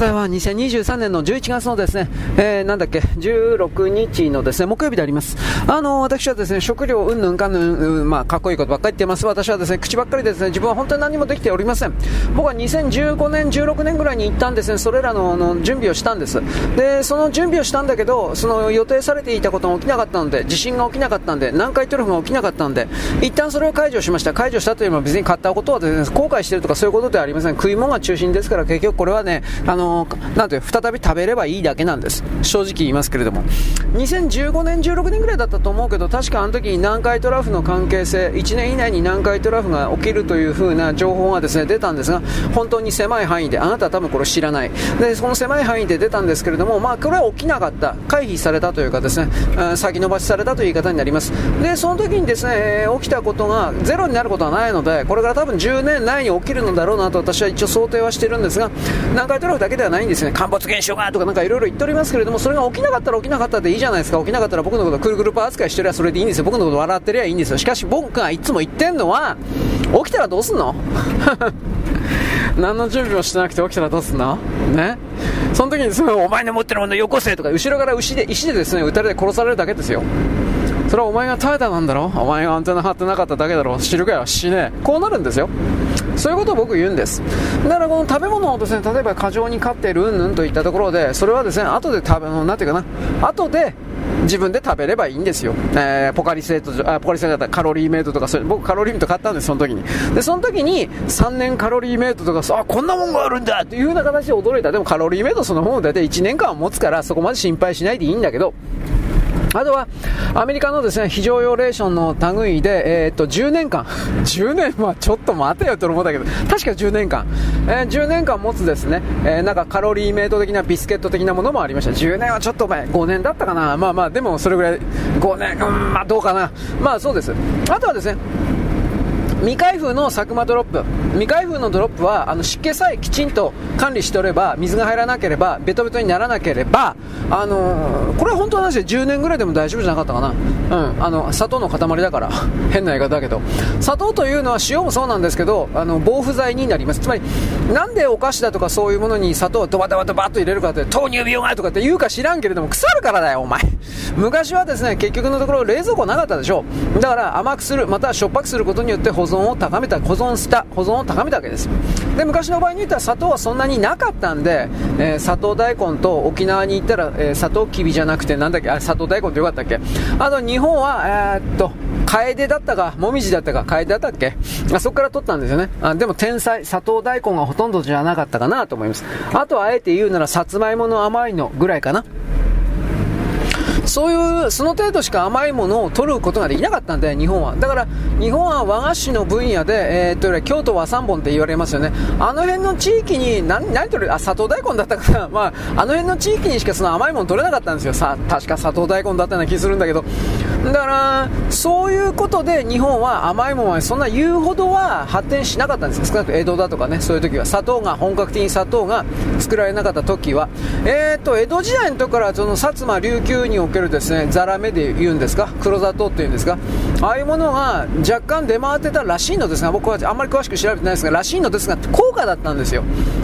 在は2023年の11月のですね、えー、なんだっけ、16日のですね、木曜日であります。あの、私はですね、食料うんぬんかんぬん、まあ、かっこいいことばっかり言ってます。私はですね、口ばっかりですね、自分は本当に何もできておりません。僕は2015年、16年ぐらいに行ったんですね、それらのの準備をしたんです。で、その準備をしたんだけど、その予定されていたことが起きなかったので、地震が起きなかったんで、南海トラフが起きなかったんで、一旦それを解除しました。解除したというのは別に買ったことはですね、後悔してるとかそういうことではありません。食い物が中心ですから、結局これはね、あの、なんていう、再び食べればいいだけなんです。正直言いますけれども。2015年、16年ぐらいだったと思うけど、確かあの時に南海トラフの関係性、1年以内に南海トラフが起きるという風な情報がですね、出たんですが、本当に狭い範囲で、あなたは多分これ知らない。で、その狭い範囲で出たんですけれども、まあ、これは起きなかった。回避されたというかですね、先延ばしされたという言い方になります。で、その時にですね、起きたことがゼロになることはないので、これから多分10年内に起きるのだろうなと私は一応想定はしてるんですが、南海トラフだけけではないんですね。陥没現象がとかなんかいろいろ言っておりますけれども、それが起きなかったら起きなかったでいいじゃないですか。起きなかったら僕のことくるくるパー扱いしてりゃそれでいいんですよ。僕のこと笑ってりゃいいんですよ。しかし僕がいつも言ってんのは、起きたらどうすんの？何の準備もしてなくて起きたらどうすんの？ね？その時にそのお前の持ってるものよこせとか後ろから牛で石でですね撃たれて殺されるだけですよ。それはお前が怠惰なんだろお前がアンテナ張ってなかっただけだろ知るかよ。死ね。こうなるんですよ。そういうことを僕言うんですだからこの食べ物をですね例えば過剰に飼っているうんぬんといったところでそれはですね後で食べなんていうかな後で自分で食べればいいんですよ。えー、ポカリセット、あ、ポカリセットだったらカロリーメイトとか、それ僕カロリーメイト買ったんです、その時に。で、その時に3年カロリーメイトとか、あ、こんなもんがあるんだっていう風な形で驚いた。でもカロリーメイトそのもの大体1年間は持つから、そこまで心配しないでいいんだけど、あとは、アメリカのですね、非常用レーションの類で、えー、っと、10年間、10年はちょっと待てよと思ったけど、確か10年間、えー、10年間持つですね、えー、なんかカロリーメイト的なビスケット的なものもありました。10年はちょっと前、5年だったかな。まあまあ、でもそれぐらい、5年、うん、まあどうかな。まあそうです。あとはですね、未開封の佐久間ドロップ。未開封のドロップはあの湿気さえきちんと管理しておれば水が入らなければベトベトにならなければ、あのー、これは本当の話で10年ぐらいでも大丈夫じゃなかったかな、うん、あの砂糖の塊だから。変な言い方だけど。砂糖というのは塩もそうなんですけどあの防腐剤になります。つまりなんでお菓子だとかそういうものに砂糖をドバドバドバッと入れるかって糖尿病がとかって言うか知らんけれども腐るからだよお前。昔はですね結局のところ冷蔵庫なかったでしょ。だから甘くするまたしょっぱくすることによって保存存を高めた保存した保存を高めたわけですで昔の場合に言ったら砂糖はそんなになかったんで、えー、砂糖大根と沖縄に行ったら、えー、砂糖きびじゃなくてなんだっけあ砂糖大根ってよかったっけあと日本はえー、っと楓だったか、もみじだったか、楓だったっけあそこから取ったんですよね。あでも天才、砂糖大根がほとんどじゃなかったかなと思います。あとはあえて言うなら、さつまいもの甘いのぐらいかな。そういう、その程度しか甘いものを取ることができなかったんで、日本は。だから、日本は和菓子の分野で、えー、っと、京都和三本って言われますよね。あの辺の地域に、何、何取る、あ、砂糖大根だったかな。まあ、あの辺の地域にしかその甘いもの取れなかったんですよ。さ、確か砂糖大根だったような気するんだけど。だから、そういうことで日本は甘いものはそんな言うほどは発展しなかったんです少なく江戸だとかね、そういう時は。砂糖が、本格的に砂糖が作られなかった時は。えー、っと、江戸時代の時からその薩摩琉球におけるですね、ザラメで言うんですか、黒砂糖っていうんですか、ああいうものが若干出回ってたらしいのですが、僕はあんまり詳しく調べてないですが、らしいのですが、高価だったんですよ。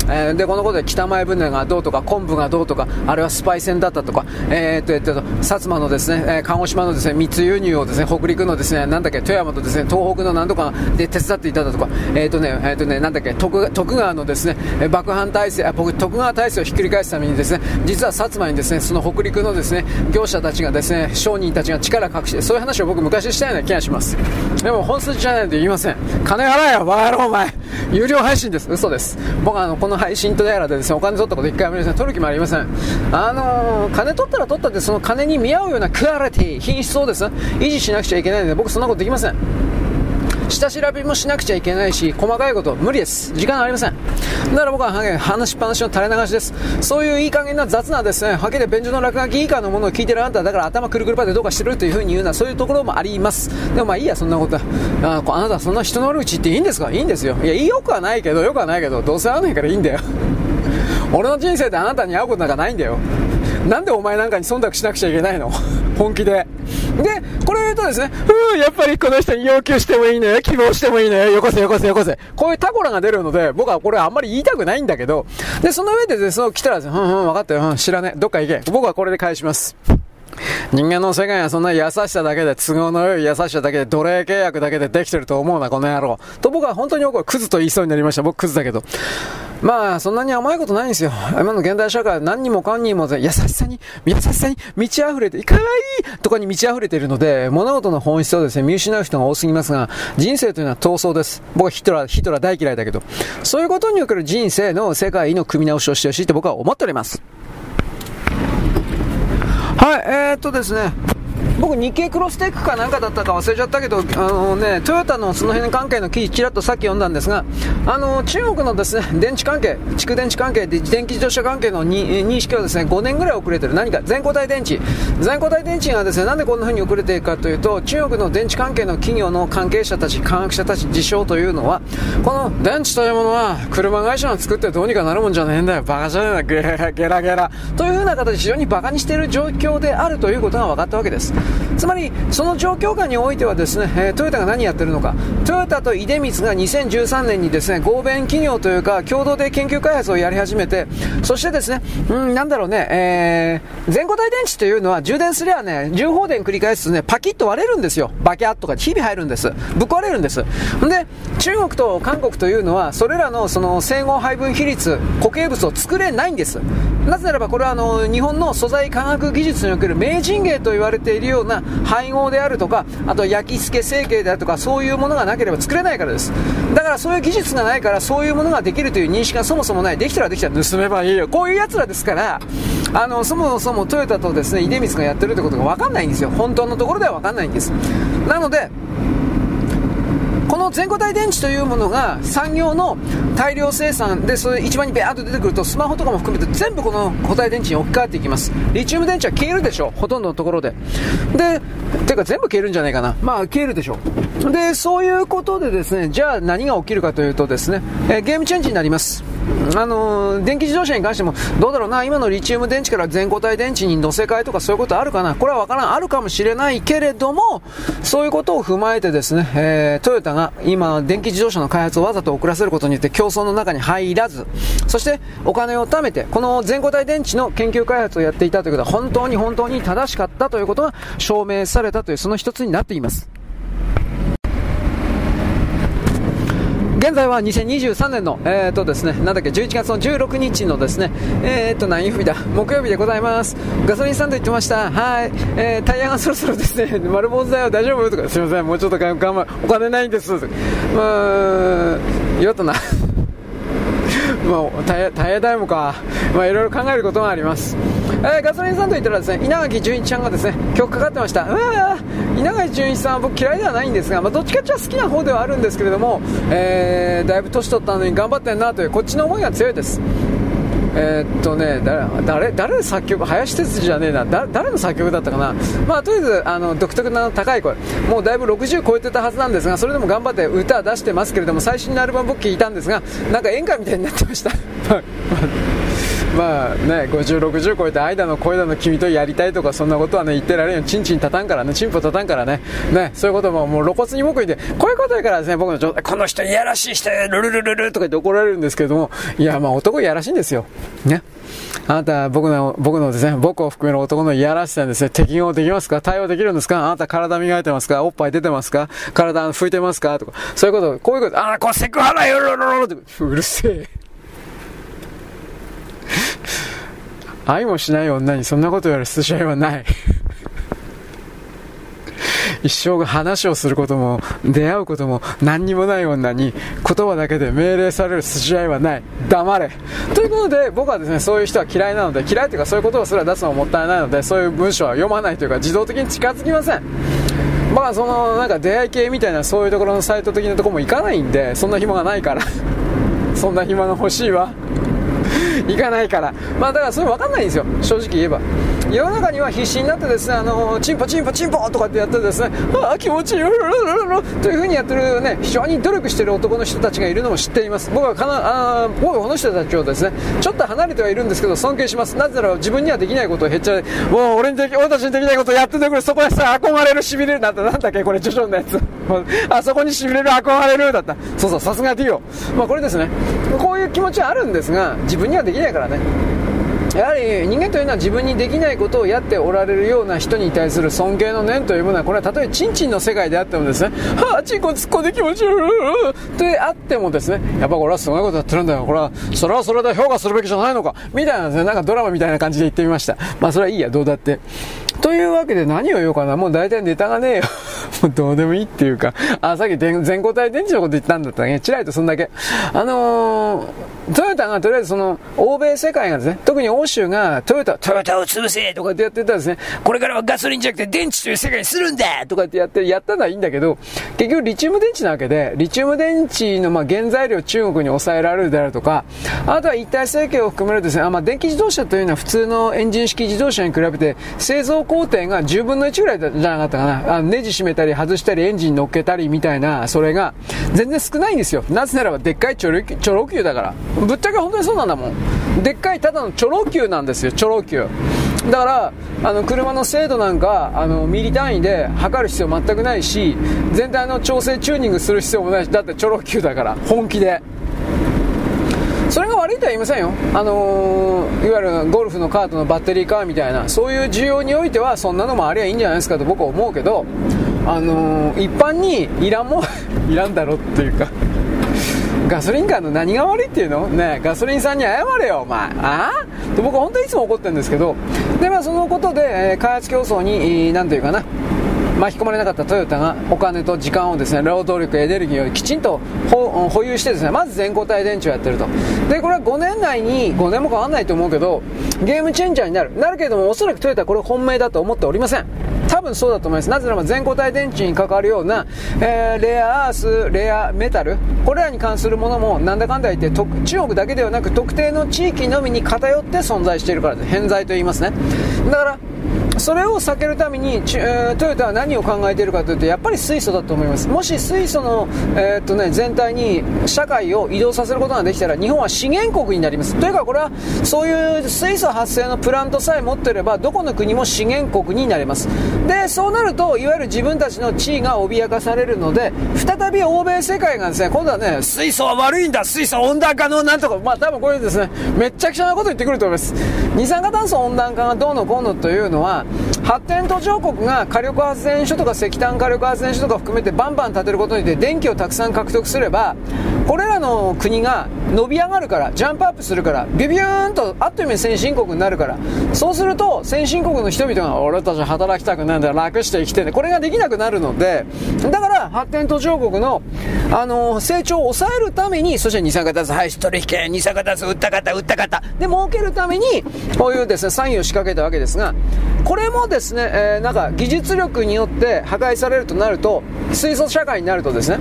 えー、で、このことで北前船がどうとか、昆布がどうとか、あれはスパイ船だったとか、えー、っと、えっと、薩摩のですね、えー、鹿児島のですね、密輸入をですね、北陸のですね、なんだっけ、富山とですね、東北のなんとかで手伝っていただとか、えっとね、えっとね、なんだっけ、徳徳川のですね、爆破体制、あ、僕、徳川体制をひっくり返すためにですね、実は薩摩にですね、その北陸のですね、業者たちがですね、商人たちが力隠して、そういう話を僕昔したような気がします。でも本筋じゃないと言いません。金払えよ、バカ野郎お前。有料配信です。嘘です。僕はあの、この配信とやらでですね、お金取ったこと一回もありません。取る気もありません。あのー、金取ったら取ったって、その金に見合うようなクアリティ、品質をですね、維持しなくちゃいけないので、僕そんなことできません。下調べもしなくちゃいけないし、細かいこと無理です。時間ありません。だから僕は話しっぱなしの垂れ流しです。そういういい加減な雑なですね、はけで便所の落書き以下のものを聞いてるあんただから頭くるくるパでどうかしてるというふうに言うのはそういうところもあります。でもまあいいや、そんなことは。ああなたそんな人の悪口言っていいんですかいいんですよ。いや、よくはないけど、よくはないけど、どうせ会わないからいいんだよ。俺の人生であなたに会うことなんかないんだよ。なんでお前なんかに忖度しなくちゃいけないの？本気で。で、これ言うとですね、うん、やっぱりこの人に要求してもいいのよ、希望してもいいのよ、よこせよこせよこせ。こういうタコラが出るので、僕はこれあんまり言いたくないんだけど、で、その上でですね、来たらですね、うんうん、分かったよ、うん、知らねえ、どっか行け。僕はこれで返します。人間の世界はそんな優しさだけで、都合の良い優しさだけで、奴隷契約だけでできてると思うな、この野郎。と僕は本当に僕はクズと言いそうになりました。僕クズだけど。まあ、そんなに甘いことないんですよ。今の現代社会は何にもかんにも優しさに、優しさに満ち溢れて、かわいいとかに満ち溢れているので、物事の本質をですね、見失う人が多すぎますが、人生というのは闘争です。僕はヒトラー、ヒトラー大嫌いだけど、そういうことにおける人生の世界の組み直しをしてほしいと僕は思っております。はい、えー、っとですね、僕、日経クロステックかなんかだったか忘れちゃったけど、あのね、トヨタのその辺関係の記事、ちらっとさっき読んだんですが、あの中国のですね電池関係、蓄電池関係、電気自動車関係の認識はですね5年ぐらい遅れてる、何か？全固体電池、全固体電池がですねなんでこんな風に遅れているかというと、中国の電池関係の企業の関係者たち、科学者たち、事象というのは、この電池というものは、車会社が作ってどうにかなるもんじゃねえんだよ、バカじゃねえんだ、ゲゲラゲラ。という風な形で非常にバカにしている状況であるということが分かったわけです。つまりその状況下においてはですね、えー、トヨタが何やってるのか。トヨタと出光が2013年にですね合弁企業というか共同で研究開発をやり始めてそしてですね、うん、なんだろうね、えー、全固体電池というのは充電すりゃね重放電繰り返すとねパキッと割れるんですよ。バキャッとかひび入るんです。ぶっ壊れるんです。で中国と韓国というのはそれらのその整合配分比率固形物を作れないんです。なぜならばこれはあの日本の素材科学技術における名人芸と言われているような配合であるとかあと焼き付け成形であるとかそういうものがなければ作れないからです。だからそういう技術がないからそういうものができるという認識がそもそもない。できたらできたら盗めばいいよ。こういうやつらですからあのそもそもトヨタとですね出光がやってるってことが分かんないんですよ。本当のところでは分かんないんです。なのでこの全固体電池というものが産業の大量生産でそれ一番にベアーと出てくるとスマホとかも含めて全部この固体電池に置き換わっていきます。リチウム電池は消えるでしょう。ほとんどのところで。でてか全部消えるんじゃないかな。まあ消えるでしょう。でそういうことでですねじゃあ何が起きるかというとですね、え、ゲームチェンジになります。あの電気自動車に関してもどうだろうな。今のリチウム電池から全固体電池に乗せ替えとかそういうことあるかな。これは分からん。あるかもしれないけれどもそういうことを踏まえてですね、えー、トヨタが今電気自動車の開発をわざと遅らせることによって競争の中に入らずそしてお金を貯めてこの全固体電池の研究開発をやっていたということは本当に本当に正しかったということが証明されたというその一つになっています。現在は2023年の、えーとですね、なんだっけ、11月の16日のですね、えーと、何曜日だ、木曜日でございます。ガソリンスタンド行ってました。はい。えー、タイヤがそろそろですね、丸坊主だよ、大丈夫？とか、すいません、もうちょっと頑張お金ないんです。まあ、よっとな。まあ、タイヤタイヤ代もか、まあ、いろいろ考えることがあります。えー、ガソリンスタンド行ったらですね、稲垣潤一さんがですね、曲かかってました。稲垣潤一さんは僕嫌いではないんですが、まあ、どっちかっちゃ好きな方ではあるんですけれども、えー、だいぶ年取ったのに頑張ってんなという、こっちの思いが強いです。えー、っとね、誰、誰の作曲、林哲司じゃねえな、誰の作曲だったかな、まあ、とりあえず、あの、独特な高い声、もうだいぶ60超えてたはずなんですが、それでも頑張って歌出してますけれども、最新のアルバム僕聞いたんですが、なんか演歌みたいになってました。まあね、50、60超えて間の声だの君とやりたいとかそんなことはね言ってられんよ、ちんちん立たんからね、チンポ立たんからね、ね、そういうことももう露骨に僕言って、こういうことやからですね、僕の状態この人いやらしい人ルルルルルとか言って怒られるんですけども、いやまあ男いやらしいんですよ。ね。あなた、僕の、僕のですね、僕を含める男のいやらしさにですね、適応できますか？対応できるんですか？あなた体磨いてますか？おっぱい出てますか？体拭いてますか？とか、そういうこと、こういうこと、ああ、こうセクハラよろろろって、うるせえ。愛もしない女にそんなこと言われる筋合いはない。一生が話をすることも出会うことも何にもない女に言葉だけで命令される筋合いはない。黙れ。ということで僕はですねそういう人は嫌いなので嫌いというかそういうことをすら出すのももったいないのでそういう文章は読まないというか自動的に近づきません。まあそのなんか出会い系みたいなそういうところのサイト的なとこも行かないんでそんな暇がないから。そんな暇が欲しいわ。行かないから。まあだからそれ分かんないんですよ。正直言えば。世の中には必死になってですね、あの、チンポチンポチンポとかってやってですね、ああ、気持ちいい、というふうにやってるね、非常に努力している男の人たちがいるのも知っています。僕はかな、あ僕はこの人たちをですね、ちょっと離れてはいるんですけど、尊敬します。なぜなら自分にはできないことをへっちゃもう俺にでき、俺たちにできないことをやっててくれ、そこでさ、憧れる、痺れる、なんだ、なんだっけ、これ、ジョジョのやつ。あそこに痺れる、憧れる、だった。そうそう、さすがディオ。まあこれですね、こういう気持ちはあるんですが、自分にはできないからね。やはり人間というのは自分にできないことをやっておられるような人に対する尊敬の念というものはこれはたとえチンチンの世界であってもですねはあちんこ突っ込んで気持ち悪いってあってもですねやっぱ俺はすごいことやってるんだよ。これはそれはそれで評価するべきじゃないのかみたいなですねなんかドラマみたいな感じで言ってみました。まあそれはいいやどうだって。というわけで何を言おうかな。もう大体ネタがねえよ。もうどうでもいいっていうか。あさっき全固体電池のこと言ったんだったね。チラリとそんだけ。あのートヨタがとりあえずその、欧米世界がですね、特に欧州がトヨタ、トヨタを潰せとかってやってたらですね、これからはガソリンじゃなくて電池という世界にするんだとかってやって、やったのはいいんだけど、結局リチウム電池なわけで、リチウム電池のまあ原材料中国に抑えられるであるとか、あとは一体成形を含めるとですね、あまあ電気自動車というのは普通のエンジン式自動車に比べて、製造工程が10分の1ぐらいじゃなかったかな。あネジ締めたり外したりエンジン乗っけたりみたいな、それが全然少ないんですよ。なぜならばでっかいチョロチョロ級だから。ぶっちゃけ本当にそうなんだもんでっかいただのチョロ Q なんですよチョロ Q だからあの車の精度なんかあのミリ単位で測る必要全くないし全体の調整チューニングする必要もないしだってチョロ Q だから本気で悪いとは言いませんよ、あのー、いわゆるゴルフのカートのバッテリーカーみたいなそういう需要においてはそんなのもありゃいいんじゃないですかと僕は思うけど、あのー、一般にいらんも いらんだろっていうかガソリンカーの何が悪いっていうの？ねガソリンさんに謝れよ、お前。あ？あと僕は本当にいつも怒ってるんですけど、で、まあそのことで、えー、開発競争に、なんていうかな、巻き込まれなかったトヨタがお金と時間をですね労働力エネルギーをきちんと保有してですねまず全固体電池をやってると。でこれは5年内に5年もかかんないと思うけどゲームチェンジャーになる。なるけれどもおそらくトヨタはこれ本命だと思っておりません。多分そうだと思います。なぜならば全固体電池に関わるような、えー、レアアースレアメタルこれらに関するものもなんだかんだ言って中国だけではなく特定の地域のみに偏って存在しているからです。偏在と言いますね。だからそれを避けるために、トヨタは何を考えているかというとやっぱり水素だと思います。もし水素の、えー、っとね、全体に社会を移動させることができたら日本は資源国になります。というかこれはそういう水素発生のプラントさえ持っていればどこの国も資源国になります。でそうなるといわゆる自分たちの地位が脅かされるので再び欧米世界がですね今度はね水素は悪いんだ水素温暖化のなんとかまあ多分これですねめっちゃくちゃなこと言ってくると思います。二酸化炭素温暖化がどうのこうのというのは発展途上国が火力発電所とか石炭火力発電所とか含めてバンバン建てることによって電気をたくさん獲得すればこれらの国が伸び上がるからジャンプアップするからビュビューンとあっという間に先進国になるから。そうすると先進国の人々が俺たち働きたくないんだ楽して生きてねこれができなくなるのでだから発展途上国の、あの成長を抑えるためにそして二酸化炭素排出取引二酸化炭素売った方売った方。で儲けるためにこういうですね詐欺を仕掛けたわけですがここれもですね、えー、なんか技術力によって破壊されるとなると、水素社会になるとですね、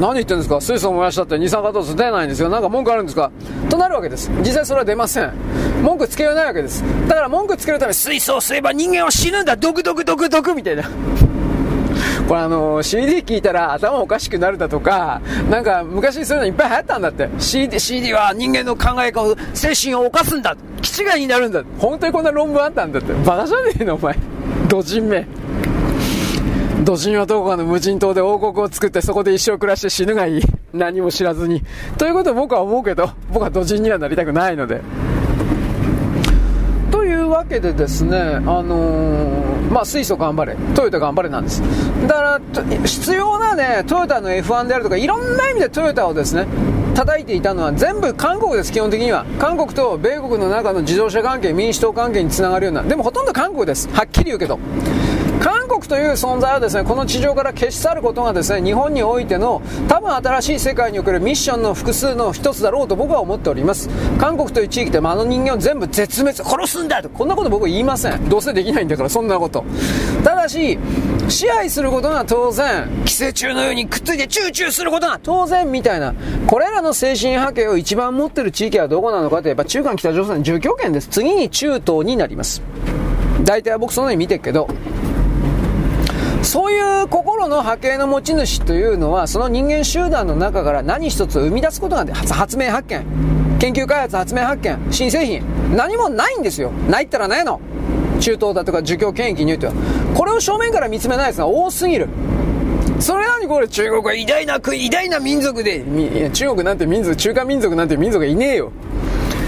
何言ってるんですか水素燃やしたって二酸化炭素出ないんですよ。なんか文句あるんですかとなるわけです。実際それは出ません。文句つけようないわけです。だから文句つけるために水素を吸えば人間は死ぬんだドクドクドクドクみたいな。これあの CD 聞いたら頭おかしくなるだとか、なんか昔そういうのいっぱい流行ったんだって。CD, CD は人間の考え方、精神を犯すんだ気違いになるんだ本当にこんな論文あったんだって。バカじゃねえのお前。土人め。土人はどこかの無人島で王国を作ってそこで一生暮らして死ぬがいい。何も知らずに。ということを僕は思うけど、僕は土人にはなりたくないので。というわけでですね、あのー、まあ、水素頑張れ、トヨタ頑張れなんです。だから、必要なね、トヨタの F1 であるとか、いろんな意味でトヨタをですね、叩いていたのは全部韓国です、基本的には。韓国と米国の中の自動車関係、民主党関係につながるような。でもほとんど韓国です。はっきり言うけど。韓国という存在はですね、この地上から消し去ることがですね、日本においての多分新しい世界におけるミッションの複数の一つだろうと僕は思っております。韓国という地域であの人間を全部絶滅、殺すんだと、こんなこと僕は言いません。どうせできないんだから、そんなこと。ただし、支配することが当然、寄生虫のようにくっついてチューチューすることが当然みたいな、これらの精神波形を一番持ってる地域はどこなのかといえば中間北朝鮮住居圏です。次に中東になります。大体は僕そのように見てるけど、そういう心の波形の持ち主というのは、その人間集団の中から何一つ生み出すことがで発明発見、研究開発発明発見、新製品、何もないんですよ。ないったらないの。中東だとか儒教権益においては。これを正面から見つめないやつが多すぎる。それなのにこれ中国は偉大な国、偉大な民族で、中国なんて民族、中華民族なんて民族がいねえよ。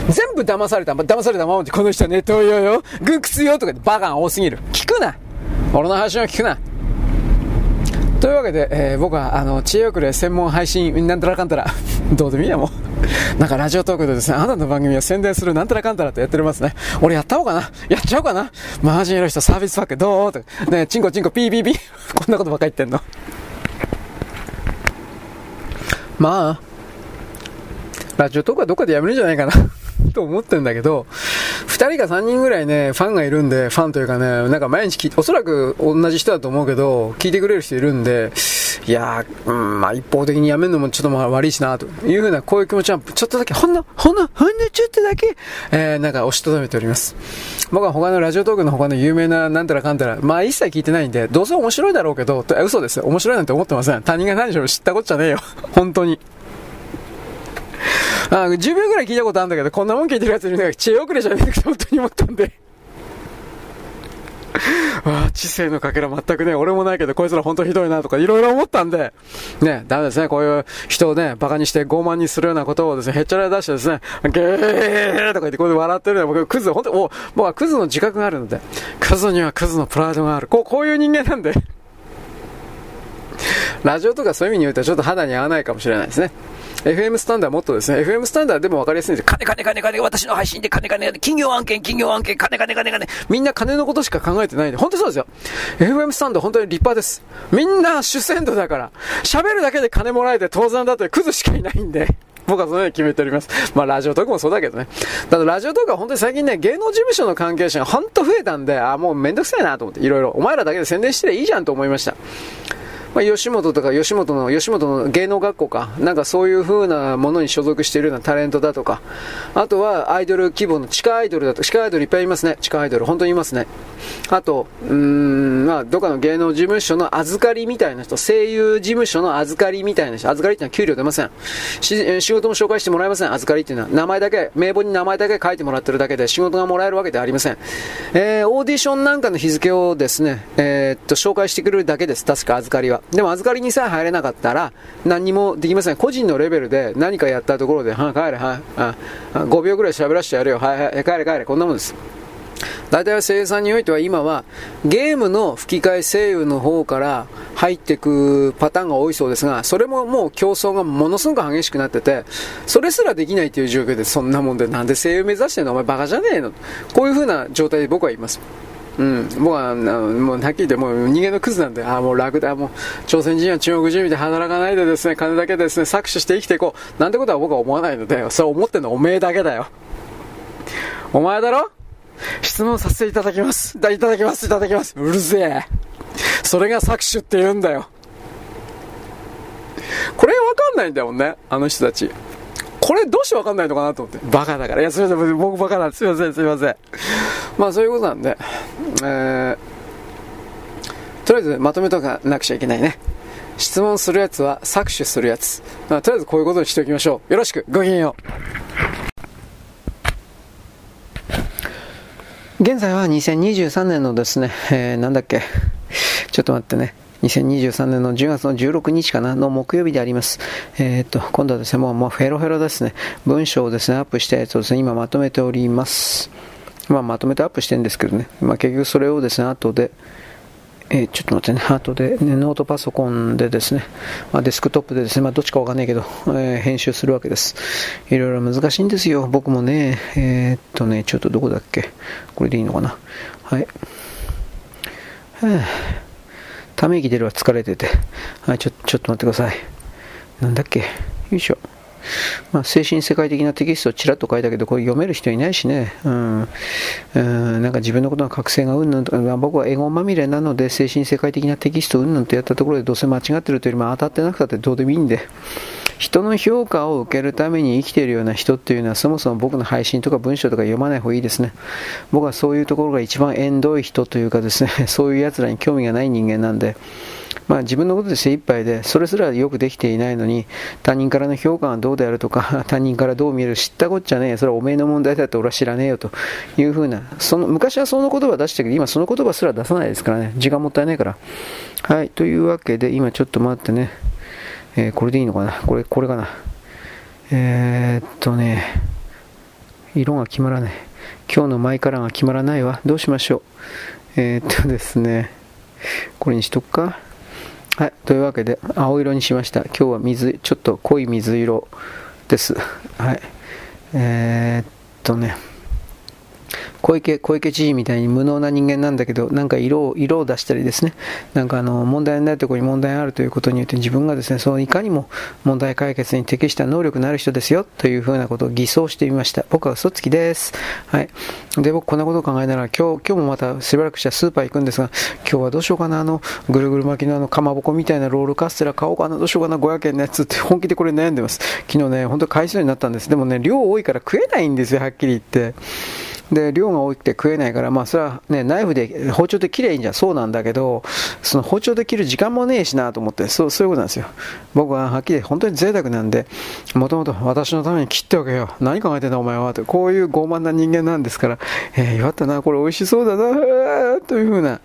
全部騙された、騙されたままで、この人はネット用よ、軍屈よとかでバカが多すぎる。聞くな俺の話は聞くなというわけで、えー、僕は、あの、知恵遅れ専門配信、なんたらかんたら、どうでもいいやもう。なんかラジオトークでですね、あなたの番組を宣伝するなんたらかんたらってやっておりますね。俺やった方かな？やっちゃおうかな？マージンの人サービスパックどうとか、ねチンコチンコピーピーピー。こんなことばっか言ってんの。まあ、ラジオトークはどっかでやめるんじゃないかなと思ってんだけど、二人か三人ぐらいね、ファンがいるんで、ファンというかね、なんか毎日聞いて、おそらく同じ人だと思うけど、聞いてくれる人いるんで、いやー、うん、まあ一方的にやめるのもちょっとまあ悪いしな、というふうな、こういう気持ちは、ちょっとだけ、ほんの、ほんの、ほんのちょっとだけ、えー、なんか押しとどめております。僕は他のラジオトークの他の有名ななんたらかんたら、まあ一切聞いてないんで、どうせ面白いだろうけど、嘘です。面白いなんて思ってません。他人が何しろ知ったこっちゃねえよ。本当に。あ10秒ぐらい聞いたことあるんだけど、こんなもん聞いてるやついるんだけど、知恵遅れじゃねえか本当に思ったんで。ああ、知性のかけら全くね、俺もないけど、こいつら本当ひどいなとかいろいろ思ったんで、ね、ダメですね、こういう人をね、馬鹿にして傲慢にするようなことをですね、へっちゃら出してですね、ゲーとか言ってこうやって笑ってるの僕、クズ、本当もう、僕はクズの自覚があるので、クズにはクズのプライドがある。こう、こういう人間なんで。ラジオとかそういう意味においてはちょっと肌に合わないかもしれないですね。FM スタンダーもっとですね、FM スタンダーでも分かりやすいんですよ金金金金、私の配信で金金金、企業案件、企業案件、金金金金、みんな金のことしか考えてないんで、本当そうですよ。FM スタンダー本当に立派です。みんな主戦度だから、喋るだけで金もらえて当然だというクズしかいないんで。僕はそのように決めております。まあ、ラジオトークもそうだけどね。ただ、ラジオトークは本当に最近ね、芸能事務所の関係者が本当増えたんで、あ、もうめんどくさいなと思って、いろいろ、お前らだけで宣伝してりゃいいじゃんと思いました。まあ、吉本とか吉本の、吉本の芸能学校か、なんかそういう風なものに所属しているようなタレントだとか、あとはアイドル規模の地下アイドルだと、地下アイドルいっぱいいますね。地下アイドル、本当にいますね。あと、うーん、まあ、どっかの芸能事務所の預かりみたいな人、声優事務所の預かりみたいな人、預かりっていうのは給料出ません。仕事も紹介してもらえません、預かりっていうのは。名前だけ、名簿に名前だけ書いてもらってるだけで仕事がもらえるわけではありません。えー、オーディションなんかの日付をですね、えー、っと、紹介してくれるだけです、確か預かりは。でも預かりにさえ入れなかったら、何にもできません。個人のレベルで何かやったところで、はあ帰れ、はい、あ、5秒ぐらい喋らせてやるよ、はい、はい、帰れ、帰れ、こんなもんです。大体は声優さんにおいては今はゲームの吹き替え声優の方から入っていくパターンが多いそうですが、それももう競争がものすごく激しくなってて、それすらできないという状況で、そんなもんでなんで声優目指してんの？お前バカじゃねえの？こういう風な状態で僕は言います。うん、僕は、もうはっきり言って、もう人間のクズなんで、ああ、もう楽だ、もう、朝鮮人や中国人みたい働かないでですね、金だけですね、搾取して生きていこう。なんてことは僕は思わないので、それ思ってんのおめえだけだよ。お前だろ？質問させていただきます。だ、いただきます、いただきます。うるせえ。それが搾取って言うんだよ。これわかんないんだよね、あの人たち。これどうしてわかんないのかなと思って。バカだから。いや、すいません。僕バカなんです。すいません、すいません。まあそういうことなんで、えー、とりあえずまとめとかなくちゃいけないね。質問するやつは搾取するやつ。まあ、とりあえずこういうことにしておきましょう。よろしく。ごきげんよう。現在は2023年のですね、えー、なんだっけ。ちょっと待ってね。2023年の10月の16日かなの木曜日であります。えー、っと、今度はですね、もう、もうフェロフェロですね。文章をですね、アップしたやつをですね、今まとめております。まあ、まとめてアップしてるんですけどね。まあ、結局それをですね、後で、えー、ちょっと待ってね、後で、ね、ノートパソコンでですね、まあ、デスクトップでですね、まあ、どっちかわかんないけど、えー、編集するわけです。いろいろ難しいんですよ。僕もね、えー、っとね、ちょっとどこだっけ？これでいいのかな？はい。はあため息出るわ、疲れてて。はい、ちょ、ちょっと待ってください。なんだっけ？よいしょ。まあ、精神世界的なテキストをちらっと書いたけど、これ読める人いないしね、うん、うん、なんか自分のことの覚醒がうんぬんとか、まあ、僕はエゴまみれなので、精神世界的なテキストうんぬんとやったところで、どうせ間違ってるというよりも当たってなくたってどうでもいいんで、人の評価を受けるために生きているような人っていうのは、そもそも僕の配信とか文章とか読まない方がいいですね。僕はそういうところが一番縁遠い人というかですね、そういう奴らに興味がない人間なんで、まあ、自分のことで精一杯で、それすらよくできていないのに、他人からの評価がどうであるとか、他人からどう見える、知ったこっちゃねえ、それはおめえの問題だって俺は知らねえよというふうな、その昔はその言葉出したけど、今その言葉すら出さないですからね、時間もったいないから。はい、というわけで、今ちょっと待ってね、えー、これでいいのかな、これ、これかな？えー、っとね、色が決まらない。今日の前からが決まらないわ。どうしましょう？えー、っとですね、これにしとくか？はい、というわけで、青色にしました。今日は水、ちょっと濃い水色です。はい。えー、っとね。小池小池知事みたいに無能な人間なんだけど、なんか色を色を出したりですね、なんかあの問題ないところに問題があるということによって自分がですね、そのいかにも問題解決に適した能力のある人ですよというふうなことを偽装してみました。僕は嘘つきです。はい。で、僕こんなことを考えながら、今日、今日もまたしばらくしたらスーパー行くんですが、今日はどうしようかな、あの、ぐるぐる巻きのあの、かまぼこみたいなロールカステラ買おうかな、どうしようかな、500円のやつって本気でこれ悩んでます。昨日ね、本当買いそうになったんです。でもね、量多いから食えないんですよ、はっきり言って。で、量が多くて食えないから、まあ、それはね、ナイフで、包丁で切ればいいんじゃそうなんだけど、その包丁で切る時間もねえしなと思って、そう、そういうことなんですよ。僕ははっきり本当に贅沢なんで、もともと私のために切っておけよ。何考えてんだお前は。と、こういう傲慢な人間なんですから、えー、よかったな、これ美味しそうだな、というふうな、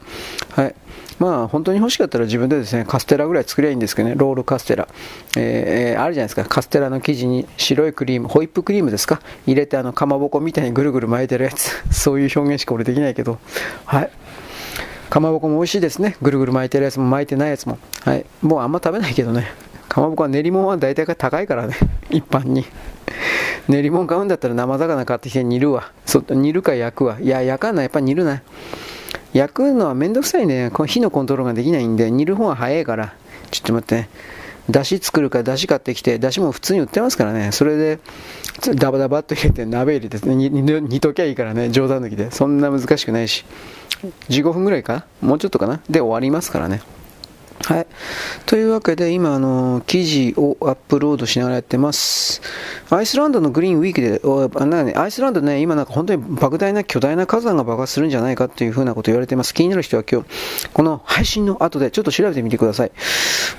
はい。まあ本当に欲しかったら自分でですねカステラぐらい作りゃいいんですけどねロールカステラ、えー、あるじゃないですか。カステラの生地に白いクリームホイップクリームですか？入れてあのかまぼこみたいにぐるぐる巻いてるやつ。そういう表現しか俺できないけど。はい。かまぼこも美味しいですね。ぐるぐる巻いてるやつも巻いてないやつも。はい。もうあんま食べないけどね。かまぼこは練り物は大体が高いからね。一般に。練り物買うんだったら生魚買ってきて煮るわ。そ煮るか焼くわ。いや焼かんな。やっぱ煮るな。焼くのはめんどくさいね。この火のコントロールができないんで、煮る方が早いから。ちょっと待ってね。だし作るからだし買ってきて、だしも普通に売ってますからね。それで、ダバダバっと入れて鍋入れて、煮煮ときゃいいからね。冗談抜きで。そんな難しくないし。15分ぐらいか？もうちょっとかな？で終わりますからね。はい。というわけで、今、あの、記事をアップロードしながらやってます。アイスランドのグリーンウィークで、あなね、アイスランドね、今なんか本当に莫大な巨大な火山が爆発するんじゃないかっていうふうなこと言われてます。気になる人は今日、この配信の後でちょっと調べてみてください。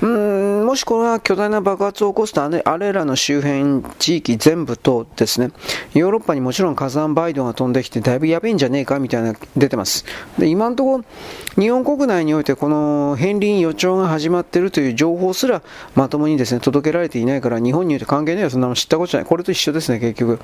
うーん、もしこれは巨大な爆発を起こすと、あれらの周辺地域全部とですね、ヨーロッパにもちろん火山灰土が飛んできて、だいぶやべえんじゃねえかみたいな出てます。で、今のところ、日本国内においてこの片鱗予兆が始まっているという情報すらまともにですね届けられていないから日本において関係ないよ。そんなの知ったことじゃない。これと一緒ですね結局。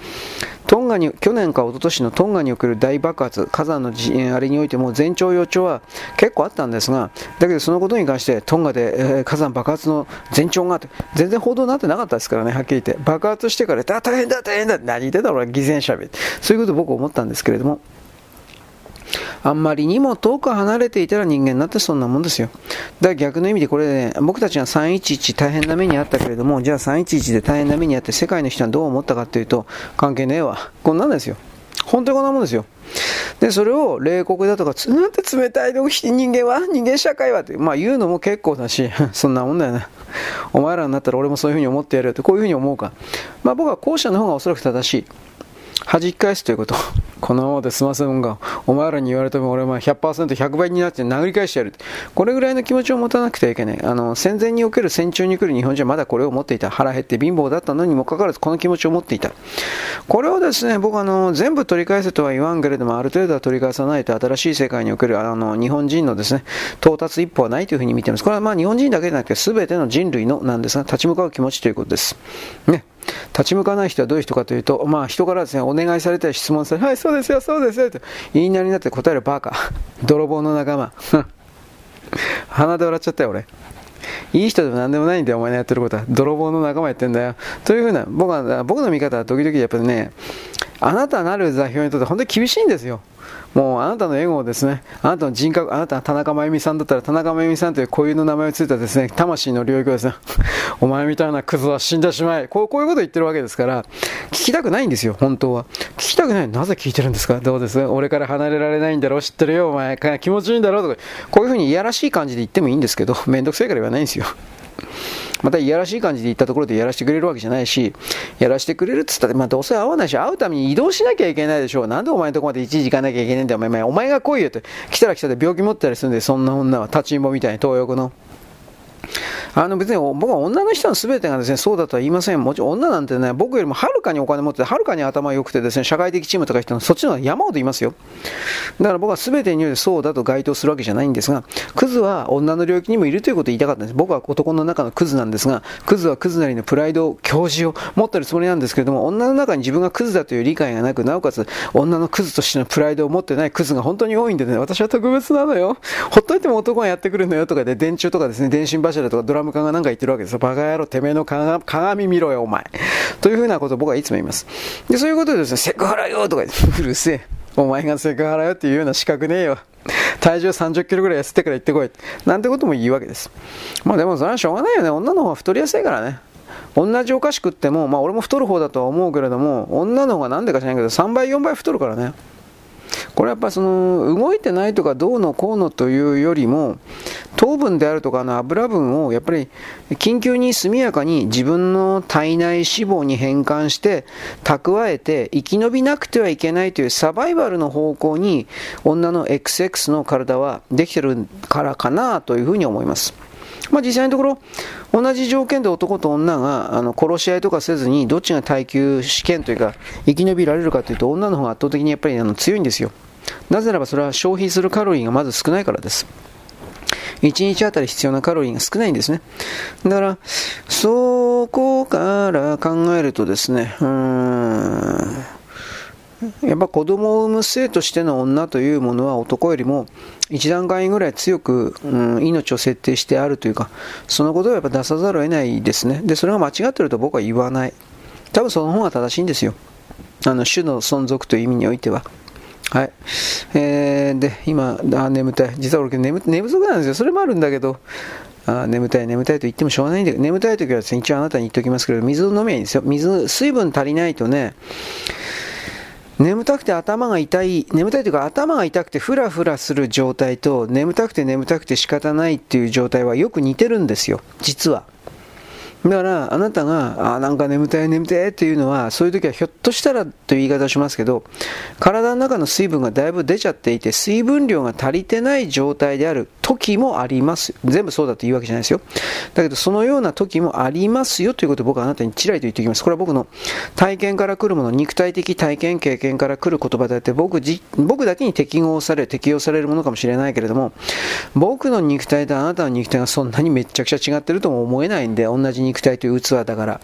トンガに去年か一昨年のトンガにおける大爆発火山のあれにおいても前兆予兆は結構あったんですがだけどそのことに関してトンガで、え、火山爆発の前兆があって全然報道になってなかったですからねはっきり言って爆発してから大変だ大変だ何言ってんだ俺は偽善者そういうこと僕思ったんですけれどもあんまりにも遠く離れていたら人間になってそんなもんですよ。だから逆の意味でこれね、僕たちは311大変な目にあったけれども、じゃあ311で大変な目にあって世界の人はどう思ったかというと、関係ねえわ。こんなんですよ。本当にこんなもんですよ。で、それを冷酷だとか、なんて冷たいの人間は人間社会はって、まあ言うのも結構だし、そんなもんだよな。お前らになったら俺もそういうふうに思ってやるよって、こういうふうに思うか。まあ僕は後者の方がおそらく正しい。弾き返すということ。このままで済ませるんが、お前らに言われても俺は100%、100倍になって殴り返してやる。これぐらいの気持ちを持たなくてはいけない。あの、戦前における戦中に来る日本人はまだこれを持っていた。腹減って貧乏だったのにもかかわらずこの気持ちを持っていた。これをですね、僕あの、全部取り返せとは言わんけれども、ある程度は取り返さないと新しい世界におけるあの、日本人のですね、到達一歩はないというふうに見ています。これはまあ日本人だけでなくて全ての人類のなんですが、立ち向かう気持ちということです。ね。立ち向かない人はどういう人かというと、まあ人からですね、お願いされたり質問され、はい、そうですよ、そうですよ、と言いなりになって答えるバカ。泥棒の仲間。鼻で笑っちゃったよ、俺。いい人でも何でもないんだよ、お前のやってることは。泥棒の仲間やってんだよ。というふうな、僕は、僕の見方は時々やっぱりね、あなたなる座標にとって本当に厳しいんですよ。もうあなたのエゴをですね、あなたの人格、あなたは田中真由美さんだったら田中真由美さんという固有の名前をついたですね、魂の領域をですね、お前みたいなクズは死んでしまえ。こうこういうこと言ってるわけですから、聞きたくないんですよ、本当は。聞きたくない。なぜ聞いてるんですか？どうです？俺から離れられないんだろう？知ってるよ、お前。気持ちいいんだろう？とか、こういうふうにいやらしい感じで言ってもいいんですけど、めんどくせえから言わないんですよ。またいやらしい感じで行ったところでやらせてくれるわけじゃないし、やらせてくれるっつったら、まあどうせ会わないし、会うために移動しなきゃいけないでしょう。なんでお前のとこまでいちいち行かなきゃいけないんだよ、お前。お前が来いよって。来たら来たで病気持ったりするんで、そんな女は立ちんぼみたいに東横の。あの別に僕は女の人の全てがですねそうだとは言いません。もちろん女なんてね、僕よりもはるかにお金持ってて、はるかに頭良くてですね、社会的チームとか人のそっちの方が山ほどいますよ。だから僕は全てにおいてそうだと該当するわけじゃないんですが、クズは女の領域にもいるということを言いたかったんです。僕は男の中のクズなんですが、クズはクズなりのプライド、教授を持ってるつもりなんですけれども、女の中に自分がクズだという理解がなく、なおかつ女のクズとしてのプライドを持ってないクズが本当に多いんでね、私は特別なのよ。ほっといても男がやってくるのよとかで、電柱とかですね、電信柱とかドラム缶がなんか言ってるわけですよ。バカ野郎、てめえの鏡見ろよ、お前。というふうなことを僕はいつも言います。で、そういうことでですね、セクハラよとか言って、うるせえ。お前がセクハラよっていうような資格ねえよ。体重30キロぐらい痩せてから行ってこい。なんてことも言うわけです。まあでもそれはしょうがないよね。女の方が太りやすいからね。同じお菓子食っても、まあ俺も太る方だとは思うけれども、女の方がなんでか知らないけど、3倍、4倍太るからね。これやっぱその動いてないとかどうのこうのというよりも糖分であるとかの油分をやっぱり緊急に速やかに自分の体内脂肪に変換して蓄えて生き延びなくてはいけないというサバイバルの方向に女の XX の体はできてるからかなというふうに思います。まあ、実際のところ、同じ条件で男と女があの殺し合いとかせずに、どっちが耐久試験というか、生き延びられるかというと、女の方が圧倒的にやっぱりあの強いんですよ。なぜならばそれは消費するカロリーがまず少ないからです。1日あたり必要なカロリーが少ないんですね。だから、そこから考えるとですね、うーん、やっぱ子供を産む性としての女というものは男よりも一段階ぐらい強く、うん、命を設定してあるというか、そのことをやっぱ出さざるを得ないですね。で、それが間違ってると僕は言わない。多分その方が正しいんですよ。あの、種の存続という意味においては。はい。えー、で、今、あ眠たい。実は俺眠、寝不足なんですよ。それもあるんだけど、あ眠たい、眠たいと言ってもしょうがないんだけど、眠たい時はですね、一応あなたに言っておきますけど、水を飲めばいいんですよ。水、水分足りないとね、眠たくて頭が痛い、眠たいというか頭が痛くてふらふらする状態と眠たくて眠たくて仕方ないっていう状態はよく似てるんですよ、実は。だから、あなたが、あ、なんか眠たい眠たいっていうのは、そういう時はひょっとしたらという言い方をしますけど、体の中の水分がだいぶ出ちゃっていて、水分量が足りてない状態である時もあります。全部そうだというわけじゃないですよ。だけど、そのような時もありますよということを僕はあなたにちらりと言っておきます。これは僕の体験から来るもの、肉体的体験、経験から来る言葉であって、僕じ僕だけに適合され、適用されるものかもしれないけれども、僕の肉体とあなたの肉体がそんなにめちゃくちゃ違ってるとも思えないんで、同じ肉肉体という器だから。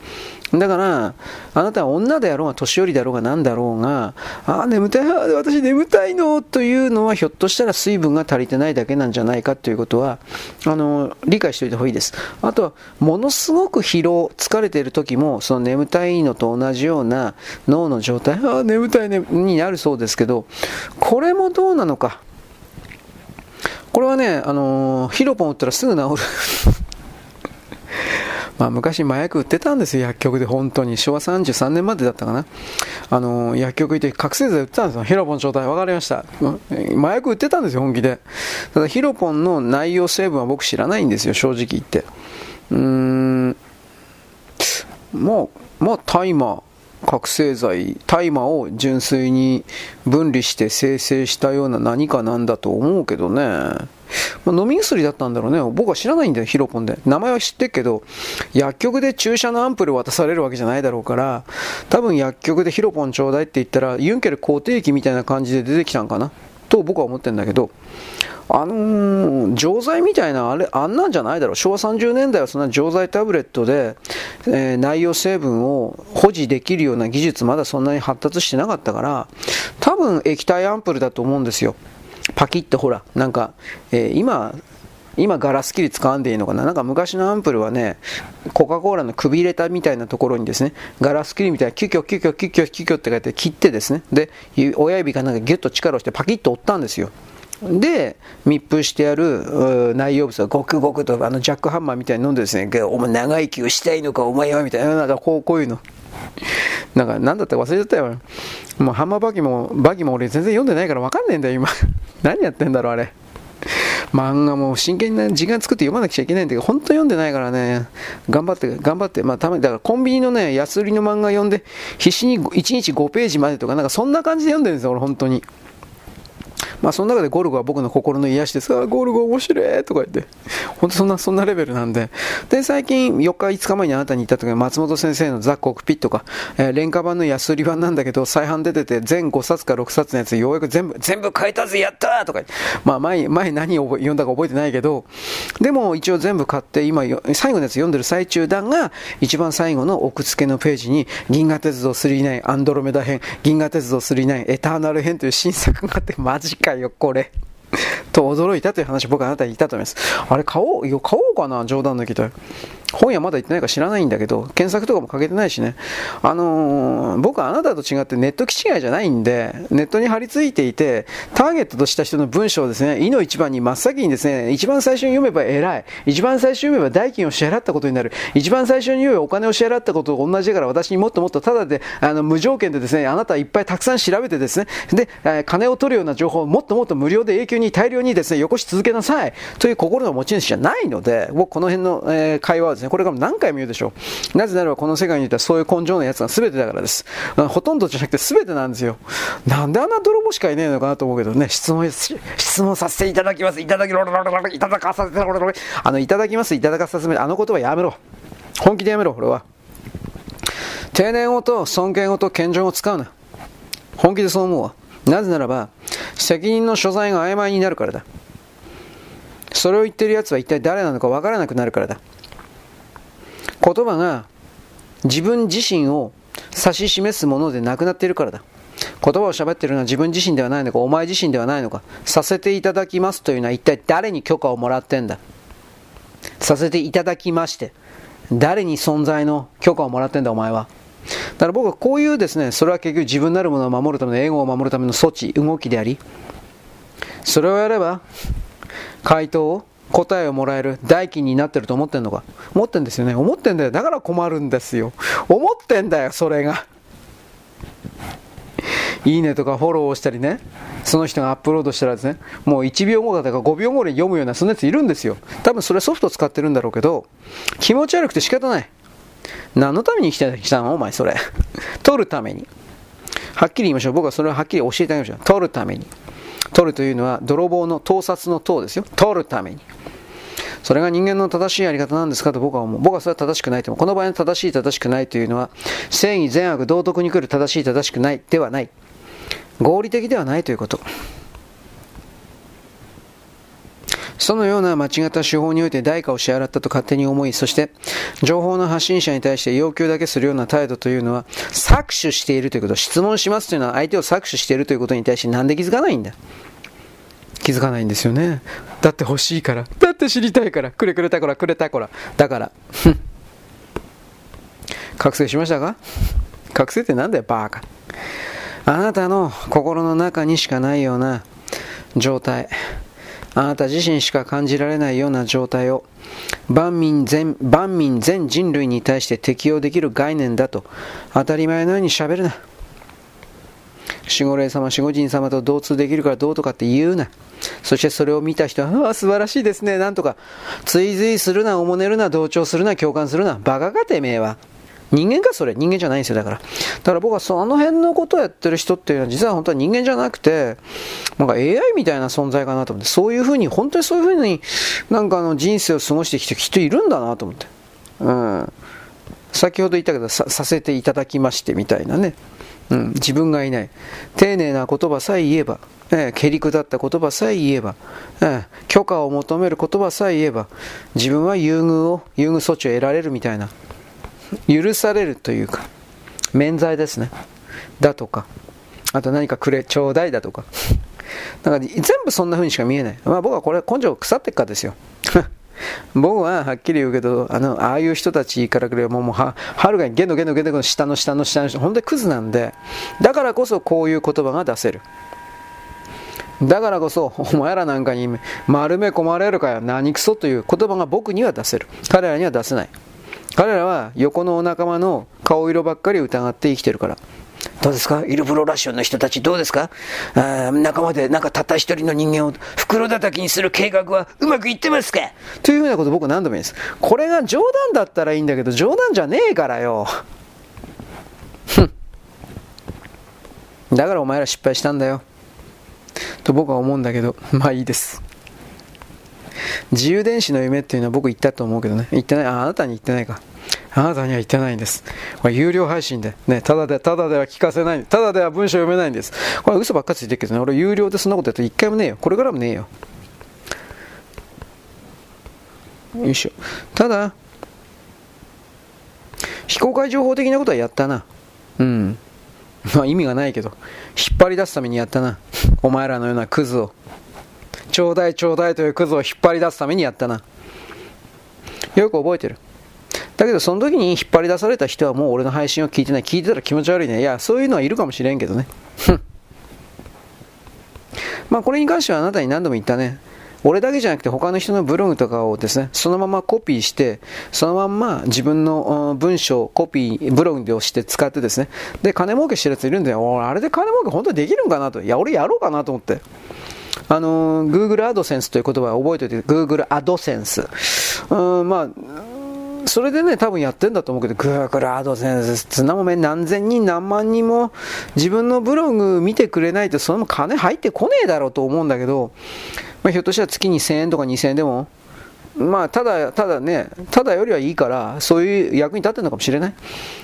だから、あなたは女であろうが、年寄りだろうが、何だろうが、ああ、眠たい、私眠たいのというのは、ひょっとしたら水分が足りてないだけなんじゃないかということは、あの、理解しておいた方がいいです。あとは、ものすごく疲労、疲れている時も、その眠たいのと同じような脳の状態、ああ、眠たいね、になるそうですけど、これもどうなのか。これはね、あのヒロポン打ったらすぐ治るまあ、昔麻薬売ってたんですよ、薬局で本当に。昭和33年までだったかな。あのー、薬局行って覚醒剤売ってたんですよ。ヒロポン状態。わかりました。麻薬売ってたんですよ、本気で。ただヒロポンの内容成分は僕知らないんですよ、正直言って。うーん。もう、まあ、大麻。覚醒剤、大麻を純粋に分離して生成したような何かなんだと思うけどね。まあ、飲み薬だったんだろうね。僕は知らないんだよ、ヒロポンで。名前は知ってるけど、薬局で注射のアンプル渡されるわけじゃないだろうから、多分薬局でヒロポンちょうだいって言ったら、ユンケル肯定器みたいな感じで出てきたんかな？と僕は思ってるんだけど、あのー、錠剤みたいな、あれ、あんなんじゃないだろう。昭和30年代はそんな錠剤タブレットで、えー、内容成分を保持できるような技術まだそんなに発達してなかったから、多分液体アンプルだと思うんですよ。パキッとほら、なんか、えー、今、今ガラス切り使わんでいいのかな？なんか昔のアンプルはね、コカ・コーラのくびれたみたいなところにですね、ガラス切りみたいな、キュキュキュキュキュキュキュキュって書いて切ってですね、で、親指かなんかギュッと力をしてパキッと折ったんですよ。で、密封してある内容物がごくごくとあのジャックハンマーみたいに飲んでですね、お前長生きをしたいのか、お前はみたいな、なんかこうこういうの。なんか、なんだって忘れちゃったよ。もうハンマーバギも、バギも俺全然読んでないから分かんねえんだよ、今。何やってんだろう、あれ。漫画も真剣に時間作って読まなくちゃいけないんだけど、本当読んでないからね、頑張って、頑張って、まあたまに、だからコンビニのね、安売りの漫画読んで、必死に1日5ページまでとか、なんかそんな感じで読んでるんですよ、俺本当に。まあ、その中でゴルゴは僕の心の癒しです。が、ゴルゴ面白いとか言って、本当そんな、そんなレベルなんで。で、最近4日、5日前にあなたに言った時に松本先生のザ・コックピットか、えー、廉価版の安売り版なんだけど、再販出てて、全5冊か6冊のやつ、ようやく全部、全部買えたぜ、やったとかまあ、前、前何を読んだか覚えてないけど、でも一応全部買って、今、最後のやつ読んでる最中だが、一番最後の奥付けのページに、銀河鉄道999、アンドロメダ編、銀河鉄道999、エターナル編という新作があって、マジか。かよ、これ。と驚いたという話僕はあなたに言ったと思います。あれ買おう、買おうかな、冗談抜きと。本屋まだ行ってないか知らないんだけど、検索とかもかけてないしね。あのー、僕はあなたと違ってネット気違いじゃないんで、ネットに貼り付いていて、ターゲットとした人の文章をですね、いの一番に真っ先にですね、一番最初に読めば偉い。一番最初に読めば代金を支払ったことになる。一番最初に読めばお金を支払ったことと同じだから私にもっともっとただで、あの、無条件でですね、あなたはいっぱいたくさん調べてですね、で、え金を取るような情報をもっともっと無料で永久に大量にですね、よこし続けなさい。という心の持ち主じゃないので、僕この辺の、えー、会話はですね、これからも何回も言うでしょう。なぜならばこの世界にいたそういう根性のやつが全てだからです。ほとんどじゃなくて全てなんですよ。なんであんな泥棒しかいねえのかなと思うけどね、質問、質問させていただきます。いただき、いただかさせて、あの、いただきます、いただかさせて、あの言葉やめろ。本気でやめろ、俺は。定年語と尊敬語と謙譲を使うな。本気でそう思うわ。なぜならば、責任の所在が曖昧になるからだ。それを言ってる奴は一体誰なのか分からなくなるからだ。言葉が自分自身を指し示すものでなくなっているからだ。言葉を喋っているのは自分自身ではないのか、お前自身ではないのか、させていただきますというのは一体誰に許可をもらってんだ。させていただきまして、誰に存在の許可をもらってんだ、お前は。だから僕はこういうですね、それは結局自分なるものを守るための、英語を守るための措置、動きであり、それをやれば、回答を答えをもらえる代金になってると思ってんのか？思ってんですよね。思ってんだよ。だから困るんですよ。思ってんだよそれが。いいねとかフォローをしたりね。その人がアップロードしたらですね。もう1秒後だとか5秒後に読むようなそんなやついるんですよ。多分それソフト使ってるんだろうけど気持ち悪くて仕方ない。何のために来たの？お前それ。取るために。はっきり言いましょう。僕はそれをはっきり教えてあげましょう。取るために。取るというのは泥棒の盗撮の盗ですよ。取るために。それが人間の正しいやり方なんですかと僕は思う。僕はそれは正しくないと思う。この場合の正しい正しくないというのは、正義、善悪、道徳に来る正しい正しくないではない。合理的ではないということ。そのような間違った手法において代価を支払ったと勝手に思い、そして情報の発信者に対して要求だけするような態度というのは搾取しているということ、質問しますというのは相手を搾取しているということに対してなんで気づかないんだ気づかないんですよね。だって欲しいから。だって知りたいから。くれくれたこら、くれたこら。だから。覚醒しましたか？覚醒ってなんだよ、バーカ。あなたの心の中にしかないような状態。あなた自身しか感じられないような状態を万民全万民全人類に対して適用できる概念だと当たり前のようにしゃべるな。守護霊様、守護神様と同通できるからどうとかって言うな。そしてそれを見た人は、ああ、素晴らしいですね、なんとか。追随するな、おもねるな、同調するな、共感するな。バカかてめえは。人間かそれ人間じゃないんですよだからだから僕はその辺のことをやってる人っていうのは実は本当は人間じゃなくてなんか AI みたいな存在かなと思ってそういうふうに本当にそういうふうになんかあの人生を過ごしてきて人いるんだなと思ってうん先ほど言ったけどさせていただきましてみたいなねうん、自分がいない。丁寧な言葉さえ言えば、えー、蹴り下った言葉さえ言えば、えー、許可を求める言葉さえ言えば、自分は優遇を、優遇措置を得られるみたいな、許されるというか、免罪ですね。だとか、あと何かくれ、ちょうだいだとか、だか全部そんな風にしか見えない。まあ僕はこれ根性腐ってっかですよ。僕ははっきり言うけど、あの、ああいう人たちからくればもう、は、はるかにゲノゲノゲノゲノ下の下の下の人、本当にクズなんで、だからこそこういう言葉が出せる。だからこそ、お前らなんかに丸め込まれるかよ、何クソという言葉が僕には出せる。彼らには出せない。彼らは横のお仲間の顔色ばっかり疑って生きてるから。どうですか？イルブロラッションの人たちどうですか？仲間でなんかたった一人の人間を袋叩きにする計画はうまくいってますか？というふうなこと僕何度も言います。これが冗談だったらいいんだけど冗談じゃねえからよ。だからお前ら失敗したんだよ。と僕は思うんだけど、まあいいです。自由電子の夢っていうのは僕言ったと思うけどね。言ってない。あ、あなたに言ってないか。あなたには言ってないんです。これ有料配信で、ね、ただで、ただでは聞かせない、ただでは文章読めないんです。これ嘘ばっかついてるけどね、俺有料でそんなことやって一回もねえよ。これからもねえよ。よいしょ。ただ、非公開情報的なことはやったな。うん。まあ意味がないけど、引っ張り出すためにやったな。お前らのようなクズを。ちょうだいちょうだいというクズを引っ張り出すためにやったな。よく覚えてる。だけどその時に引っ張り出された人はもう俺の配信を聞いてない。聞いてたら気持ち悪いね。いや、そういうのはいるかもしれんけどね。まあこれに関してはあなたに何度も言ったね。俺だけじゃなくて他の人のブログとかをですね、そのままコピーして、そのまんま自分の文章、コピー、ブログをして使ってですね、で、金儲けしてるやついるんだよ。俺、あれで金儲け本当にできるんかなと。いや、俺やろうかなと思って。あのー、Google AdSense という言葉を覚えておいて、Google AdSense。うん、まあ、それでね、多分やってんだと思うけど、グーグルアドセンス、つなもめ何千人何万人も自分のブログ見てくれないとその金入ってこねえだろうと思うんだけど、まあ、ひょっとしたら月に1000円とか2000円でも、まあ、ただ、ただね、ただよりはいいから、そういう役に立ってるのかもしれない。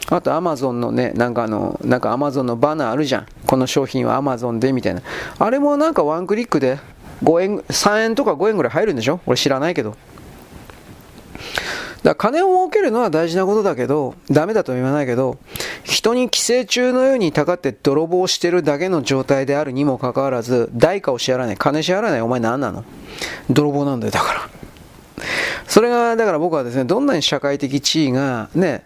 あと、アマゾンのね、なんかあの、なんかアマゾンのバナーあるじゃん。この商品はアマゾンで、みたいな。あれもなんかワンクリックで5円、3円とか5円ぐらい入るんでしょ？俺知らないけど。だ金を儲けるのは大事なことだけど、ダメだと言わないけど、人に寄生虫のようにたかって泥棒してるだけの状態であるにもかかわらず、代価を支払わない、金支払わない、お前何なの？泥棒なんだよ、だから。それが、だから僕はですね、どんなに社会的地位がね、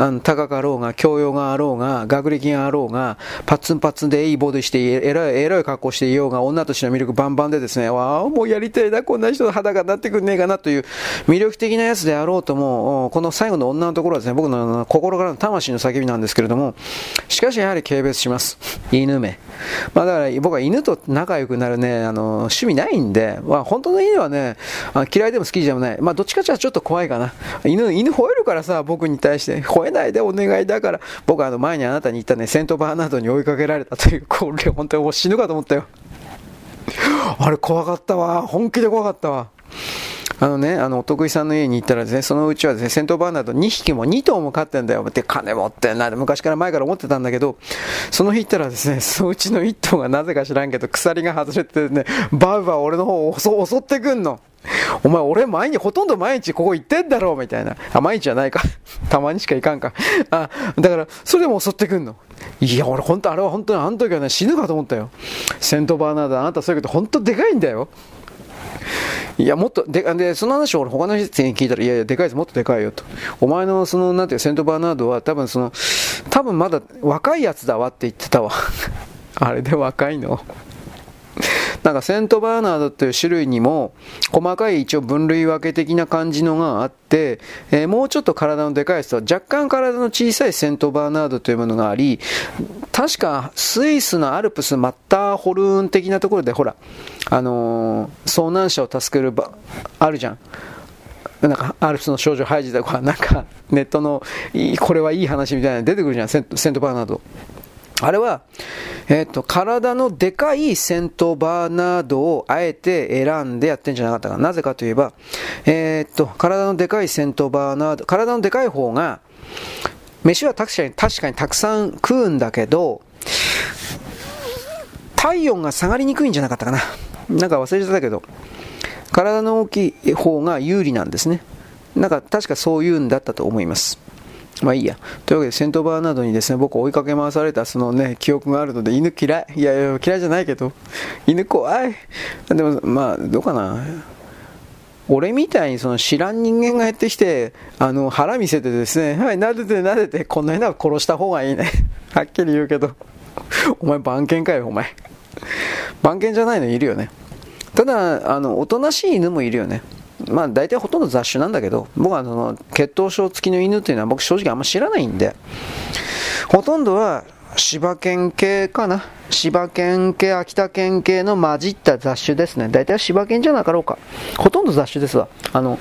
あの高かろうが、教養があろうが、学歴があろうが、パッツンパッツンでいいボディして、えらい、えらい格好していようが、女としての魅力バンバンでですね、わあ、もうやりたいな、こんな人の裸になってくんねえかなという魅力的なやつであろうとも、この最後の女のところはですね、僕の心からの魂の叫びなんですけれども、しかしやはり軽蔑します。犬目。まあだから僕は犬と仲良くなるね、あの、趣味ないんで、まあ本当の犬はね、嫌いでも好きじゃない。まあどっちかっていうとちょっと怖いかな。犬、犬吠えるからさ、僕に対して、吠えないでお願いだから、僕はあの前にあなたに言ったね、セントバーナードに追いかけられたという、これ本当にもう死ぬかと思ったよ。あれ怖かったわ。本気で怖かったわ。あのね、あの、お得意さんの家に行ったらですね、そのうちはですね、セントバーナード2匹も2頭も飼ってんだよ。って金持ってんな。昔から前から思ってたんだけど、その日行ったらですね、そのうちの1頭がなぜか知らんけど、鎖が外れてね、バウバウ俺の方を襲ってくんの。お前、俺毎日、ほとんど毎日ここ行ってんだろうみたいな。あ、毎日じゃないか。たまにしか行かんか。あ、だから、それでも襲ってくんの。いや、俺本当、あれは本当に、あの時はね、死ぬかと思ったよ。セントバーナード、あなたそういうこと本当でかいんだよ。いや、もっと、で、でその話を俺他の人に聞いたら、いやいや、でかいです、もっとでかいよと。お前の、その、なんていうセントバーナードは多分その、多分まだ若いやつだわって言ってたわ。あれで若いの？なんかセントバーナードっていう種類にも細かい一応分類分け的な感じのがあって、えー、もうちょっと体のでかい人は若干体の小さいセントバーナードというものがあり、確かスイスのアルプスマッターホルーン的なところでほら、あのー、遭難者を助ける場、あるじゃん。なんか、アルプスの少女ハイジとか、なんか、ネットの、これはいい話みたいなの出てくるじゃん、セントバーナード。あれは、えっ、と、体のでかいセントバーナードをあえて選んでやってんじゃなかったかな。なぜかといえば、えっ、と、体のでかいセントバーナード、体のでかい方が、飯は確かに、確かにたくさん食うんだけど、体温が下がりにくいんじゃなかったかな。なんか忘れてたけど、体の大きい方が有利なんですね。なんか確かそういうんだったと思います。まあいいや。というわけで、先頭バーなどにですね、僕追いかけ回されたそのね、記憶があるので、犬嫌い。いやいや、嫌いじゃないけど、犬怖い。でも、まあ、どうかな。俺みたいにその知らん人間がやってきて、あの、腹見せてですね、はい、撫でて撫でて、こんなには殺した方がいいね。はっきり言うけど。お前番犬かよ、お前。番犬じゃないのいるよね。ただ、あの、おとなしい犬もいるよね。まあ大体ほとんど雑種なんだけど、僕はその血統症付きの犬っていうのは僕正直あんま知らないんで、ほとんどは柴犬系かな。柴犬系、秋田犬系の混じった雑種ですね。大体柴犬じゃなかろうか。ほとんど雑種ですわ。あの、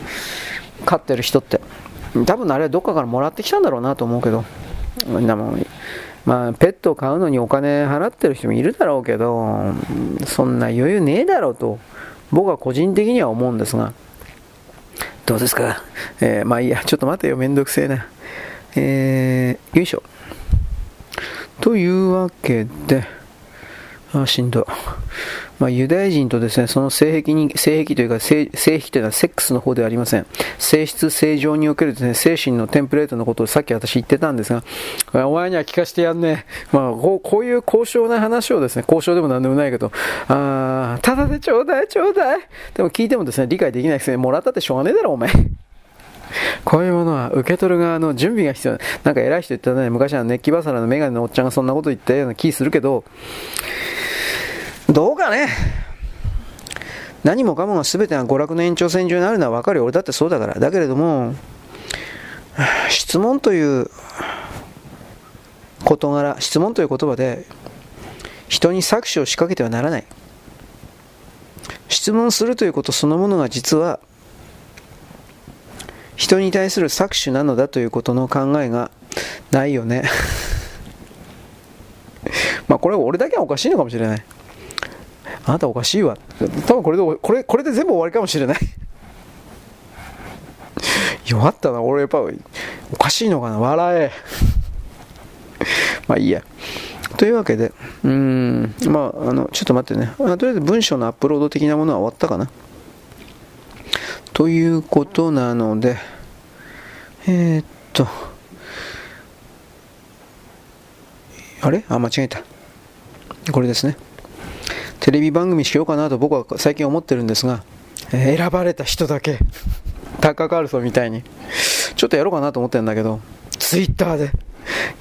飼ってる人って。多分あれはどっかからもらってきたんだろうなと思うけど。まあ、ペットを飼うのにお金払ってる人もいるだろうけど、そんな余裕ねえだろうと、僕は個人的には思うんですが。どうですか？えー、まあいいや、ちょっと待てよ、めんどくせえな。えー、よいしょ。というわけで、あ、しんど。まあ、ユダヤ人とですね、その性癖に、性癖というか性、性癖というのはセックスの方ではありません。性質、正常におけるですね、精神のテンプレートのことをさっき私言ってたんですが、お前には聞かせてやんねまあ、こうこういう高尚な話をですね、交渉でもなんでもないけど、あただでちょうだいちょうだい。でも聞いてもですね、理解できないですね、もらったってしょうがねえだろ、お前。こういうものは受け取る側の準備が必要。なんか偉い人言ったね、昔は熱気バサラのメガネのおっちゃんがそんなこと言ったような気するけど、どうかね。何もかもが全てが娯楽の延長線上にあるのは分かる。俺だってそうだから。だけれども、質問という事柄、質問という言葉で、人に搾取を仕掛けてはならない。質問するということそのものが実は、人に対する搾取なのだということの考えがないよね。まあこれ俺だけはおかしいのかもしれない。あなたおかしいわ。多分これで、これ、これで全部終わりかもしれない 弱ったな。俺やっぱ、おかしいのかな。笑え。まあいいや。というわけで、うん、まあ、あの、ちょっと待ってね。とりあえず文章のアップロード的なものは終わったかな。ということなので、えー、っと、あれ？あ、間違えた。これですね。テレビ番組しようかなと僕は最近思ってるんですが、選ばれた人だけ、タッカー・カールソンみたいに、ちょっとやろうかなと思ってるんだけど、ツイッターで、い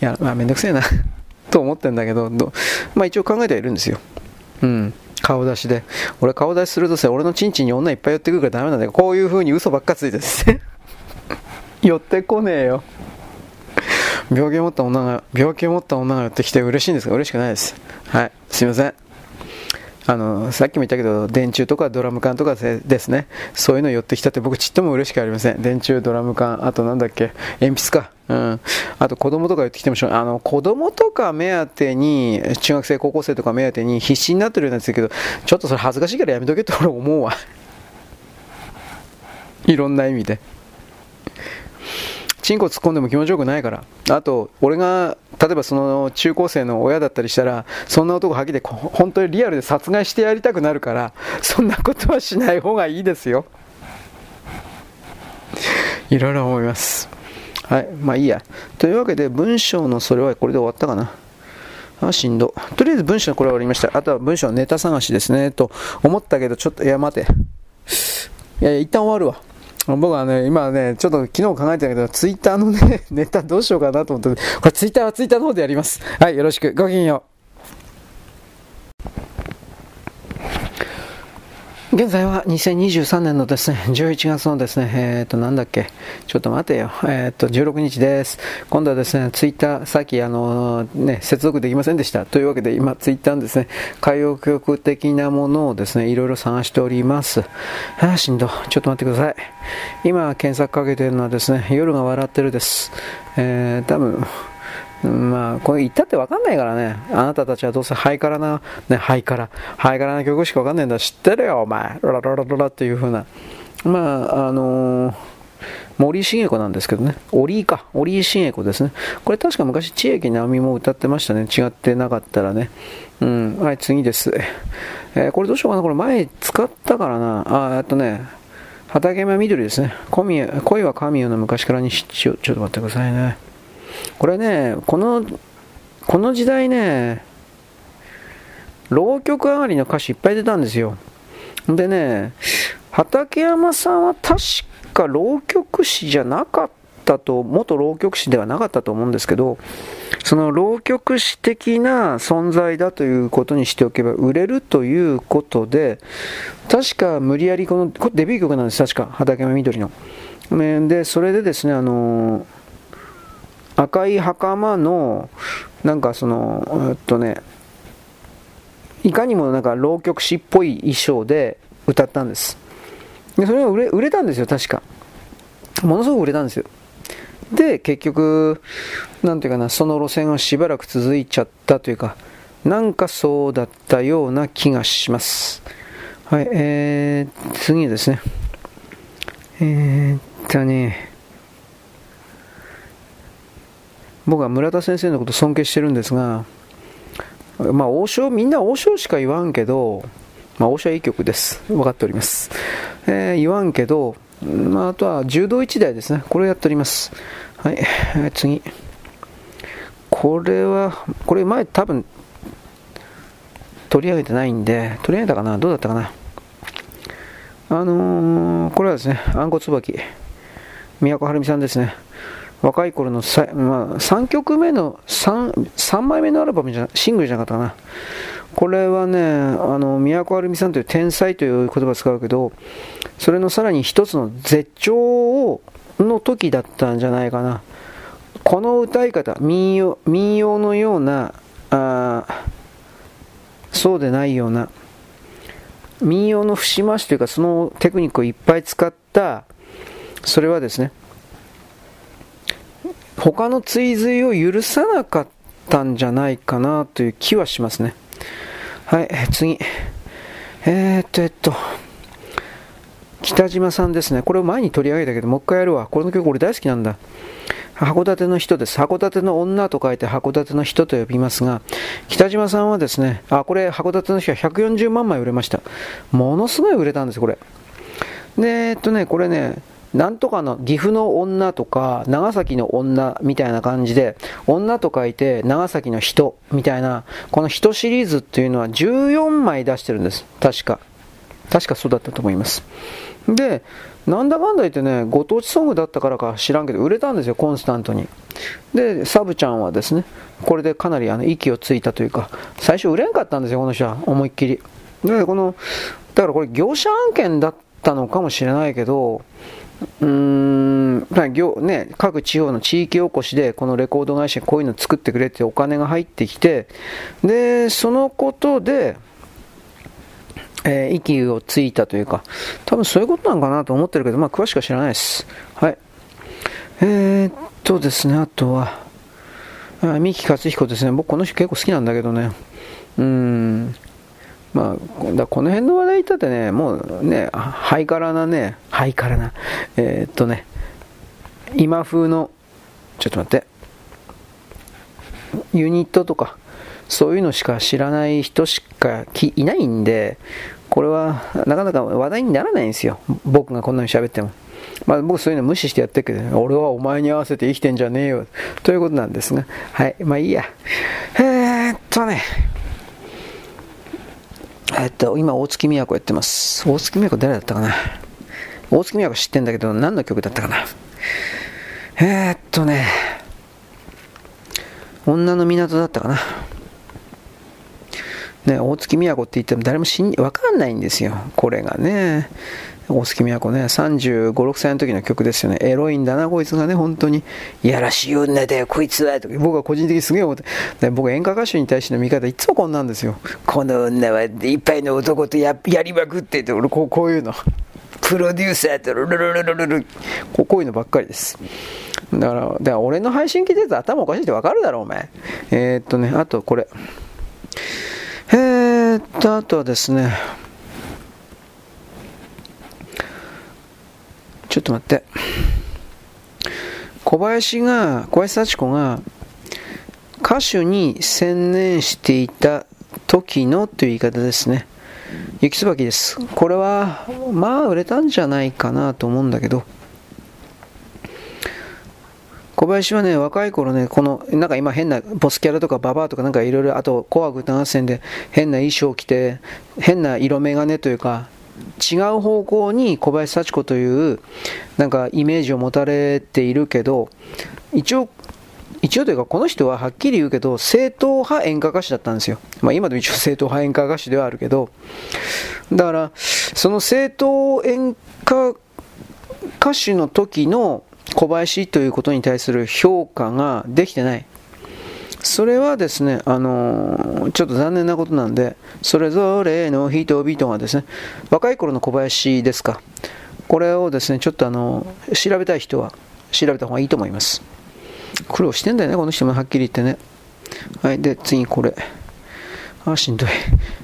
や、まあめんどくせえなと思ってるんだけど、まあ一応考えてはいるんですよ。うん。顔出しで。俺顔出しするとさ、俺のちんちんに女いっぱい寄ってくるからダメなんだよ。こういう風に嘘ばっかついてですね寄ってこねえよ。病気を持った女が、病気を持った女が寄ってきて嬉しいんですか嬉しくないです。はい。すいません。あのさっきも言ったけど電柱とかドラム缶とかですね。そういうの寄ってきたって僕ちっとも嬉しくありません。電柱ドラム缶あとなんだっけ？鉛筆か。うん、あと子供とか寄ってきてもしょうあの子供とか目当てに中学生高校生とか目当てに必死になってるようなんですけどちょっとそれ恥ずかしいからやめとけって俺思うわ。いろんな意味で。チンコ突っ込んでも気持ちよくないから。あと、俺が、例えばその中高生の親だったりしたら、そんな男はきで本当にリアルで殺害してやりたくなるから、そんなことはしない方がいいですよ。いろいろ思います。はい、まあいいや。というわけで、文章のそれはこれで終わったかな。あ、しんど。とりあえず文章これ終わりました。あとは文章のネタ探しですね。と思ったけど、ちょっと、いや、待て。いや、一旦終わるわ。僕はね、今ね、ちょっと昨日考えてたけど、ツイッターのね、ネタどうしようかなと思って、これツイッターはツイッターの方でやります。はい、よろしく。ごきげんよう。現在は2023年のですね、11月のですね、えっ、ー、と、なんだっけ、ちょっと待てよ、えっ、ー、と、16日です。今度はですね、ツイッター、さっきあの、ね、接続できませんでした。というわけで、今、ツイッターのですね、海洋局的なものをですね、いろいろ探しております。ああ、しんど。ちょっと待ってください。今、検索かけてるのはですね、夜が笑ってるです。えー、多分、まあ、これ言ったって分かんないからね。あなたたちはどうせハイカラな、ね、ハイカラ、ハイカラな曲しか分かんないんだ。知ってるよ、お前。ララララララっていう風な。まあ、あのー、森重子なんですけどね。折井か。折井重子ですね。これ確か昔、千秋直美も歌ってましたね。違ってなかったらね。うん。はい、次です。えー、これどうしようかな。これ前使ったからな。あ、えっとね。畠山緑ですね。恋は神代の昔からにしちょ、ちょっと待ってくださいね。これね、この、この時代ね、浪曲上がりの歌詞いっぱい出たんですよ。でね、畠山さんは確か浪曲師じゃなかったと、元浪曲師ではなかったと思うんですけど、その浪曲師的な存在だということにしておけば売れるということで、確か無理やりこの、これデビュー曲なんです、確か、畠山みどりの。で、それでですね、あの赤い袴の、なんかその、えっとね、いかにもなんか浪曲師っぽい衣装で歌ったんです。で、それが売れ売れたんですよ、確か。ものすごく売れたんですよ。で、結局、なんていうかな、その路線はしばらく続いちゃったというか、なんかそうだったような気がします。はい、えー、次ですね。えー、っとね、僕は村田先生のこと尊敬してるんですが、まあ、王将、みんな王将しか言わんけど、まあ、王将はいい曲です。分かっております。えー、言わんけど、まあ、あとは柔道一台ですね。これをやっております。はい、えー、次。これは、これ前多分、取り上げてないんで、取り上げたかな？どうだったかな？あのー、これはですね、あんこ椿、宮古晴美さんですね。若い頃のさ、まあ、3曲目の3、3枚目のアルバムじゃ、シングルじゃなかったな。これはね、あの、宮古るみさんという天才という言葉を使うけど、それのさらに一つの絶頂をの時だったんじゃないかな。この歌い方、民謡民謡のような、あそうでないような、民謡の節回しというか、そのテクニックをいっぱい使った、それはですね、他の追随を許さなかったんじゃないかなという気はしますね。はい、次。えー、っと、えっと、北島さんですね。これを前に取り上げたけど、もう一回やるわ。この曲俺大好きなんだ。函館の人です。函館の女と書いて函館の人と呼びますが、北島さんはですね、あ、これ函館の人は140万枚売れました。ものすごい売れたんです、これ。で、えっとね、これね、なんとかの岐阜の女とか長崎の女みたいな感じで女と書いて長崎の人みたいなこの人シリーズっていうのは14枚出してるんです。確か。確かそうだったと思います。でなんだかんだ言ってねご当地ソングだったからか知らんけど売れたんですよコンスタントに。でサブちゃんはですねこれでかなりあの息をついたというか最初売れんかったんですよこの人は思いっきり。でこのだからこれ業者案件だったのかもしれないけどうーん、業ね、各地方の地域おこしでこのレコード会社にこういうの作ってくれってお金が入ってきて、で、そのことで、えー、息をついたというか、多分そういうことなのかなと思ってるけど、まあ詳しくは知らないです。はい。えー、っとですね、あとは、三木克彦ですね。僕この人結構好きなんだけどね。うん。まあ、だこの辺の話題言ったってね、もうね、ハイカラなね、ハイカラな、えー、っとね、今風の、ちょっと待って、ユニットとか、そういうのしか知らない人しかいないんで、これはなかなか話題にならないんですよ。僕がこんなに喋っても。まあ、僕そういうの無視してやってるけど、ね、俺はお前に合わせて生きてんじゃねえよ。ということなんですが、はい、まあいいや。えー、っとね、えっと、今、大月都やってます。大月都誰だったかな？大月都知ってんだけど、何の曲だったかな？えー、っとね、女の港だったかな？ね、大月都って言っても誰もしんわかんないんですよ。これがね。大月都ね、35、6歳の時の曲ですよね。エロいんだな、こいつがね、本当に。いやらしい女だよ、こいつは。と僕は個人的にすげえ思って。で僕演歌歌手に対しての見方、いつもこんなんですよ。この女はいっぱいの男とややりまくってて、俺こうこういうの。プロデューサーとルルルルルルルこういうのばっかりです。だから、だから俺の配信聞いてると頭おかしいってわかるだろ、お前。えー、っとね、あとこれ。えー、っと、あとはですね、ちょっと待って。小林が、小林幸子が歌手に専念していた時のという言い方ですね。雪椿です。これは、まあ売れたんじゃないかなと思うんだけど、小林はね、若い頃ね、この、なんか今変なボスキャラとかババアとかなんかいろいろ、あと、紅白歌合戦で変な衣装を着て、変な色眼鏡というか、違う方向に小林幸子というなんかイメージを持たれているけど一応一応というかこの人ははっきり言うけど正統派演歌歌手だったんですよ、まあ、今でも一応 正統派演歌歌手ではあるけどだからその正統演歌歌手の時の小林ということに対する評価ができてない。それはですね、あのちょっと残念なことなんで、それぞれの人々がですね、若い頃の小林ですか、これをですね、ちょっとあの調べたい人は調べた方がいいと思います。苦労してんだよね、この人もはっきり言ってね。はい、で、次これ。あ、しんどい。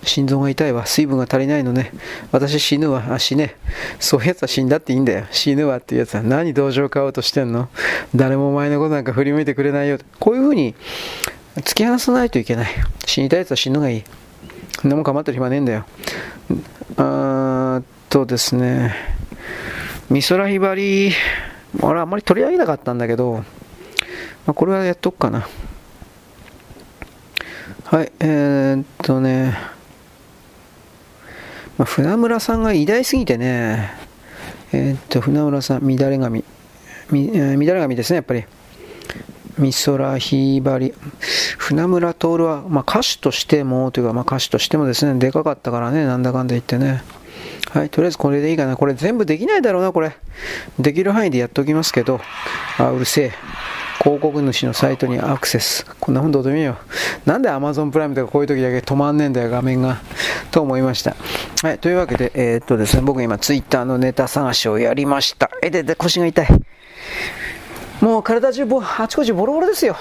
心臓が痛いわ。水分が足りないのね。私死ぬわ。あ、死ね。そういうやつは死んだっていいんだよ。死ぬわっていうやつは何同情買おうとしてんの？誰もお前のことなんか振り向いてくれないよ。こういうふうに突き放さないといけない。死にたいやつは死ぬがいい。そんなもん構ってる暇ねえんだよ。あーっとですね。美空ひばり、俺あんまり取り上げなかったんだけど、まあ、これはやっとくかな。はい、えー、っとね、まあ、船村さんが偉大すぎてね、えー、っと、船村さん、乱れ髪、み乱れ髪ですね、やっぱり。美空ひばり、船村徹は、まあ、歌手としても、というか、まあ、歌手としてもですね、でかかったからね、なんだかんだ言ってね。はい、とりあえずこれでいいかな。これ全部できないだろうな、これ。できる範囲でやっておきますけど、あ、うるせえ。広告主のサイトにアクセス。こんなもんどうでもいいよ。なんで Amazon プライムとかこういう時だけ止まんねえんだよ、画面が。と思いました。はい、というわけで、えー、っとですね、僕今 Twitter のネタ探しをやりました。え、で、で、腰が痛い。もう体中ぼ、あちこちボロボロですよ。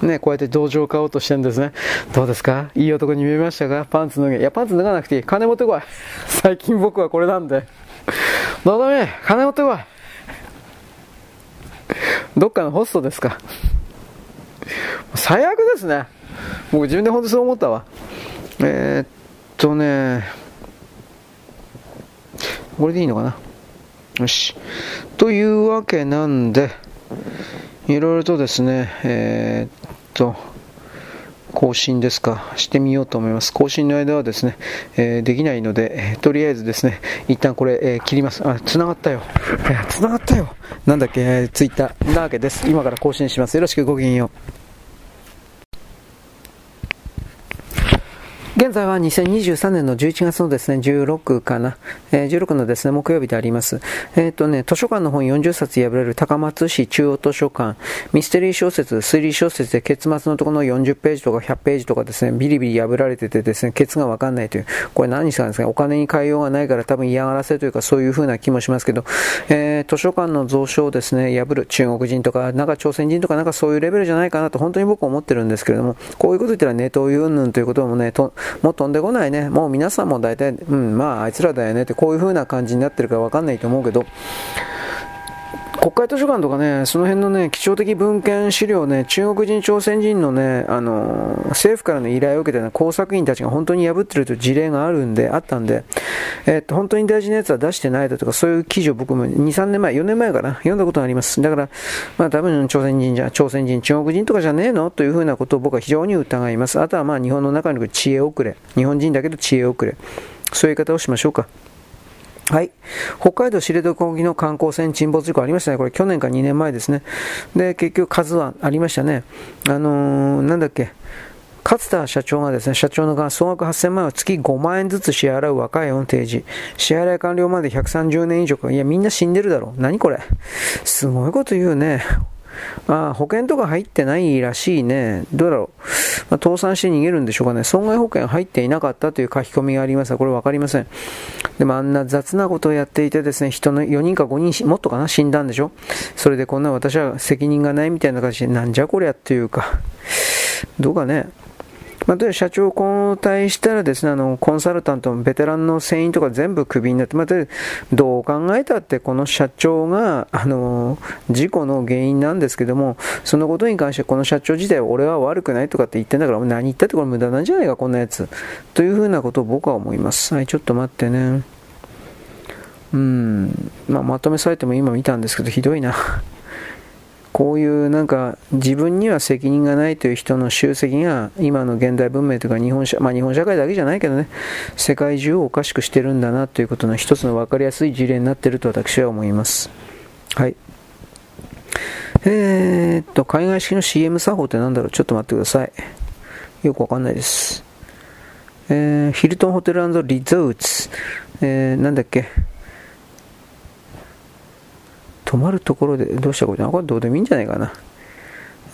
ね、こうやって同情を買おうとしてるんですね。どうですか？いい男に見えましたか？パンツ脱げ。いや、パンツ脱がなくていい。金持ってこい。最近僕はこれなんで。どうだめ、金持ってこい。どっかのホストですか。最悪ですね。僕自分で本当そう思ったわ。えー、っとね、これでいいのかな。よし。というわけなんで、いろいろとですね、えー、っと、更新ですか、してみようと思います。更新の間はですね、えー、できないので、えー、とりあえずですね、一旦これ、えー、切ります。あ、繋がったよ。えー、繋がったよ。なんだっけ、えー、ツイッターなわけです。今から更新します。よろしくごきげんよう。現在は2023年の11月のですね、16かな、えー、16のですね、木曜日であります。えっ、ー、とね、図書館の本40冊破れる高松市中央図書館、ミステリー小説、推理小説で結末のところの40ページとか100ページとかですね、ビリビリ破られててですね、ケツがわかんないという、これ何したんですかお金に変えようがないから多分嫌がらせというかそういう風な気もしますけど、えー、図書館の蔵書をですね、破る。中国人とか、なんか朝鮮人とかなんかそういうレベルじゃないかなと本当に僕は思ってるんですけれども、こういうこと言ったらネトウユンヌンということもね、ともう飛んでこないね。もう皆さんも大体、うん、まああいつらだよねってこういう風な感じになってるかわかんないと思うけど、国会図書館とかね、その辺のね、貴重的文献資料ね、中国人、朝鮮人のね、あの、政府からの依頼を受けてね、工作員たちが本当に破ってるという事例があるんで、あったんで、えー、っと、本当に大事なやつは出してないだとか、そういう記事を僕も2、3年前、4年前かな、読んだことがあります。だから、まあ多分朝鮮人じゃ、朝鮮人、中国人とかじゃねえの？というふうなことを僕は非常に疑います。あとはまあ日本の中に来る知恵遅れ。日本人だけど知恵遅れ。そういう言い方をしましょうか。はい。北海道知床沖の観光船沈没事故ありましたね。これ去年か2年前ですね。で、結局数はありましたね。あのー、なんだっけ。勝田社長がですね、社長の側、総額8000万円を月5万円ずつ支払う若いを提示。支払い完了まで130年以上か。いや、みんな死んでるだろう。何これ。すごいこと言うね。あ保険とか入ってないらしいね。どうだろう。まあ、倒産して逃げるんでしょうかね。損害保険入っていなかったという書き込みがありますが、これ分かりません。でもあんな雑なことをやっていてですね、人の4人か5人、もっとかな、死んだんでしょ？それでこんな私は責任がないみたいな感じで、なんじゃこりゃっていうか、どうかね。まあ、社長交代したらですね、あの、コンサルタントのベテランの船員とか全部クビになって、まあ、どう考えたってこの社長が、あの、事故の原因なんですけども、そのことに関してこの社長自体俺は悪くないとかって言ってんだから、何言ったってこれ無駄なんじゃないか、こんなやつ。というふうなことを僕は思います。はい、ちょっと待ってね。うん、まあ、まとめサイトも今見たんですけど、ひどいな。こういうなんか自分には責任がないという人の集積が今の現代文明というか日本社,、まあ、日本社会だけじゃないけどね世界中をおかしくしてるんだなということの一つの分かりやすい事例になっていると私は思います。はい。えー、っと海外式の CM 作法って何だろう？ちょっと待ってください。よくわかんないです。えー、ヒルトンホテルリゾーツ、えー、なんだっけ？泊まるところでどうしたことこれどうでもいいんじゃないかな。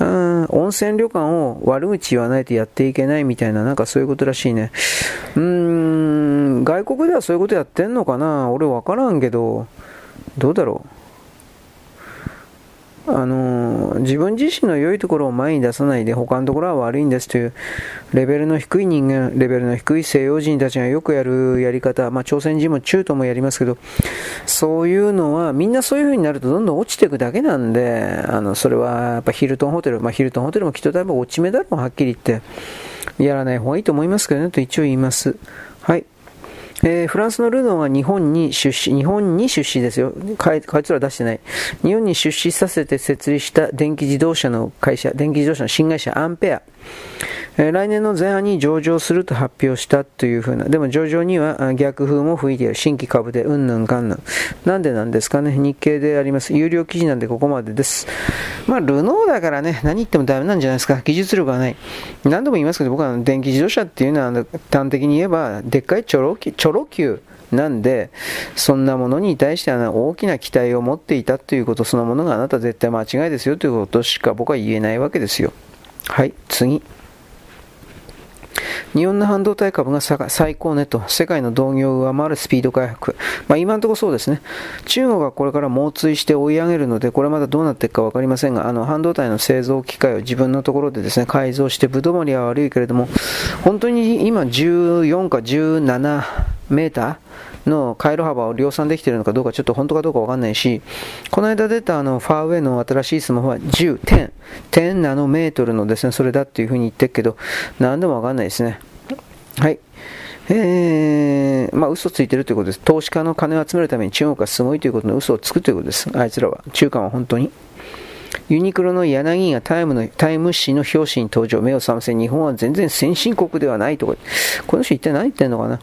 うん、温泉旅館を悪口言わないとやっていけないみたいな、なんかそういうことらしいね。うーん、外国ではそういうことやってんのかな俺わからんけど、どうだろう。あの自分自身の良いところを前に出さないで他のところは悪いんですというレベルの低い人間、レベルの低い西洋人たちがよくやるやり方、まあ、朝鮮人も中東もやりますけど、そういうのはみんなそういう風になるとどんどん落ちていくだけなんで、あのそれはやっぱヒルトンホテル、まあ、ヒルトンホテルもきっと多分落ち目だろう、はっきり言って。やらない方がいいと思いますけどね、と一応言います。はい。えー、フランスのルノーが日本に出資、日本に出資ですよ。かいつら出してない。日本に出資させて設立した電気自動車の会社、電気自動車の新会社アンペア。え、来年の前半に上場すると発表したというふうな、でも上場には逆風も吹いている、新規株でうんぬんかんぬん。なんでなんですかね、日経であります。有料記事なんでここまでです。まあ、ルノーだからね、何言ってもダメなんじゃないですか、技術力がない。何度も言いますけど、僕は電気自動車っていうのは、端的に言えば、でっかいチョロキチョロ級。なんで、そんなものに対しては大きな期待を持っていたということそのものがあなた絶対間違いですよということしか僕は言えないわけですよ。はい、次。日本の半導体株が最高値と世界の同業を上回るスピード回復。まあ、今のところそうですね。中国がこれから猛追して追い上げるので、これまだどうなっていくか分かりませんが、あの半導体の製造機械を自分のところでですね、改造して、ぶどまりは悪いけれども、本当に今14か17メーターの回路幅を量産できているのかどうかちょっと本当かどうかわかんないし、この間出たあのファーウェイの新しいスマホは10、10、10ナノメートルのですね、それだっていうふうに言ってるけど、何でもわかんないですね。はい。えー、まあ嘘ついてるということです。投資家の金を集めるために中国がすごいということの嘘をつくということです。あいつらは。中間は本当に。ユニクロの柳がタイムのタイム誌の表紙に登場。目を覚ませ。日本は全然先進国ではないとか。この人一体何言ってんのかな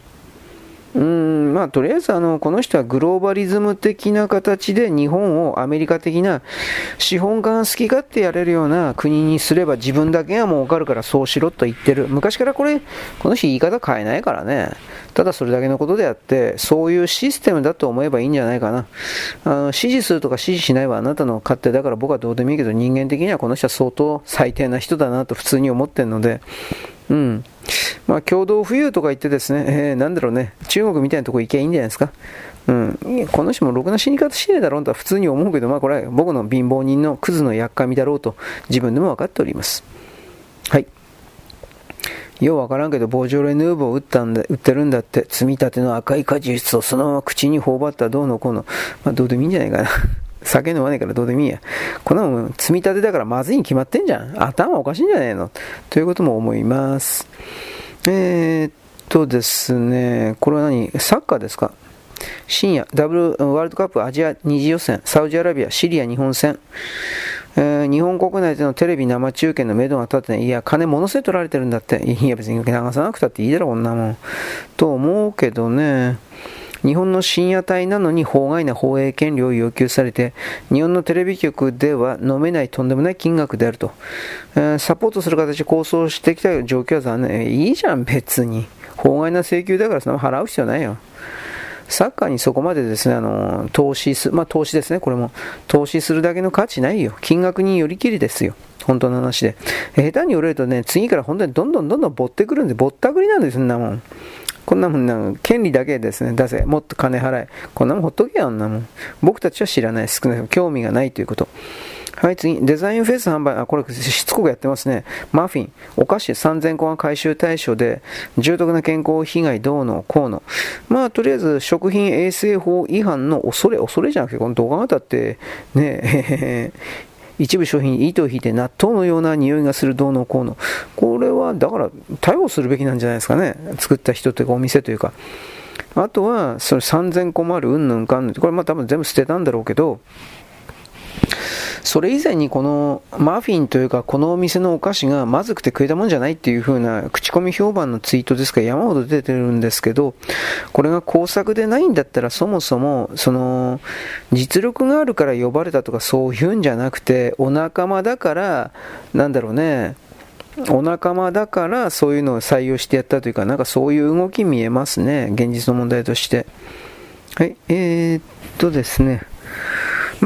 うん、まあ、とりあえずあの、この人はグローバリズム的な形で日本をアメリカ的な資本家が好き勝手やれるような国にすれば自分だけが儲かるからそうしろと言ってる。昔からこれ、この人言い方変えないからね。ただそれだけのことであって、そういうシステムだと思えばいいんじゃないかな。あの支持するとか支持しないはあなたの勝手だから僕はどうでもいいけど人間的にはこの人は相当最低な人だなと普通に思ってるので、うん。まあ、共同富裕とか言ってですね、えー、なんだろうね、中国みたいなとこ行けばいいんじゃないですか。うん。この人もろくな死に方しねえだろうとは普通に思うけど、まあ、これは僕の貧乏人のクズのやっかみだろうと自分でも分かっております。はい。ようわからんけど、ボージョレ・ヌーボーを売ったんだ、売ってるんだって、積み立ての赤い果実をそのまま口に頬張ったらどうのこうの。まあ、どうでもいいんじゃないかな。酒飲まねえからどうでもいいや。こんなもん積み立てだからまずいに決まってんじゃん。頭おかしいんじゃねえのということも思います。えー、っとですね、これは何？サッカーですか？深夜、ダブルワールドカップアジア二次予選、サウジアラビア、シリア日本戦。えー、日本国内でのテレビ生中継の目処が立ってない。いや、金ものすごい取られてるんだって。いや、別に流さなくたっていいだろ、こんなもん。と思うけどね。日本の深夜帯なのに法外な放映権料を要求されて、日本のテレビ局では飲めないとんでもない金額であると。えー、サポートする形で構想してきた状況は残念。いいじゃん、別に。法外な請求だからその払う必要ないよ。サッカーにそこまでですね、あの、投資す、まあ投資ですね、これも。投資するだけの価値ないよ。金額によりきりですよ。本当の話で。下手に言われるとね、次から本当にどんどんどんどんぼってくるんで、ぼったくりなんです、そんなもん。こんなもんな、権利だけですね、出せ、もっと金払え。こんなもんほっとけよ、あんなもん。僕たちは知らない、少ない、興味がないということ。はい、次、デザインフェイス販売、あ、これしつこくやってますね。マフィン、お菓子3000個が回収対象で、重篤な健康被害どうの、こうの。まあ、とりあえず、食品衛生法違反の恐れ、恐れじゃなくて、この動画がたって、ね、一部商品に糸を引いて納豆のような匂いがするどうのこうの。これは、だから、逮捕するべきなんじゃないですかね。作った人というか、お店というか。あとは、それ3000個もあるうんぬんかんぬん。これまあ多分全部捨てたんだろうけど、それ以前にこのマフィンというか、このお店のお菓子がまずくて食えたもんじゃないっていう風な口コミ評判のツイートですか山ほど出てるんですけど、これが工作でないんだったらそもそも、その、実力があるから呼ばれたとかそういうんじゃなくて、お仲間だから、なんだろうね、お仲間だからそういうのを採用してやったというか、なんかそういう動き見えますね、現実の問題として。はい、えー、っとですね。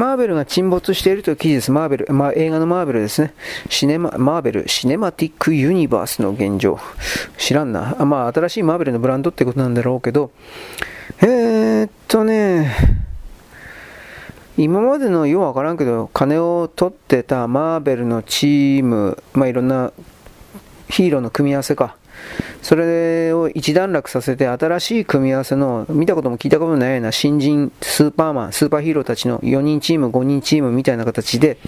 マーベルが沈没しているという記事です。マーベル、まあ、映画のマーベルですね。シネマ、マーベル、シネマティックユニバースの現状。知らんな。まあ、新しいマーベルのブランドってことなんだろうけど、えー、っとね、今までのようわからんけど、金を取ってたマーベルのチーム、まあ、いろんなヒーローの組み合わせか。それを一段落させて新しい組み合わせの見たことも聞いたことないような新人スーパーマン、スーパーヒーローたちの4人チーム、5人チームみたいな形で、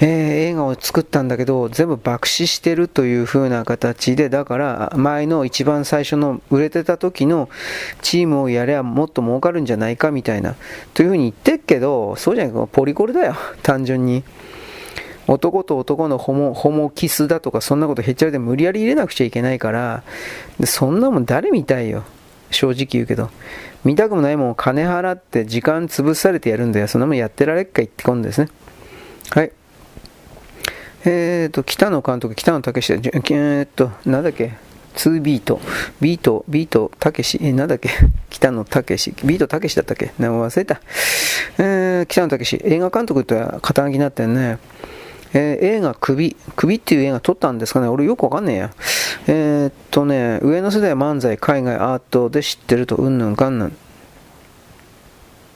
えー、映画を作ったんだけど全部爆死してるという風な形でだから前の一番最初の売れてた時のチームをやればもっと儲かるんじゃないかみたいなという風に言ってっけどそうじゃないかポリコレだよ単純に。男と男のホモホモキスだとかそんなことへっちゃらで無理やり入れなくちゃいけないからそんなもん誰見たいよ。正直言うけど。見たくもないもん金払って時間潰されてやるんだよ。そんなもんやってられっか言ってこんですね。はい。えーと北野監督北野武えーとなんだっけ？2ビート、ビート、ビート、たけし、え、なんだっけ？北野たけし、ビートたけしだったっけ？忘れた。えー、北野たけし、映画監督って肩書きになってんね。えー、映画首、首っていう映画撮ったんですかね？俺よくわかんねえや。えー、っとね、上の世代漫才、海外、アートで知ってると、うんぬんかんぬん。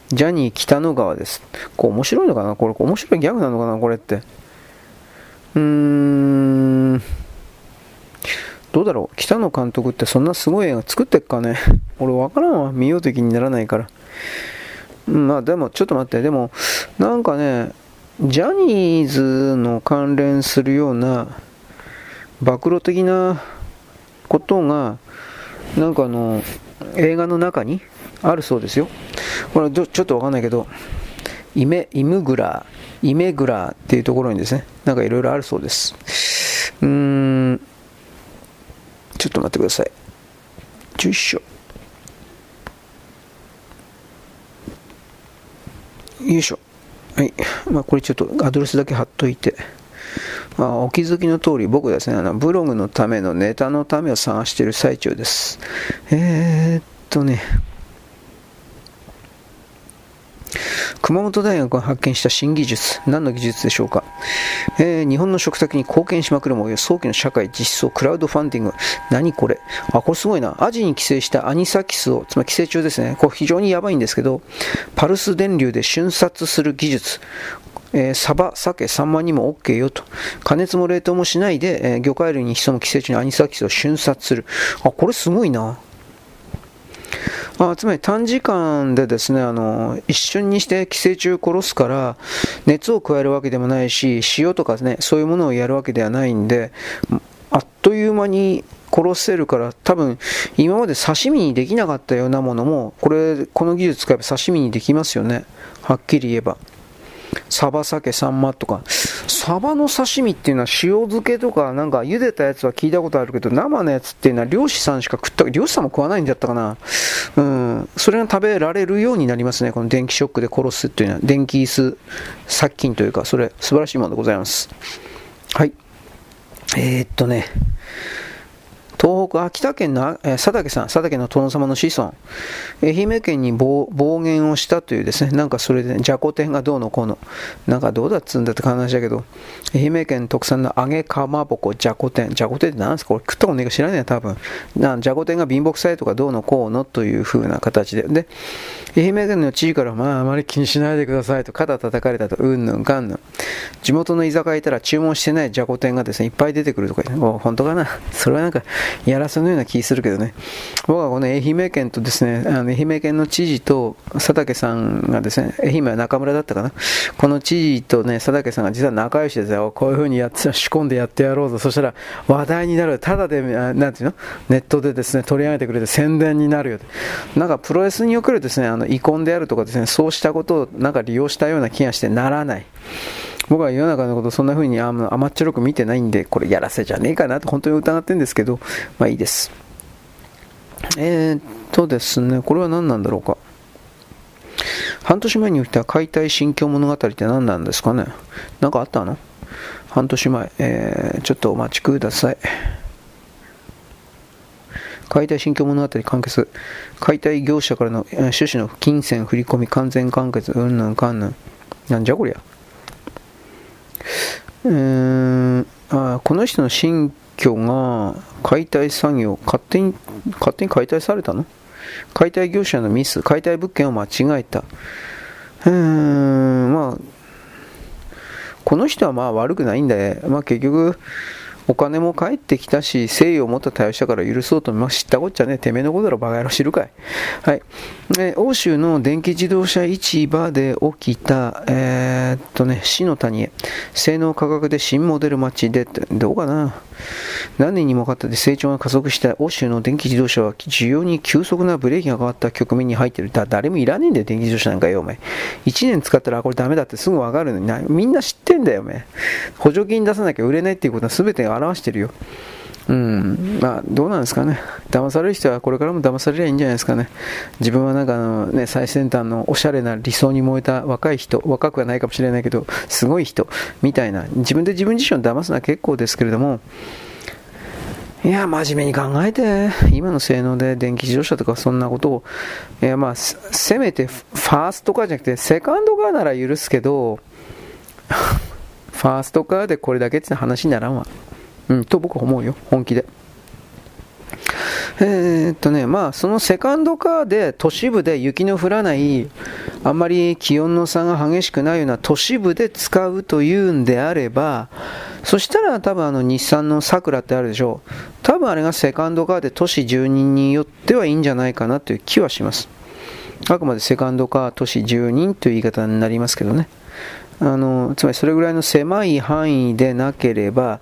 ジャニー北野川です。こう面白いのかな？これ、面白いギャグなのかな？これって。うーん。どうだろう？北野監督ってそんなすごい映画作ってっかね？俺わからんわ。見ようときにならないから。まあでも、ちょっと待って。でも、なんかね、ジャニーズの関連するような暴露的なことがなんかあの映画の中にあるそうですよ。これちょっとわかんないけどイメイムグライメグラっていうところにですねなんかいろいろあるそうです。うーんちょっと待ってください。よいしょ。よいしょ。はい。まあ、これちょっとアドレスだけ貼っといて。まあ、お気づきの通り、僕ですね、あのブログのためのネタのためを探している最中です。えー、っとね、熊本大学が発見した新技術、何の技術でしょうか、えー、日本の食卓に貢献しまくるもよ早期の社会実装クラウドファンディング、何これ、あ、これすごいな、アジに寄生したアニサキスを、つまり寄生虫ですね、これ非常にやばいんですけど、パルス電流で瞬殺する技術、えー、サバ、鮭、サンマにも OK よと。加熱も冷凍もしないで、えー、魚介類に潜む寄生虫のアニサキスを瞬殺する。あ、これすごいな。あつまり短時間でですねあの一瞬にして寄生虫を殺すから熱を加えるわけでもないし塩とかねそういうものをやるわけではないんであっという間に殺せるから多分今まで刺身にできなかったようなものもこれこの技術使えば刺身にできますよね。はっきり言えば。サバ、サケ、サンマとか。サバの刺身っていうのは塩漬けとか、なんか茹でたやつは聞いたことあるけど、生のやつっていうのは漁師さんしか食った、漁師さんも食わないんだったかな。うん。それが食べられるようになりますね。この電気ショックで殺すっていうのは、電気椅子殺菌というか、それ素晴らしいものでございます。はい。えー、っとね。東北、秋田県の、佐竹さん、佐竹の殿様の子孫、愛媛県に暴言をしたというですね、なんかそれで、ね、じゃこ天がどうのこうの、なんかどうだっつうんだって話だけど、愛媛県特産の揚げかまぼこ、じゃこ天、じゃこ天って何ですか？これ食ったことないか知らないよ、多分。なじゃこ天が貧乏くさいとかどうのこうのという風な形で。で、愛媛県の知事から、まあ、あまり気にしないでくださいと、肩叩かれたと、うんぬんかんぬん。地元の居酒屋いたら注文してないじゃこ天がですね、いっぱい出てくるとか、お本当かな？それはなんか、やらせのような気するけどね。僕はこの愛媛県とですね、あの愛媛県の知事と佐竹さんがですね、愛媛は中村だったかな。この知事とね、佐竹さんが実は仲良しでよ。こういう風にやって、仕込んでやってやろうぞ。そしたら話題になる。ただで、なんていうの？ネットでですね、取り上げてくれて宣伝になるよ。なんかプロレスにおけるですね、あの、遺恨であるとかですね、そうしたことをなんか利用したような気がしてならない。僕は世の中のことそんな風に甘っちょろく見てないんで、これやらせじゃねえかなと本当に疑ってるんですけど、まあいいです。えー、っとですね、これは何なんだろうか。半年前に起きた解体新居物語って何なんですかねなんかあったの？半年前、えー、ちょっとお待ちください。解体新居物語完結。解体業者からの趣旨の金銭振り込み完全完結。うんぬんかんぬん。なんじゃこりゃ。うーんあこの人の新居が解体作業勝手に勝手に解体されたの？解体業者のミス解体物件を間違えた。うーんまあこの人はまあ悪くないんで、まあ、結局お金も返ってきたし、誠意を持った対応したから許そうと、まあ、知ったこっちゃね、てめえのことだろ、バカ野郎知るかい。はい。え欧州の電気自動車市場で起きた、えー、っとね、死の谷へ、性能価格で新モデル待ちで、どうかな。何年にもかかって成長が加速した欧州の電気自動車は、需要に急速なブレーキが変わった局面に入ってる。だ誰もいらねえんだよ、電気自動車なんかよ、お前。1年使ったらこれダメだってすぐわかるのに。みんな知ってんだよ、お前。補助金出さなきゃ売れないっていうことは全て表してるよ。うん、まあ、どうなんですかね。騙される人はこれからも騙されりゃいいんじゃないですかね。自分はなんかあの、ね、最先端のおしゃれな理想に燃えた若い人、若くはないかもしれないけど、すごい人、みたいな。自分で自分自身を騙すのは結構ですけれども、いや、真面目に考えて、今の性能で電気自動車とかそんなことを、いや、まあ、せめてファーストカーじゃなくて、セカンドカーなら許すけど、ファーストカーでこれだけって話にならんわ。うん、と僕は思うよ、本気で。えー、っとね、まあ、そのセカンドカーで都市部で雪の降らない、あんまり気温の差が激しくないような都市部で使うというんであれば、そしたら多分あの日産のさくらってあるでしょう。多分あれがセカンドカーで都市住人によってはいいんじゃないかなという気はします。あくまでセカンドカー都市住人という言い方になりますけどね。あのつまりそれぐらいの狭い範囲でなければ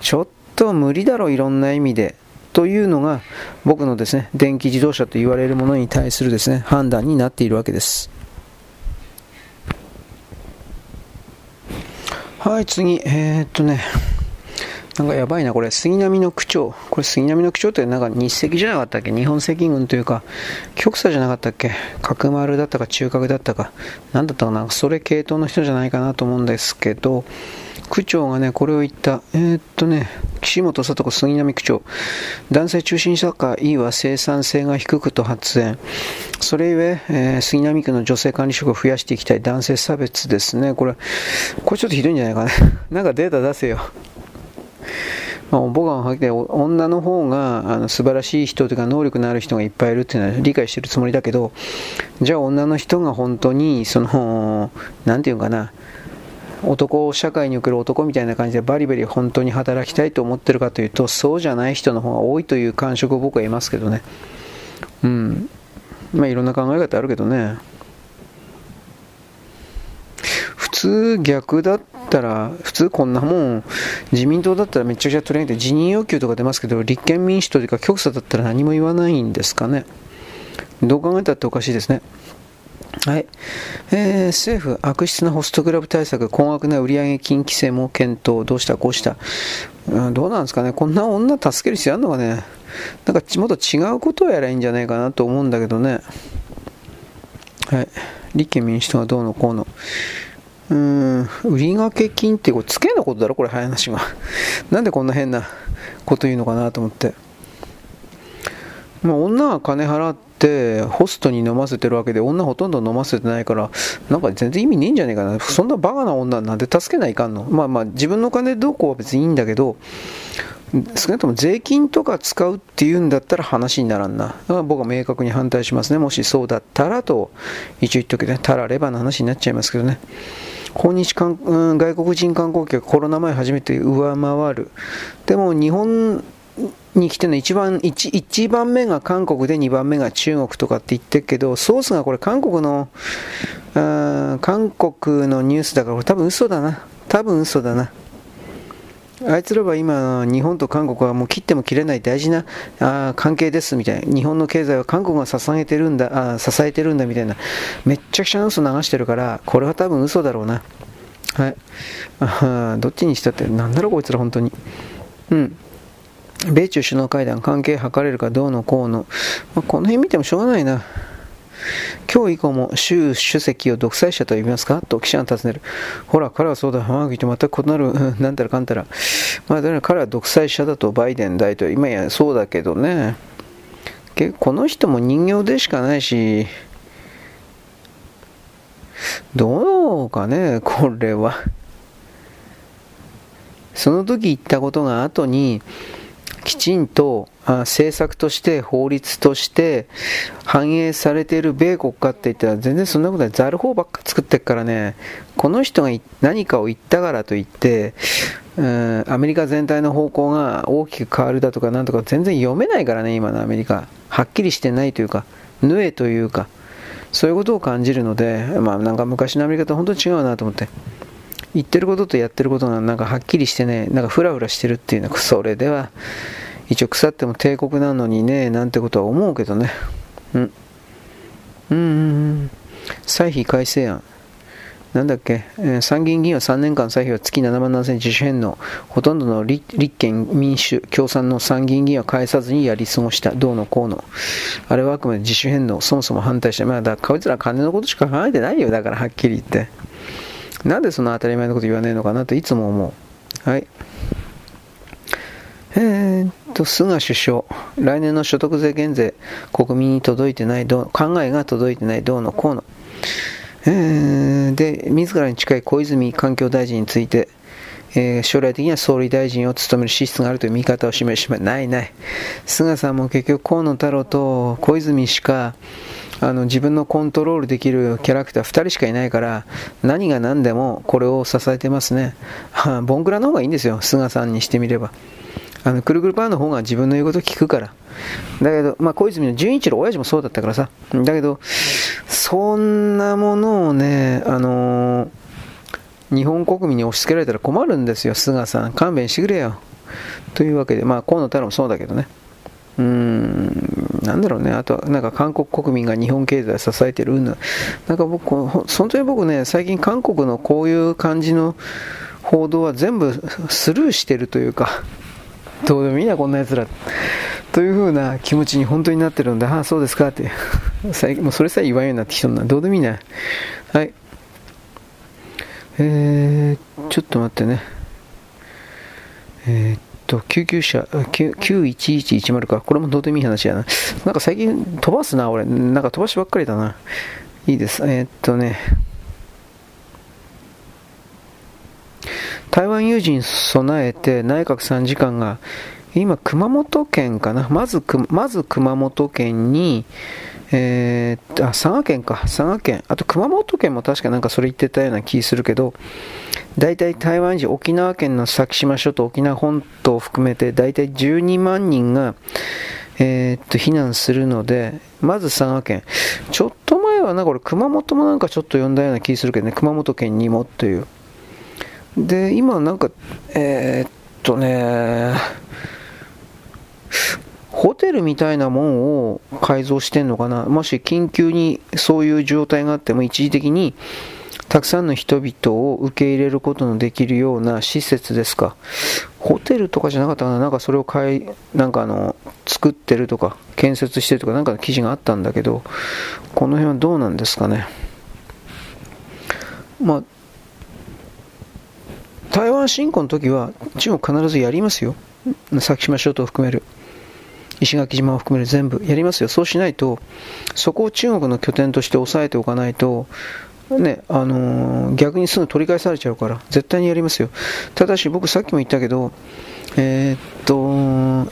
ちょっと無理だろういろんな意味でというのが僕のですね電気自動車と言われるものに対するですね判断になっているわけです。はい次。えー、っとね。なんかやばいな、これ、杉並の区長。これ、杉並の区長ってなんか日赤じゃなかったっけ？日本赤軍というか、極左じゃなかったっけ？角丸だったか中核だったか。なんだったかな？それ系統の人じゃないかなと思うんですけど、区長がね、これを言った。えー、っとね、岸本聡子杉並区長。男性中心社会は生産性が低くと発言。それゆええー、杉並区の女性管理職を増やしていきたい男性差別ですね。これ、これちょっとひどいんじゃないかな。なんかデータ出せよ。まあ、僕がは女の方があの素晴らしい人というか能力のある人がいっぱいいるっていうのは理解してるつもりだけどじゃあ女の人が本当にその何て言うかな男社会における男みたいな感じでバリバリ本当に働きたいと思ってるかというとそうじゃない人の方が多いという感触を僕は得ますけどね。うん。まあいろんな考え方あるけどね。普通逆だったら、普通こんなもん、自民党だったらめちゃくちゃ取り上げて辞任要求とか出ますけど、立憲民主党というか極左だったら何も言わないんですかね。どう考えたっておかしいですね。はい、えー、政府、悪質なホストクラブ対策、高額な売上金規制も検討、どうした、こうした、うん、どうなんですかね、こんな女助ける必要あるのかね、なんかもっと違うことをやればいいんじゃないかなと思うんだけどね、はい、立憲民主党はどうのこうの、うん、売掛金ってこれつけのことだろ？これ話が。なんでこんな変なこと言うのかなと思って。まあ、女が金払ってホストに飲ませてるわけで女ほとんど飲ませてないからなんか全然意味ねえんじゃねえかなそんなバカな女なんで助けないかんのまあまあ自分の金どうこうは別にいいんだけど少なくとも税金とか使うっていうんだったら話にならんな。だから僕は明確に反対しますね。もしそうだったらと、一応言っとけね。たらればの話になっちゃいますけどね。訪日観、うん、外国人観光客コロナ前初めて上回る。でも日本に来ての一番一、一番目が韓国で二番目が中国とかって言ってるけどソースがこれ韓国の韓国のニュースだからこれ多分嘘だな多分嘘だなあいつらは今、日本と韓国はもう切っても切れない大事なあ関係ですみたいな、日本の経済は韓国が支えてるんだあ支えてるんだみたいな、めっちゃくちゃ嘘流してるから、これは多分嘘だろうな。はい。あどっちにしたって、なんだろうこいつら本当に。うん。米中首脳会談、関係図れるかどうのこうの。まあ、この辺見てもしょうがないな。今日以降も習主席を独裁者と呼びますか？と記者が尋ねる。ほら、彼はそうだ、浜口と全く異なる、なんたらかんたら。まあ、彼は独裁者だとバイデン大統領、今やそうだけどね。この人も人形でしかないし、どうかね、これは。その時言ったことが後に、きちんと政策として法律として反映されている米国かって言ったら全然そんなことない。ざる法ばっか作ってっからねこの人が何かを言ったからといってアメリカ全体の方向が大きく変わるだとかなんとか全然読めないからね今のアメリカ。はっきりしてないというかぬえというかそういうことを感じるのでまあなんか昔のアメリカと本当に違うなと思って。言ってることとやってることがなんかはっきりしてねなんかフラフラしてるっていうのはそれでは一応腐っても帝国なのにねなんてことは思うけどね。うん。うんうん歳費改正案。なんだっけ、えー、参議院議員は3年間歳費は月7万7000自主返納。ほとんどの立憲民主共産の参議院議員は返さずにやり過ごした。どうのこうの。あれはあくまで自主返納。そもそも反対してまあだこいつら金のことしか考えてないよ。だからはっきり言って。なんでそんな当たり前のこと言わねえのかなといつも思うはいえー、っと、菅首相、来年の所得税減税、国民に届いてないどう、考えが届いてないどうのこうの。えー、で、自らに近い小泉環境大臣について、えー、将来的には総理大臣を務める資質があるという見方を示しまないない。菅さんも結局河野太郎と小泉しか、あの自分のコントロールできるキャラクター2人しかいないから何が何でもこれを支えてますね。ボンクラの方がいいんですよ、菅さんにしてみれば。あのくるくるパーの方が自分の言うこと聞くから。だけど、まあ、小泉の純一郎親父もそうだったからさ。だけど、そんなものをね、あのー、日本国民に押し付けられたら困るんですよ、菅さん。勘弁してくれよ。というわけで、まあ、河野太郎もそうだけどね。うーん、なんだろうね。あとは、なんか韓国国民が日本経済を支えてるうんなんか僕、本当に僕ね、最近韓国のこういう感じの報道は全部スルーしてるというか、どうでもいいな、こんな奴ら。という風な気持ちに本当になってるんで、ああ、そうですかって。最近もうそれさえ言わんようになってきたんだ。どうでもいいな。はい。えー、ちょっと待ってね。えー、と、救急車、91110か。これもどうでもいい話やな。なんか最近飛ばすな、俺。なんか飛ばしばっかりだな。いいです。えー、っとね。台湾有事に備えて内閣参事官が今、熊本県かな、まずまず熊本県に、えー、あ佐賀県か、佐賀県、あと熊本県も確かなんかそれ言ってたような気するけど、大体台湾人、沖縄県の先島諸島、沖縄本島を含めて、大体12万人が、えー、っと避難するので、まず佐賀県、ちょっと前はな、これ熊本もなんかちょっと呼んだような気するけどね、熊本県にもという。で、今なんか、えー、っとね、ホテルみたいなもんを改造してんのかなもし緊急にそういう状態があっても一時的にたくさんの人々を受け入れることのできるような施設ですか？ホテルとかじゃなかったかな？なんかそれを買い、なんかあの、作ってるとか、建設してるとかなんかの記事があったんだけど、この辺はどうなんですかね？まあ、台湾侵攻の時は中国必ずやりますよ。先島諸島を含める。石垣島を含める全部やりますよ。そうしないと、そこを中国の拠点として押さえておかないと、ね、あのー、逆にすぐ取り返されちゃうから、絶対にやりますよ。ただし僕さっきも言ったけど、えー、っと、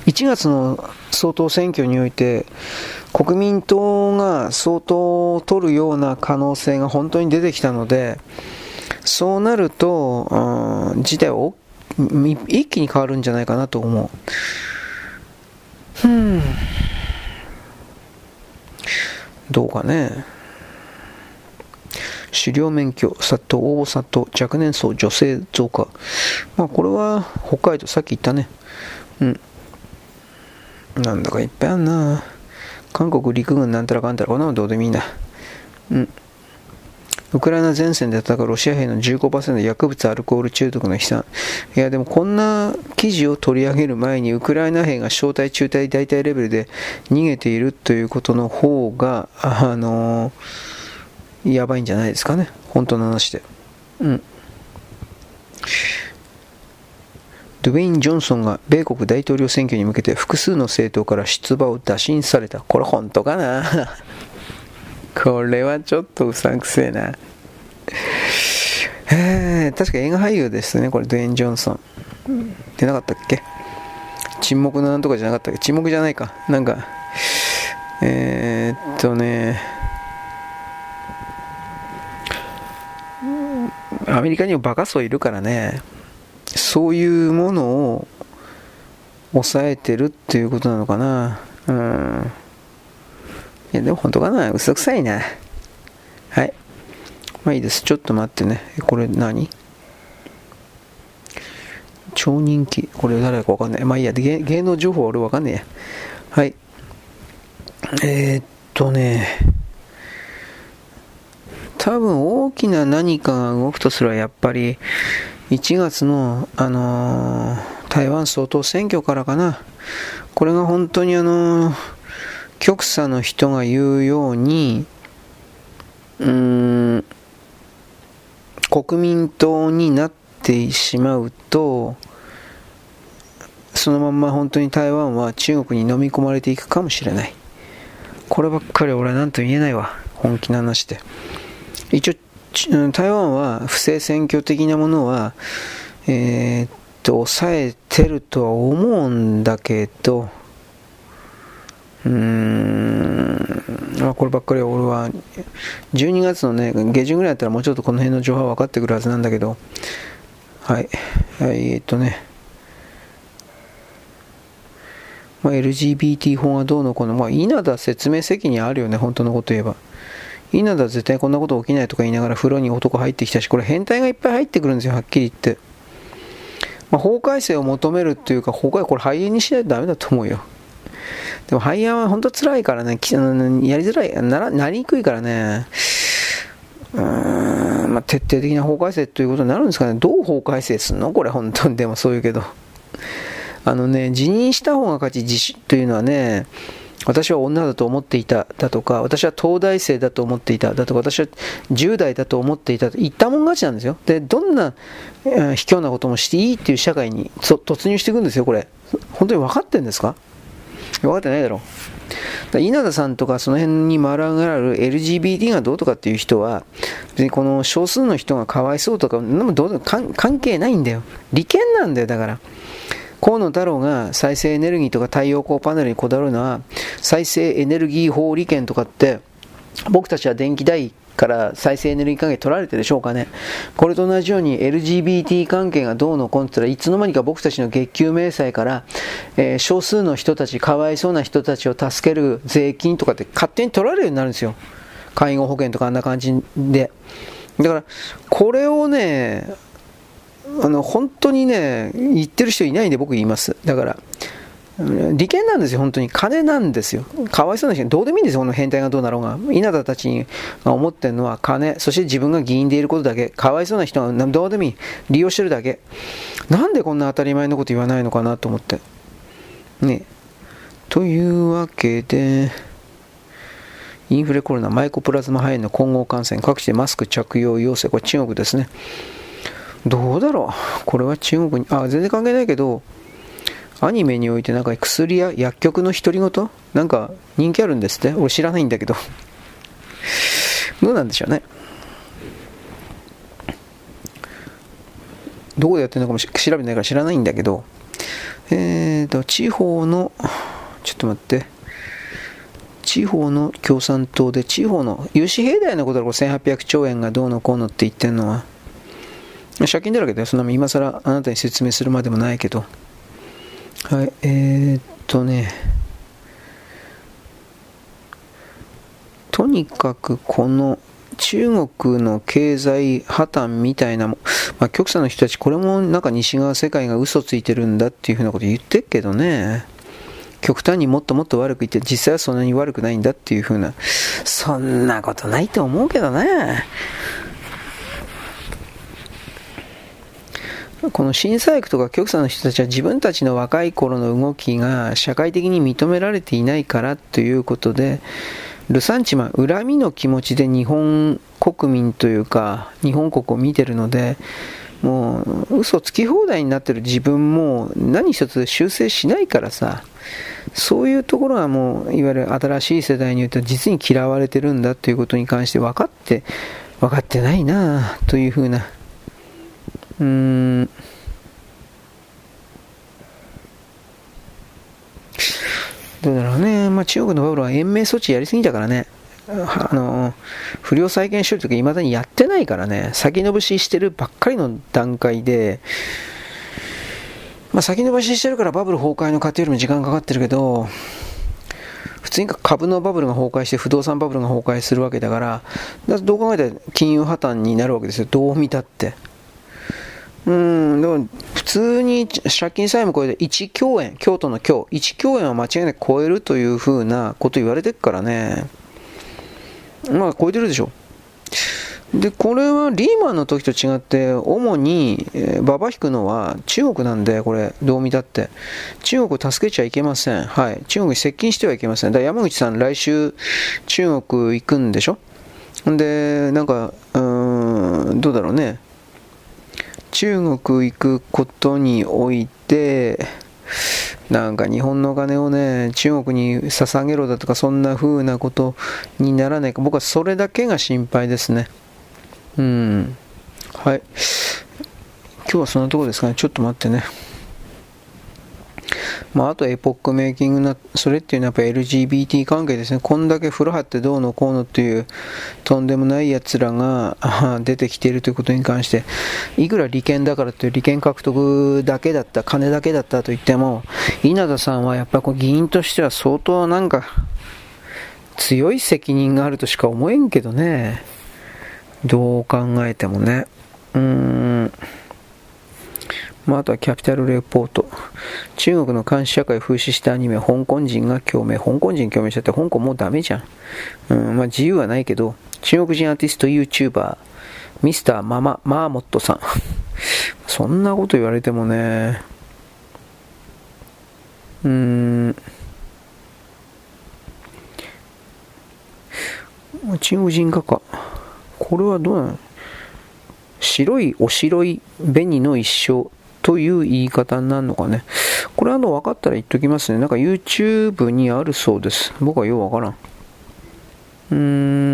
1月の総統選挙において、国民党が相当取るような可能性が本当に出てきたので、そうなると、うん、事態は一気に変わるんじゃないかなと思う。うん。どうかね。狩猟免許、殺到、応募殺到、若年層、女性増加。まあこれは北海道、さっき言ったね。うん。なんだかいっぱいあんな。韓国陸軍なんたらかんたら、こんなのどうでもいいんだ。うん。ウクライナ前線で戦うロシア兵の15%薬物アルコール中毒の悲惨。いや、でもこんな記事を取り上げる前に、ウクライナ兵が小隊、中隊、大隊レベルで逃げているということの方が、あのー、やばいんじゃないですかね。本当の話で。うん。ドゥェイン・ジョンソンが米国大統領選挙に向けて複数の政党から出馬を打診された。これ本当かな？これはちょっとうさんくせえな。えー、確か映画俳優ですね、これ、ドゥエイン・ジョンソン。出なかったっけ？沈黙のなんとかじゃなかったっけ？沈黙じゃないか。なんか、えー、っとね、アメリカにもバカ層いるからね。そういうものを抑えてるっていうことなのかな。うん。いや、でも本当かな嘘くさいな。はい。まあいいです。ちょっと待ってね。これ何？超人気。これ誰かわかんない。まあいいや。芸芸能情報は俺わかんねえや。はい。えー、っとね。多分大きな何かが動くとすればやっぱり1月の、あのー、台湾総統選挙からかな。これが本当にあのー、極左の人が言うように、うーん、国民党になってしまうと、そのまま本当に台湾は中国に飲み込まれていくかもしれない。こればっかり俺は何と言えないわ。本気の話で。一応台湾は不正選挙的なものは、えー、っと、抑えてるとは思うんだけど、うーん、あ、こればっかり俺は、12月のね、下旬ぐらいだったらもうちょっとこの辺の情報は分かってくるはずなんだけど、はい、はい、えー、っとね、まあ、LGBT 法がどうのこうの、まあ、稲田説明責任あるよね、本当のこと言えば。稲田絶対こんなこと起きないとか言いながら風呂に男入ってきたし、これ変態がいっぱい入ってくるんですよ、はっきり言って。まあ、法改正を求めるっていうか、法改、これ肺炎にしないとダメだと思うよ。でも肺炎は本当辛いからね、やりづらい、ならなりにくいからね、うーん、まあ、徹底的な法改正ということになるんですかね。どう法改正すんの？これ本当に、でもそういうけど。あのね、辞任した方が勝ち、自主というのはね、私は女だと思っていただとか、私は東大生だと思っていただとか、私は10代だと思っていたと言ったもん勝ちなんですよ。で、どんな、卑怯なこともしていいっていう社会に突入していくんですよ、これ。本当に分かってんですか？分かってないだろう。稲田さんとかその辺に群がる LGBT がどうとかっていう人は、別にこの少数の人がかわいそうとか、どう関係ないんだよ。利権なんだよ、だから。河野太郎が再生エネルギーとか太陽光パネルにこだわるのは、再生エネルギー法利権とかって、僕たちは電気代から再生エネルギー関係取られてるでしょうかね。これと同じように LGBT 関係がどうのこうのって言ったらいつの間にか僕たちの月給明細から、えー、少数の人たち、かわいそうな人たちを助ける税金とかって勝手に取られるようになるんですよ。介護保険とかあんな感じで。だから、これをね、あの、本当にね、言ってる人いないんで僕言います。だから、利権なんですよ、本当に。金なんですよ。かわいそうな人、どうでもいいんですよ、この変態がどうなろうが。稲田たちに思ってるのは金、そして自分が議員でいることだけ。かわいそうな人がどうでもいい。利用してるだけ。なんでこんな当たり前のこと言わないのかなと思って。ね。というわけで、インフレコロナ、マイコプラズマ肺炎の混合感染、各地でマスク着用要請、これ中国ですね。どうだろう？これは中国に、あ、全然関係ないけど、アニメにおいてなんか薬や薬局の独り言？なんか人気あるんですって？俺知らないんだけど。どうなんでしょうね？どこでやってるのかも調べないから知らないんだけど、えーと、地方の、ちょっと待って、地方の共産党で、地方の、有志兵隊のことだろ、1800兆円がどうのこうのって言ってるのは、借金だらけでそんな今更あなたに説明するまでもないけど、はい、えー、っとね、とにかくこの中国の経済破綻みたいなも、まあ、極左の人たち、これもなんか西側世界が嘘ついてるんだっていうふうなこと言ってっけどね、極端にもっともっと悪く言って、実際はそんなに悪くないんだっていう風な、そんなことないと思うけどね。この審査役とか極左の人たちは自分たちの若い頃の動きが社会的に認められていないからということで、ルサンチマン、恨みの気持ちで日本国民というか、日本国を見てるので、もう嘘つき放題になってる自分も何一つ修正しないからさ、そういうところはもう、いわゆる新しい世代によっては実に嫌われてるんだということに関して分かって、分かってないなというふうなうーん。どうだろうね、まあ、中国のバブルは延命措置やりすぎたからね、あの不良債権処理とかいまだにやってないからね、先延ばししてるばっかりの段階で、まあ、先延ばししてるからバブル崩壊の過程よりも時間かかってるけど、普通に株のバブルが崩壊して不動産バブルが崩壊するわけだから、だどう考えて金融破綻になるわけですよ、どう見たって。うん、でも普通に借金債務超えて1兆円、京都の今日、1兆円は間違いなく超えるというふうなこと言われてるからね。まあ超えてるでしょ。で、これはリーマンの時と違って、主に、えー、ババ引くのは中国なんで、これ、どう見たって。中国を助けちゃいけません。はい。中国に接近してはいけません。だ山口さん、来週、中国行くんでしょで、なんか、うん、どうだろうね。中国行くことにおいて、なんか日本のお金をね、中国に捧げろだとか、そんな風なことにならないか、僕はそれだけが心配ですね。うん。はい。今日はそんなとこですかね。ちょっと待ってね。まあ、あとエポックメイキングな、それっていうのはやっぱ LGBT 関係ですね。こんだけ風呂張ってどうのこうのっていうとんでもない奴らが出てきているということに関して、いくら利権だからという利権獲得だけだった、金だけだったと言っても、稲田さんはやっぱこう議員としては相当なんか強い責任があるとしか思えんけどね。どう考えてもね。うーん。まあ、あとはキャピタルレポート。中国の監視社会を風刺したアニメ、香港人が共鳴。香港人共鳴しちゃって、香港もうダメじゃん。うん、まあ自由はないけど、中国人アーティスト YouTuber、ミスターママ、マーモットさん。そんなこと言われてもね、うーん、中国人画家。これはどうなの？白いお白い紅の一生という言い方になるのかね。これあの分かったら言っときますね。なんか YouTube にあるそうです。僕はようわからん。うー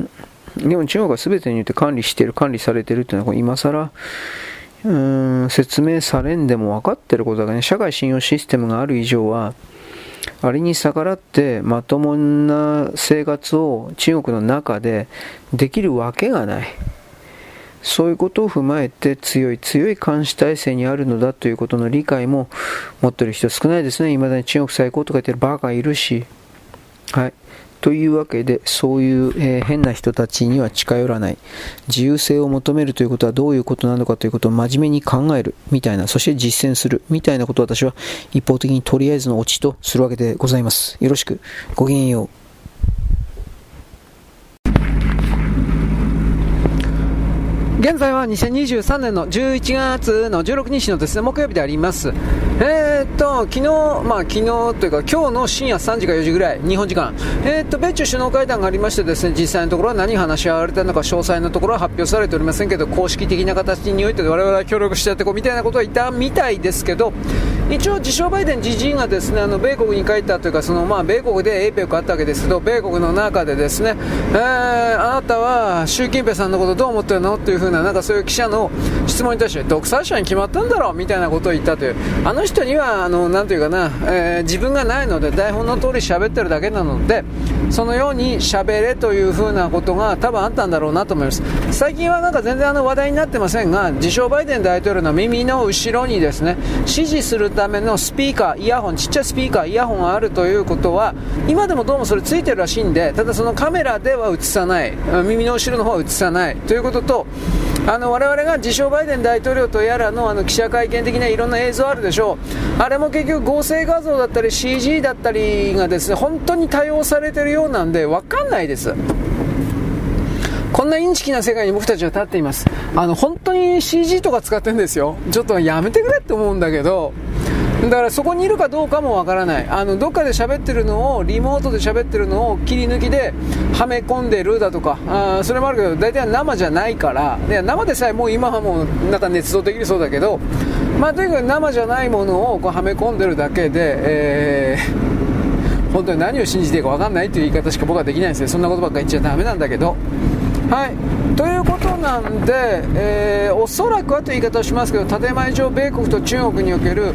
ん。でも中国は全てによって管理してる、管理されてるっていうのは今更、うーん、説明されんでも分かってることだからね、社会信用システムがある以上は、あれに逆らってまともな生活を中国の中でできるわけがない。そういうことを踏まえて強い強い監視体制にあるのだということの理解も持ってる人少ないですね。未だに中国最高とか言ってるバカいるし。はい。というわけで、そういう、えー、変な人たちには近寄らない。自由性を求めるということはどういうことなのかということを真面目に考えるみたいな、そして実践するみたいなことを私は一方的にとりあえずのオチとするわけでございます。よろしく。ごきげんよう。現在は2023年の11月の16日のですね木曜日であります。えー、っと、昨日、まあ昨日というか今日の深夜3時か4時ぐらい、日本時間、えー、っと、米中首脳会談がありましてですね、実際のところは何話し合われたのか詳細のところは発表されておりませんけど、公式的な形において我々は協力してやっていこうみたいなことは言ったみたいですけど、一応自称バイデン自身がですね、あの、米国に帰ったというか、その、まあ米国で APEC あったわけですけど、米国の中でですね、えー、あなたは習近平さんのことどう思ってるの？っていうふうな、なんかそういう記者の質問に対して、独裁者に決まったんだろうみたいなことを言ったという、あの人には、あの、なんていうかな、えー、自分がないので、台本の通り喋ってるだけなので、そのように喋れというふうなことが多分あったんだろうなと思います。最近はなんか全然あの話題になってませんが、自称バイデン大統領の耳の後ろにですね、支持するためのスピーカー、イヤホン、ちっちゃいスピーカー、イヤホンがあるということは、今でもどうもそれついてるらしいんで、ただそのカメラでは映さない、耳の後ろの方は映さないということと、あの我々が自称バイデン大統領とやらのあの記者会見的ないろんな映像あるでしょう、あれも結局合成画像だったり CG だったりがですね本当に多用されてるようなんで分かんないです。こんなインチキな世界に僕たちは立っています。あの、本当に CG とか使ってるんですよ。ちょっとやめてくれって思うんだけど、だからそこにいるかどうかもわからない。あの、どっかで喋ってるのを、リモートで喋ってるのを切り抜きではめ込んでるだとか、あそれもあるけど、大体生じゃないから、で生でさえもう今はもうなんか捏造できるそうだけど、まあとにかく生じゃないものをこうはめ込んでるだけで、えー、本当に何を信じていいか分かんないという言い方しか僕はできないんですね。そんなことばっか言っちゃダメなんだけど。はい、ということなんで、えー、おそらくはという言い方をしますけど建前上、米国と中国における、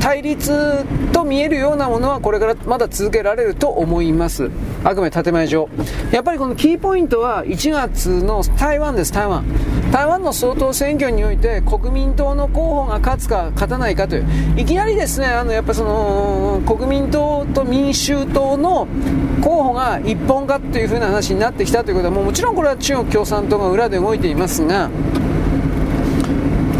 対立と見えるようなものはこれからまだ続けられると思います、あくまで建前上、やっぱりこのキーポイントは1月の台湾です、台湾。台湾の総統選挙において国民党の候補が勝つか勝たないかという。いきなりですねあのやっぱその国民党と民衆党の候補が一本化というふうな話になってきたということはもうもちろんこれは中国共産党が裏で動いていますが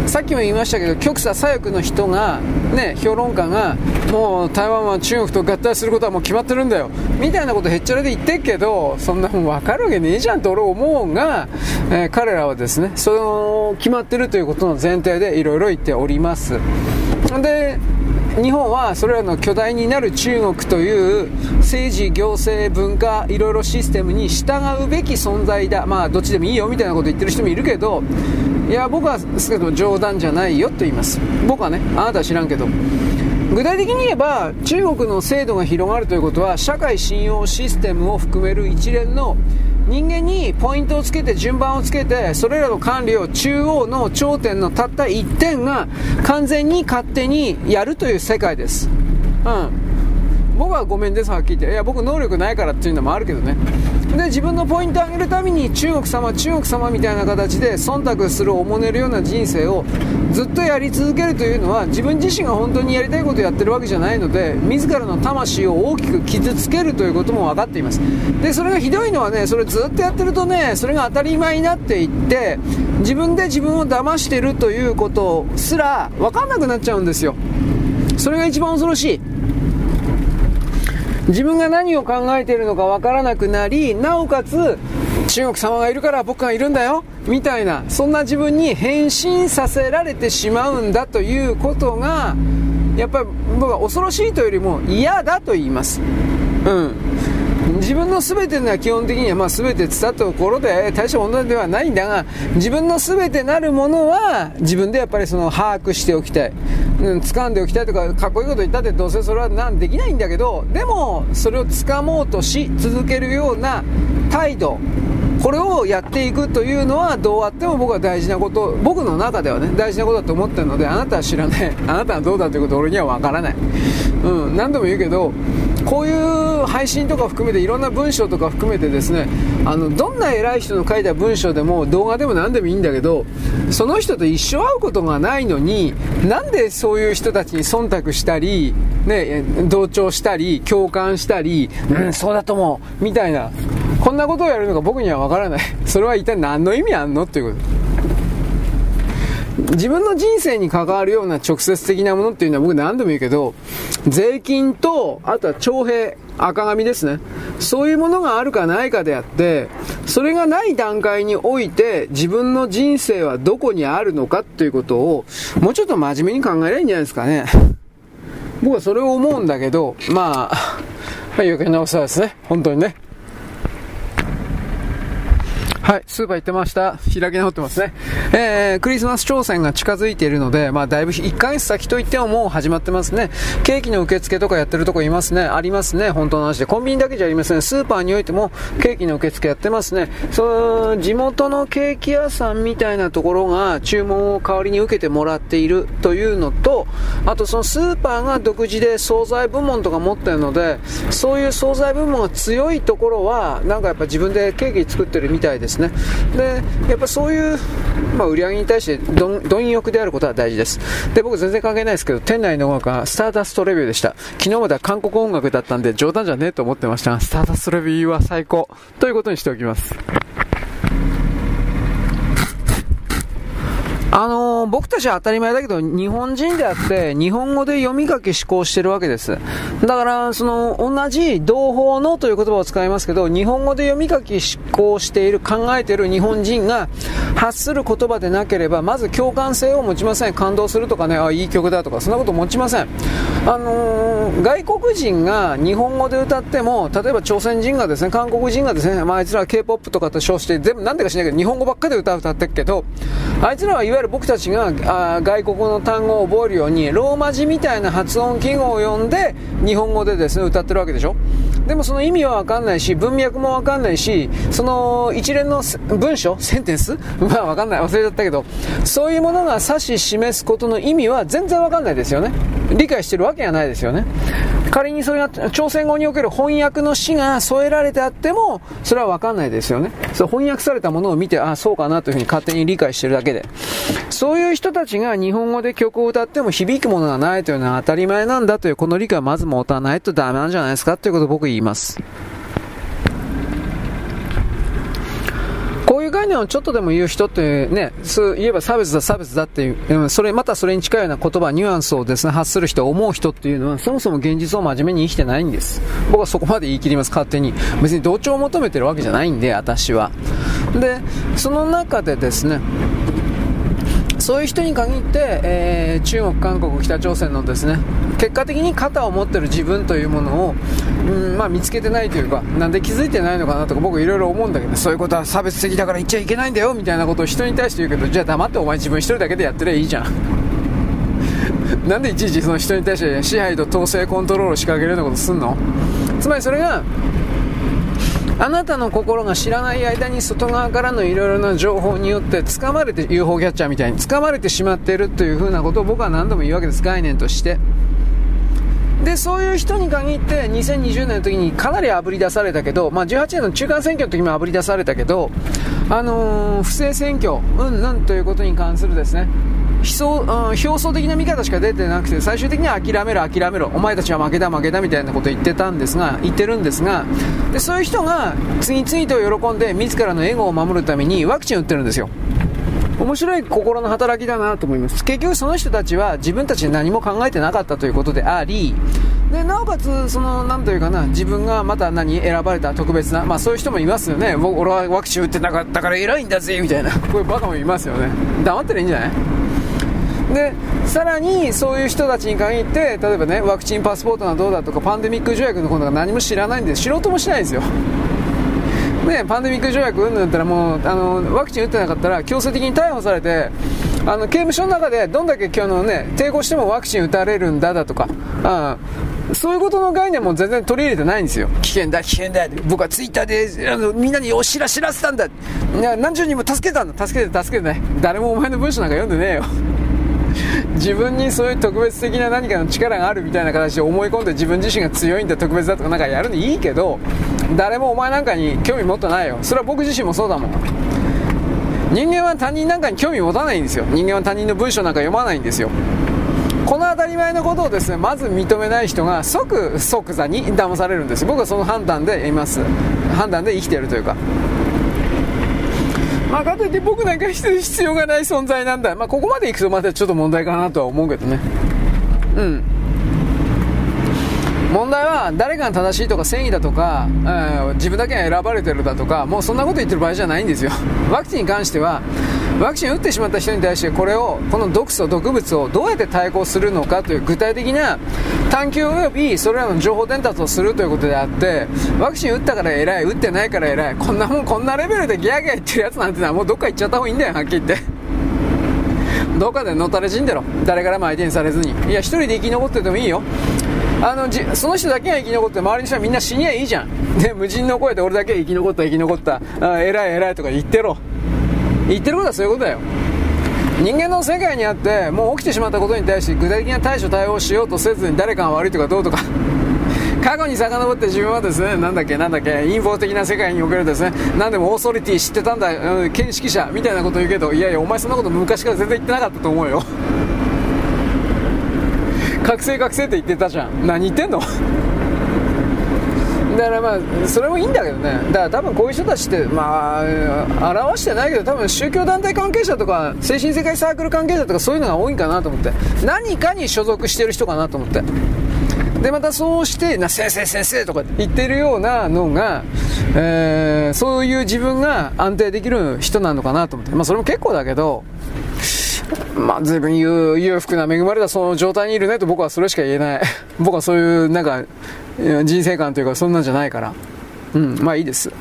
さっきも言いましたけど極左左翼の人が、ね、評論家がもう台湾は中国と合体することはもう決まってるんだよ。みたいなことへっちゃらで言ってるけどそんなもん分かるわけねえじゃんと俺思うが、えー、彼らはですねその決まってるということの前提でいろいろ言っております。で日本はそれらの巨大になる中国という政治、行政、文化、いろいろシステムに従うべき存在だ、まあどっちでもいいよみたいなこと言ってる人もいるけど、いや、僕はですけど冗談じゃないよと言います。僕はね、あなたは知らんけど。具体的に言えば中国の制度が広がるということは社会信用システムを含める一連の人間にポイントをつけて順番をつけてそれらの管理を中央の頂点のたった1点が完全に勝手にやるという世界です。うん僕はごめんですはっきり言って。いや僕能力ないからっていうのもあるけどね。で自分のポイントを上げるために中国様中国様みたいな形で忖度するおもねるような人生をずっとやり続けるというのは自分自身が本当にやりたいことをやってるわけじゃないので自らの魂を大きく傷つけるということも分かっています。でそれがひどいのはねそれずっとやってるとねそれが当たり前になっていって自分で自分を騙してるということすら分かんなくなっちゃうんですよ。それが一番恐ろしい。自分が何を考えているのかわからなくなり、なおかつ、中国様がいるから僕がいるんだよみたいな、そんな自分に変身させられてしまうんだということが、やっぱり僕は恐ろしいというよりも嫌だと言います。うん。自分の全てのは基本的にはまあ全て伝ったところで大した問題ではないんだが自分の全てなるものは自分でやっぱりその把握しておきたい、うん、掴んでおきたいとかかっこいいこと言ったってどうせそれはなんできないんだけどでもそれを掴もうとし続けるような態度これをやっていくというのはどうあっても僕は大事なこと僕の中ではね大事なことだと思ってるのであなたは知らない。あなたはどうだということ俺には分からない、うん、何度も言うけどこういう配信とか含めていろんな文章とか含めてですねあのどんな偉い人の書いた文章でも動画でも何でもいいんだけどその人と一生会うことがないのになんでそういう人たちに忖度したり、ね、同調したり共感したり、うん、そうだと思うみたいなこんなことをやるのか僕にはわからない。それは一体何の意味あんの？っていうこと。自分の人生に関わるような直接的なものっていうのは僕何度も言うけど、税金と、あとは徴兵、赤紙ですね。そういうものがあるかないかであって、それがない段階において自分の人生はどこにあるのかっていうことを、もうちょっと真面目に考えればいいんじゃないですかね。僕はそれを思うんだけど、まあ、まあ、余計なお世話ですね。本当にね。はい、スーパー行ってました。開き直ってますね。えー、クリスマス挑戦が近づいているので、まあ、だいぶ1ヶ月先といってももう始まってますね。ケーキの受付とかやってるとこいますね。ありますね。本当の話で。コンビニだけじゃありません。スーパーにおいてもケーキの受付やってますね。その、地元のケーキ屋さんみたいなところが注文を代わりに受けてもらっているというのと、あとそのスーパーが独自で惣菜部門とか持ってるので、そういう惣菜部門が強いところは、なんかやっぱ自分でケーキ作ってるみたいですね。で、やっぱそういう、まあ、売り上げに対して貪欲であることは大事です。で、僕全然関係ないですけど、店内の音楽はスターダストレビューでした。昨日までは韓国音楽だったんで冗談じゃねえと思ってましたが、スターダストレビューは最高。ということにしておきます。あのー、僕たちは当たり前だけど、日本人であって、日本語で読み書き思考してるわけです。だから、その、同じ同胞のという言葉を使いますけど、日本語で読み書き思考している、考えている日本人が発する言葉でなければ、まず共感性を持ちません。感動するとかね、あ、いい曲だとか、そんなこと持ちません。あのー、外国人が日本語で歌っても、例えば朝鮮人がですね、韓国人がですね、まあ、あいつらは K-POP とかと称して、全部なんでか知らないけど、日本語ばっかりで歌歌ってるけど、あいつらはいわゆる僕たちがあ外国の単語を覚えるようにローマ字みたいな発音記号を読んで日本語でですね歌ってるわけでしょ？でもその意味はわかんないし文脈もわかんないしその一連の文章センテンス？まあわかんない。忘れちゃったけどそういうものが指し示すことの意味は全然わかんないですよね。理解してるわけがないですよね。仮にそれが朝鮮語における翻訳の詩が添えられてあってもそれはわかんないですよね。そう翻訳されたものを見てああそうかなというふうに勝手に理解してるだけで。そういう人たちが日本語で曲を歌っても響くものがないというのは当たり前なんだというこの理解をまず持たないとダメなんじゃないですかということを僕言います。こういう概念をちょっとでも言う人ってね、そう言えば差別だ差別だっていう、それ、またそれに近いような言葉、ニュアンスをですね、発する人、思う人っていうのは、そもそも現実を真面目に生きてないんです。僕はそこまで言い切ります、勝手に。別に同調を求めてるわけじゃないんで、私は。で、その中でですね、そういう人に限って、えー、中国、韓国、北朝鮮のですね結果的に肩を持ってる自分というものを、うんまあ、見つけてないというかなんで気づいてないのかなとか僕いろいろ思うんだけどそういうことは差別的だから言っちゃいけないんだよみたいなことを人に対して言うけどじゃあ黙ってお前自分一人だけでやってりゃいいじゃん。なんでいちいちその人に対して支配と統制コントロールを仕掛けるようなことすんの？つまりそれがあなたの心が知らない間に外側からのいろいろな情報によって掴まれて UFO キャッチャーみたいに掴まれてしまっているというふうなことを僕は何度も言うわけです。概念として。でそういう人に限って2020年の時にかなりあぶり出されたけど、まあ、18年の中間選挙の時もあぶり出されたけど、あのー、不正選挙、うんぬんということに関するですね、うん、表層的な見方しか出てなくて最終的には諦めろ諦めろお前たちは負けだ負けだみたいなことを言ってたんですが言ってるんですがでそういう人が次々と喜んで自らのエゴを守るためにワクチンを打ってるんですよ。面白い心の働きだなと思います。結局その人たちは自分たちで何も考えてなかったということでありでなおかつ、そのなんというかな自分がまた何選ばれた特別な、まあ、そういう人もいますよね、僕俺はワクチン打ってなかったから偉いんだぜみたいな、こういうバカもいますよね、黙ってりゃいいんじゃない？でさらにそういう人たちに限って例えばねワクチンパスポートがどうだとかパンデミック条約のことが何も知らないんで知ろうともしないんですよ。ね、パンデミック条約うんぬんだったらもうあのワクチン打ってなかったら強制的に逮捕されてあの刑務所の中でどんだけ今日の、ね、抵抗してもワクチン打たれるんだだとかあそういうことの概念も全然取り入れてないんですよ。危険だ危険だ。僕はツイッターであのみんなにお知らせたんだ。何十人も助けたんだ。助けて助けてね。誰もお前の文章なんか読んでねえよ自分にそういう特別的な何かの力があるみたいな形で思い込んで自分自身が強いんだ特別だとかなんかやるのいいけど誰もお前なんかに興味持ってないよ。それは僕自身もそうだもん。人間は他人なんかに興味持たないんですよ。人間は他人の文章なんか読まないんですよ。この当たり前のことをですねまず認めない人が即即座に騙されるんです。僕はその判断でいます。判断で生きているというか。まあ、かといって僕なんか必要がない存在なんだ。まあ、ここまでいくとまたちょっと問題かなとは思うけどね。うん。問題は誰が正しいとか正義だとか、えー、自分だけが選ばれてるだとかもうそんなこと言ってる場合じゃないんですよ。ワクチンに関してはワクチン打ってしまった人に対してこれをこの毒素毒物をどうやって対抗するのかという具体的な探求及びそれらの情報伝達をするということであってワクチン打ったから偉い打ってないから偉いこんなもんこんなレベルでギャーギャー言ってるやつなんてのはもうどっか行っちゃった方がいいんだよはっきり言って。どっかでのたれ死んでろ。誰からも相手にされずに。いや一人で生き残っててもいいよ。あのじその人だけが生き残って周りの人はみんな死にゃいいじゃん。で無人の声で俺だけ生き残った。生き残ったあ偉い偉いとか言ってろ。言ってることはそういうことだよ。人間の世界にあってもう起きてしまったことに対して具体的な対処対応しようとせずに誰かが悪いとかどうとか。過去に遡って自分はですねなんだっけなんだっけ陰謀的な世界におけるですね何でもオーソリティ知ってたんだ、うん、見識者みたいなこと言うけどいやいやお前そんなこと昔から全然言ってなかったと思うよ。覚醒覚醒って言ってたじゃん。何言ってんの？だからまあそれもいいんだけどね。だから多分こういう人たちってまあ表してないけど多分宗教団体関係者とか精神世界サークル関係者とかそういうのが多いんかなと思って。何かに所属してる人かなと思って。でまたそうしてな先生先生とか言ってるようなのが、えー、そういう自分が安定できる人なのかなと思って。まあそれも結構だけどまあ、随分裕裕福な恵まれたその状態にいるねと僕はそれしか言えない。僕はそういうなんか人生観というかそんなんじゃないから。うん、まあいいです。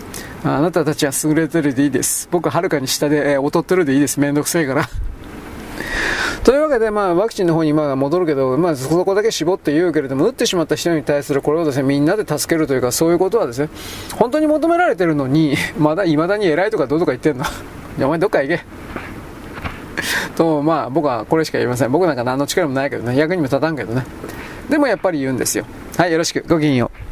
あなたたちは優れてるでいいです。僕ははるかに下で、えー、劣ってるでいいです。めんどくせえから。というわけで、まあ、ワクチンの方にまあ戻るけど、まあ、そこだけ絞って言うけれども、打ってしまった人に対するこれをですね、みんなで助けるというか、そういうことはですね、本当に求められてるのに、まだ未だに偉いとかどうとか言ってんの。お前どっか行け。と、まあ、僕はこれしか言いません。僕なんか何の力もないけどね、役にも立たんけどね。でもやっぱり言うんですよ。はい、よろしく。ごきげんよう。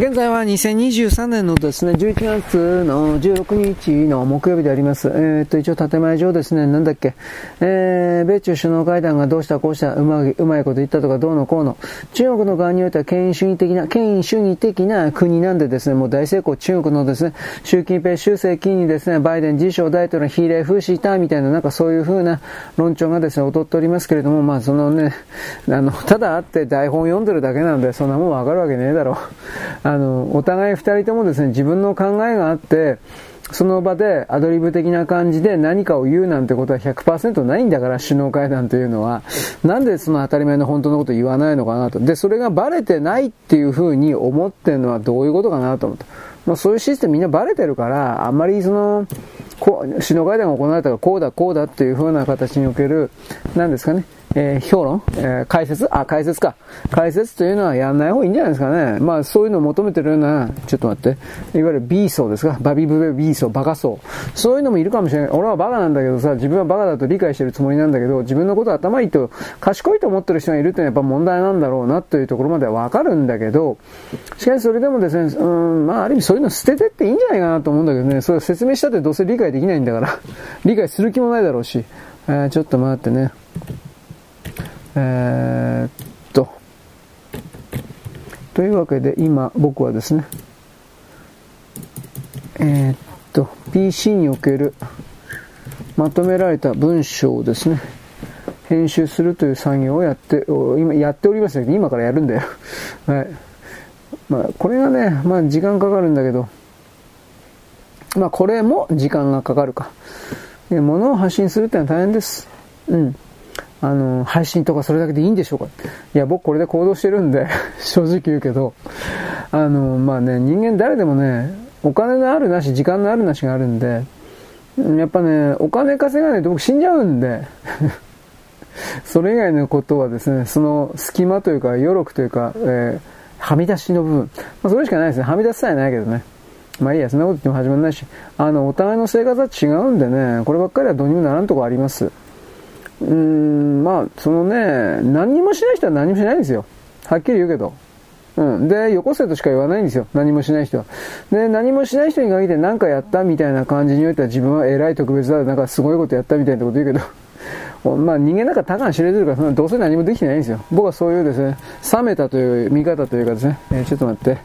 現在は2023年のですね、11月の16日の木曜日であります。えー、っと、一応建前上ですね、なんだっけ、えー、米中首脳会談がどうしたこうした、うまうまいこと言ったとかどうのこうの、中国の側においては権威主義的な、権威主義的な国なんでですね、もう大成功、中国のですね、習近平、習政権にですね、バイデン自称大統領の比例風刺したみたいな、なんかそういう風な論調がですね、劣っておりますけれども、まあそのね、あの、ただあって台本読んでるだけなんで、そんなもんわかるわけねえだろう。あの、お互い二人ともですね、自分の考えがあって、その場でアドリブ的な感じで何かを言うなんてことは100%ないんだから、首脳会談というのは。なんでその当たり前の本当のことを言わないのかなと。で、それがバレてないっていうふうに思ってるのはどういうことかなと思った。まあそういうシステムみんなバレてるから、あんまりその、こう、首脳会談が行われたらこうだこうだっていうふうな形における、何ですかね、えー、評論、えー、解説？あ、解説か。解説というのはやんない方がいいんじゃないですかね。まあそういうのを求めてるような、ちょっと待って、いわゆる B 層ですか？バビブベ B 層、バカ層。そういうのもいるかもしれない。俺はバカなんだけどさ、自分はバカだと理解してるつもりなんだけど、自分のこと頭いいと、賢いと思ってる人がいるってのはやっぱ問題なんだろうなというところまではわかるんだけど、しかしそれでもですね、うん、まあある意味そういうの捨ててっていいんじゃないかなと思うんだけどね、それ説明したってどうせ理解できないんだから、理解する気もないだろうし、えー、ちょっと待ってね。えー、っと、というわけで今僕はですね、えー、っと、PC におけるまとめられた文章をですね、編集するという作業をやって、今やっておりますけど、今からやるんだよ。はい。まあ、これがね、まあ時間かかるんだけど、まあこれも時間がかかるか。物を発信するってのは大変です。うん。あの、配信とかそれだけでいいんでしょうかいや、僕これで行動してるんで 正直言うけど、あの、まあね、人間誰でもね、お金のあるなし、時間のあるなしがあるんで、やっぱね、お金稼がないと僕死んじゃうんで それ以外のことはですね、その隙間というか、余力というか、えー、はみ出しの部分。まあ、それしかないですね。はみ出しさえないけどね。まあいいや、そんなこと言っても始まらないし、あの、お互いの生活は違うんでね、こればっかりはどうにもならんとこあります。うーん、まあ、そのね、何もしない人は何もしないんですよ。はっきり言うけど。うん。で、よこせとしか言わないんですよ。何もしない人は。で、何もしない人に限って何かやったみたいな感じにおいては自分は偉い特別だ、なんかすごいことやったみたいなこと言うけど、まあ人間なんか多感知れてるから、どうせ何もできてないんですよ。僕はそういうですね、冷めたという見方というかですね、えー、ちょっと待って、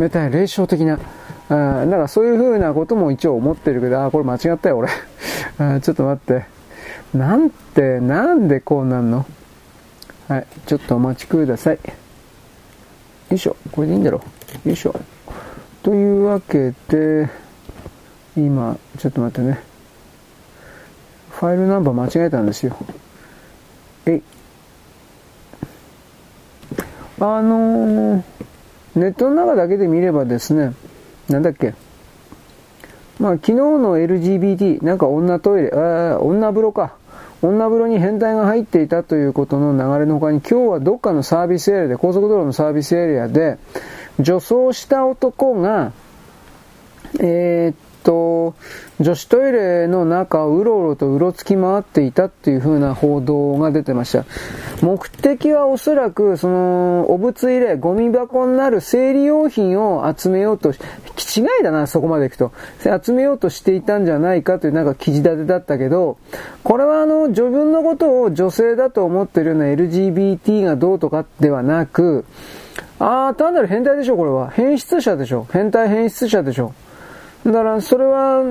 冷たい霊障的な、あだからそういう風なことも一応思ってるけど、あ、これ間違ったよ、俺。あちょっと待って。なんて、なんでこうなんの？はい、ちょっとお待ちください。よいしょ、これでいいんだろう。よいしょ。というわけで、今、ちょっと待ってね。ファイルナンバー間違えたんですよ。えい。あのー、ネットの中だけで見ればですね、なんだっけ。まあ、昨日の LGBT、なんか女トイレ、あ女風呂か。女風呂に変態が入っていたということの流れの他に今日はどっかのサービスエリアで、高速道路のサービスエリアで、女装した男が、えー、っと、女子トイレの中をうろうろとうろつき回っていたっていう風な報道が出てました。目的はおそらく、その、お物入れ、ゴミ箱になる生理用品を集めようと、気違いだな、そこまで行くと。集めようとしていたんじゃないかというなんか記事立てだったけど、これはあの、自分のことを女性だと思ってるような LGBT がどうとかではなく、ああ、単なる変態でしょ、これは。変質者でしょ。変態変質者でしょ。だから、それは、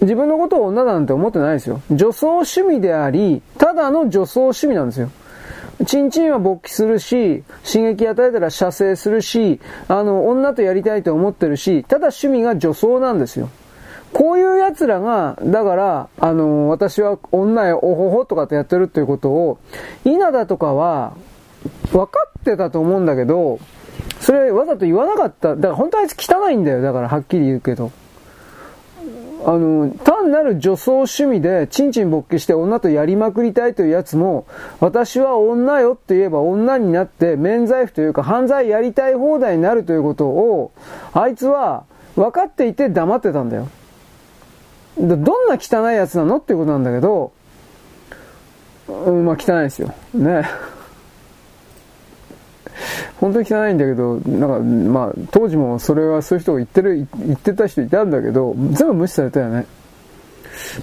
自分のことを女なんて思ってないですよ。女装趣味であり、ただの女装趣味なんですよ。チンチンは勃起するし、刺激与えたら射精するし、あの、女とやりたいと思ってるし、ただ趣味が女装なんですよ。こういう奴らが、だから、あの、私は女へおほほとかってやってるっていうことを、稲田とかは、分かってたと思うんだけど、それわざと言わなかった。だから本当あいつ汚いんだよ。だからはっきり言うけど。あの、単なる女装趣味でチンチン勃起して女とやりまくりたいというやつも、私は女よって言えば女になって免罪符というか犯罪やりたい放題になるということを、あいつは分かっていて黙ってたんだよ。どんな汚いやつなのっていうことなんだけど、うん、まあ汚いですよ。ね。本当に汚いんだけど、なんか、まあ、当時もそれはそういう人が言ってる、言ってた人いたんだけど、全部無視されたよね。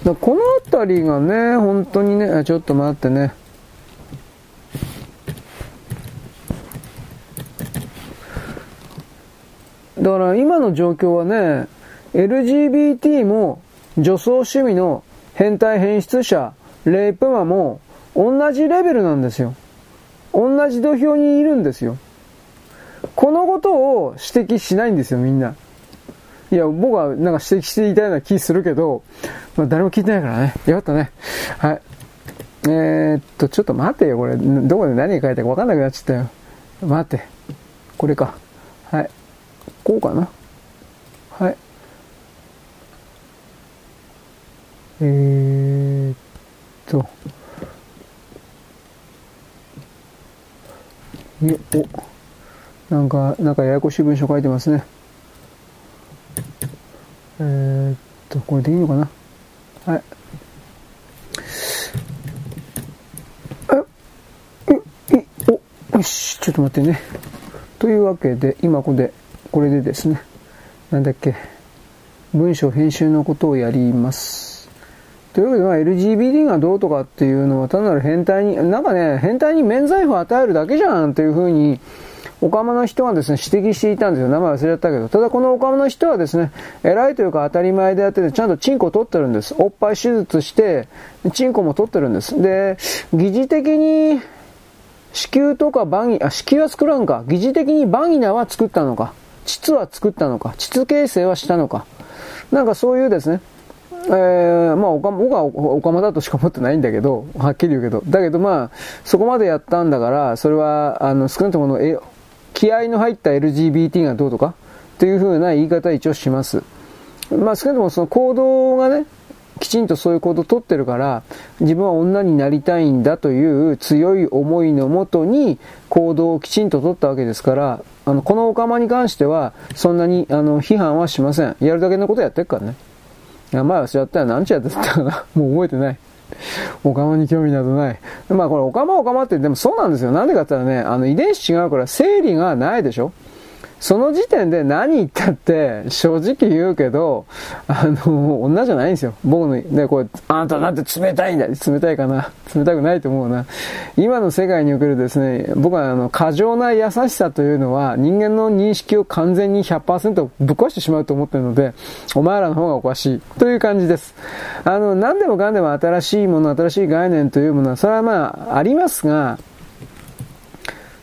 だこの辺りがね、本当にね、ちょっと待ってね。だから今の状況はね、LGBT も女装趣味の変態変質者、レイプマも同じレベルなんですよ。同じ土俵にいるんですよ。このことを指摘しないんですよ、みんな。いや、僕はなんか指摘していたような気するけど、まあ、誰も聞いてないからね。よかったね。はい。えー、っと、ちょっと待てよ、これ。どこで何書いたかわかんなくなっちゃったよ。待て。これか。はい。こうかな。はい。えー、っと。お、なんか、なんかややこしい文章書いてますね。えー、っと、これでいいのかな？はい。え、え、お、よし、ちょっと待ってね。というわけで、今ここで、これでですね、なんだっけ、文章編集のことをやります。というわけで、LGBT がどうとかっていうのは単なる変態に、なんかね、変態に免罪符を与えるだけじゃんっていうふうに、オカマの人がですね、指摘していたんですよ。名前忘れちゃったけど。ただこのオカマの人はですね、偉いというか当たり前でやってて、ちゃんとチンコを取ってるんです。おっぱい手術して、チンコも取ってるんです。で、疑似的に、子宮とかバギ、あ、子宮は作らんか。疑似的にバギナは作ったのか。膣は作ったのか。膣形成はしたのか。なんかそういうですね、えー、まあ、おか、僕はおかまだとしか思ってないんだけど、はっきり言うけど。だけどまあ、そこまでやったんだから、それは、あの、少なくともえ、気合の入った LGBT がどうとか、っていうふうな言い方は一応します。まあ、少なくともその行動がね、きちんとそういう行動をとってるから、自分は女になりたいんだという強い思いのもとに行動をきちんと取ったわけですから、あの、このオカマに関しては、そんなに、あの、批判はしません。やるだけのことやってるからね。名前忘れちゃったよ。何ちゃってたかな。もう覚えてない。オカマに興味などない。まあこれオカマオカマってでもそうなんですよ。なんでかって言ったらね、あの遺伝子違うから生理がないでしょその時点で何言ったって正直言うけど、あの、女じゃないんですよ。僕の、ね、こう、あんたなんて冷たいんだ冷たいかな冷たくないと思うな。今の世界におけるですね、僕はあの、過剰な優しさというのは人間の認識を完全に100%ぶっ壊してしまうと思ってるので、お前らの方がおかしい。という感じです。あの、何でもかんでも新しいもの、新しい概念というものは、それはまあ、ありますが、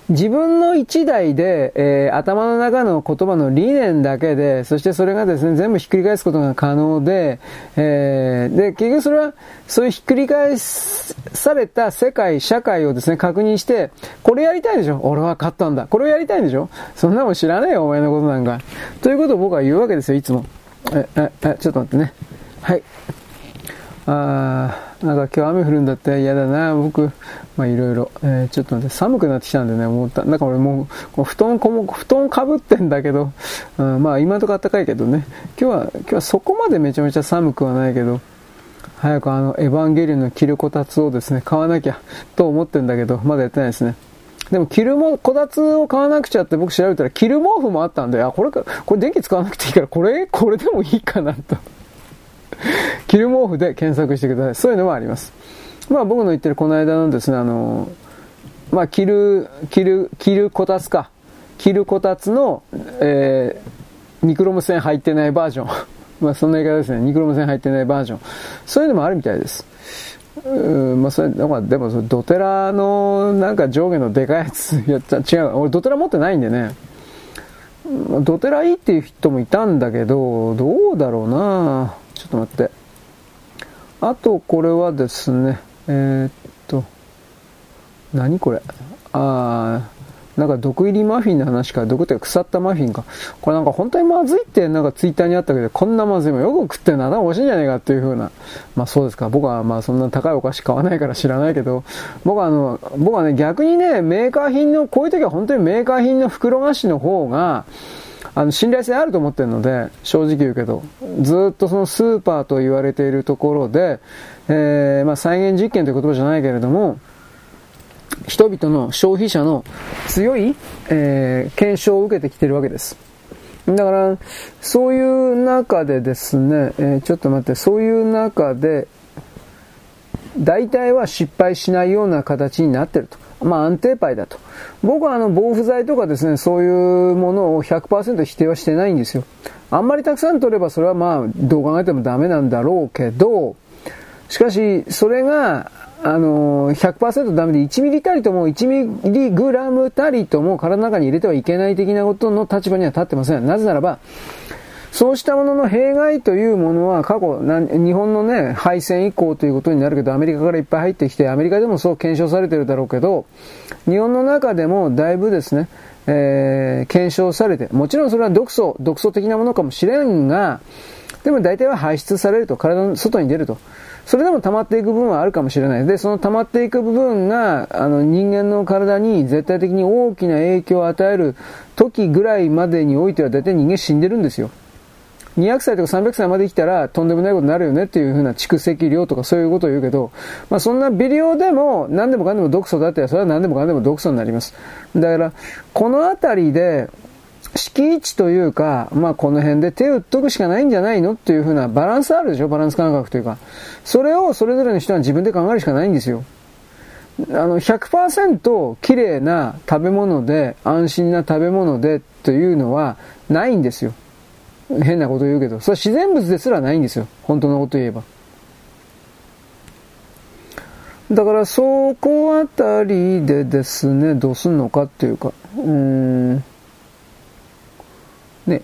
自分の一台で、えー、頭の中の言葉の理念だけで、そしてそれがですね、全部ひっくり返すことが可能で、えー、で、結局それは、そういうひっくり返された世界、社会をですね、確認して、これやりたいでしょ？俺は勝ったんだ。これをやりたいんでしょ？そんなもん知らねえよ、お前のことなんか。ということを僕は言うわけですよ、いつも。え、え、え、ちょっと待ってね。はい。あーなんか今日雨降るんだって嫌だな、僕。まあいろいろ。えー、ちょっと待って、寒くなってきたんでね、思った。なんか俺もう、布団こも、布団かぶってんだけど、うん、まあ今のとこ暖かいけどね。今日は、今日はそこまでめちゃめちゃ寒くはないけど、早くあの、エヴァンゲリオンの着るこたつをですね、買わなきゃと思ってんだけど、まだやってないですね。でも、着るも、こたつを買わなくちゃって僕調べたら、着る毛布もあったんで、あ、これか、これ電気使わなくていいから、これ、これでもいいかなと。着る毛布で検索してください。そういうのもあります。まあ僕の言ってるこの間のですね、あの、まあ着る、着る、着るこたつか。着るこたつの、えー、ニクロム線入ってないバージョン。まあそんな言い方ですね。ニクロム線入ってないバージョン。そういうのもあるみたいです。うん、まあそれ、なんかでもドテラのなんか上下のでかいやつ、やった違う。俺ドテラ持ってないんでね。ドテラいいっていう人もいたんだけど、どうだろうなちょっと待って。あと、これはですね、えー、っと、何これ？ああ、なんか毒入りマフィンの話か、毒って腐ったマフィンか。これなんか本当にまずいってなんかツイッターにあったけど、こんなまずいもよく食ってんな、頭おしいんじゃねえかっていう風な。まあそうですか。僕はまあそんな高いお菓子買わないから知らないけど、僕はあの、僕はね逆にね、メーカー品の、こういう時は本当にメーカー品の袋菓子の方が、あの、信頼性あると思ってるので、正直言うけど、ずっとそのスーパーと言われているところで、えー、まあ再現実験という言葉じゃないけれども、人々の消費者の強い、えー、検証を受けてきてるわけです。だから、そういう中でですね、えー、ちょっと待って、そういう中で、大体は失敗しないような形になってると。まあ安定牌だと。僕はあの防腐剤とかですね、そういうものを100%否定はしてないんですよ。あんまりたくさん取ればそれはまあどう考えてもダメなんだろうけど、しかしそれがあの、100%ダメで1ミリたりとも1ミリグラムたりとも体の中に入れてはいけない的なことの立場には立ってません。なぜならば、そうしたものの弊害というものは過去、日本のね、敗戦以降ということになるけど、アメリカからいっぱい入ってきて、アメリカでもそう検証されてるだろうけど、日本の中でもだいぶですね、えー、検証されて、もちろんそれは毒素、毒素的なものかもしれんが、でも大体は排出されると、体の外に出ると。それでも溜まっていく部分はあるかもしれない。で、その溜まっていく部分が、あの、人間の体に絶対的に大きな影響を与える時ぐらいまでにおいては大体人間死んでるんですよ。200歳とか300歳まで生きたらとんでもないことになるよねっていう風な蓄積量とかそういうことを言うけど、まあそんな微量でも何でもかんでも毒素だったらそれは何でもかんでも毒素になります。だから、このあたりで、敷地というか、まあこの辺で手を打っとくしかないんじゃないのっていう風なバランスあるでしょ？バランス感覚というか。それをそれぞれの人は自分で考えるしかないんですよ。あの、100%綺麗な食べ物で、安心な食べ物でというのはないんですよ。変なこと言うけど。それは自然物ですらないんですよ。本当のこと言えば。だからそこあたりでですね、どうすんのかっていうか、うん。ね、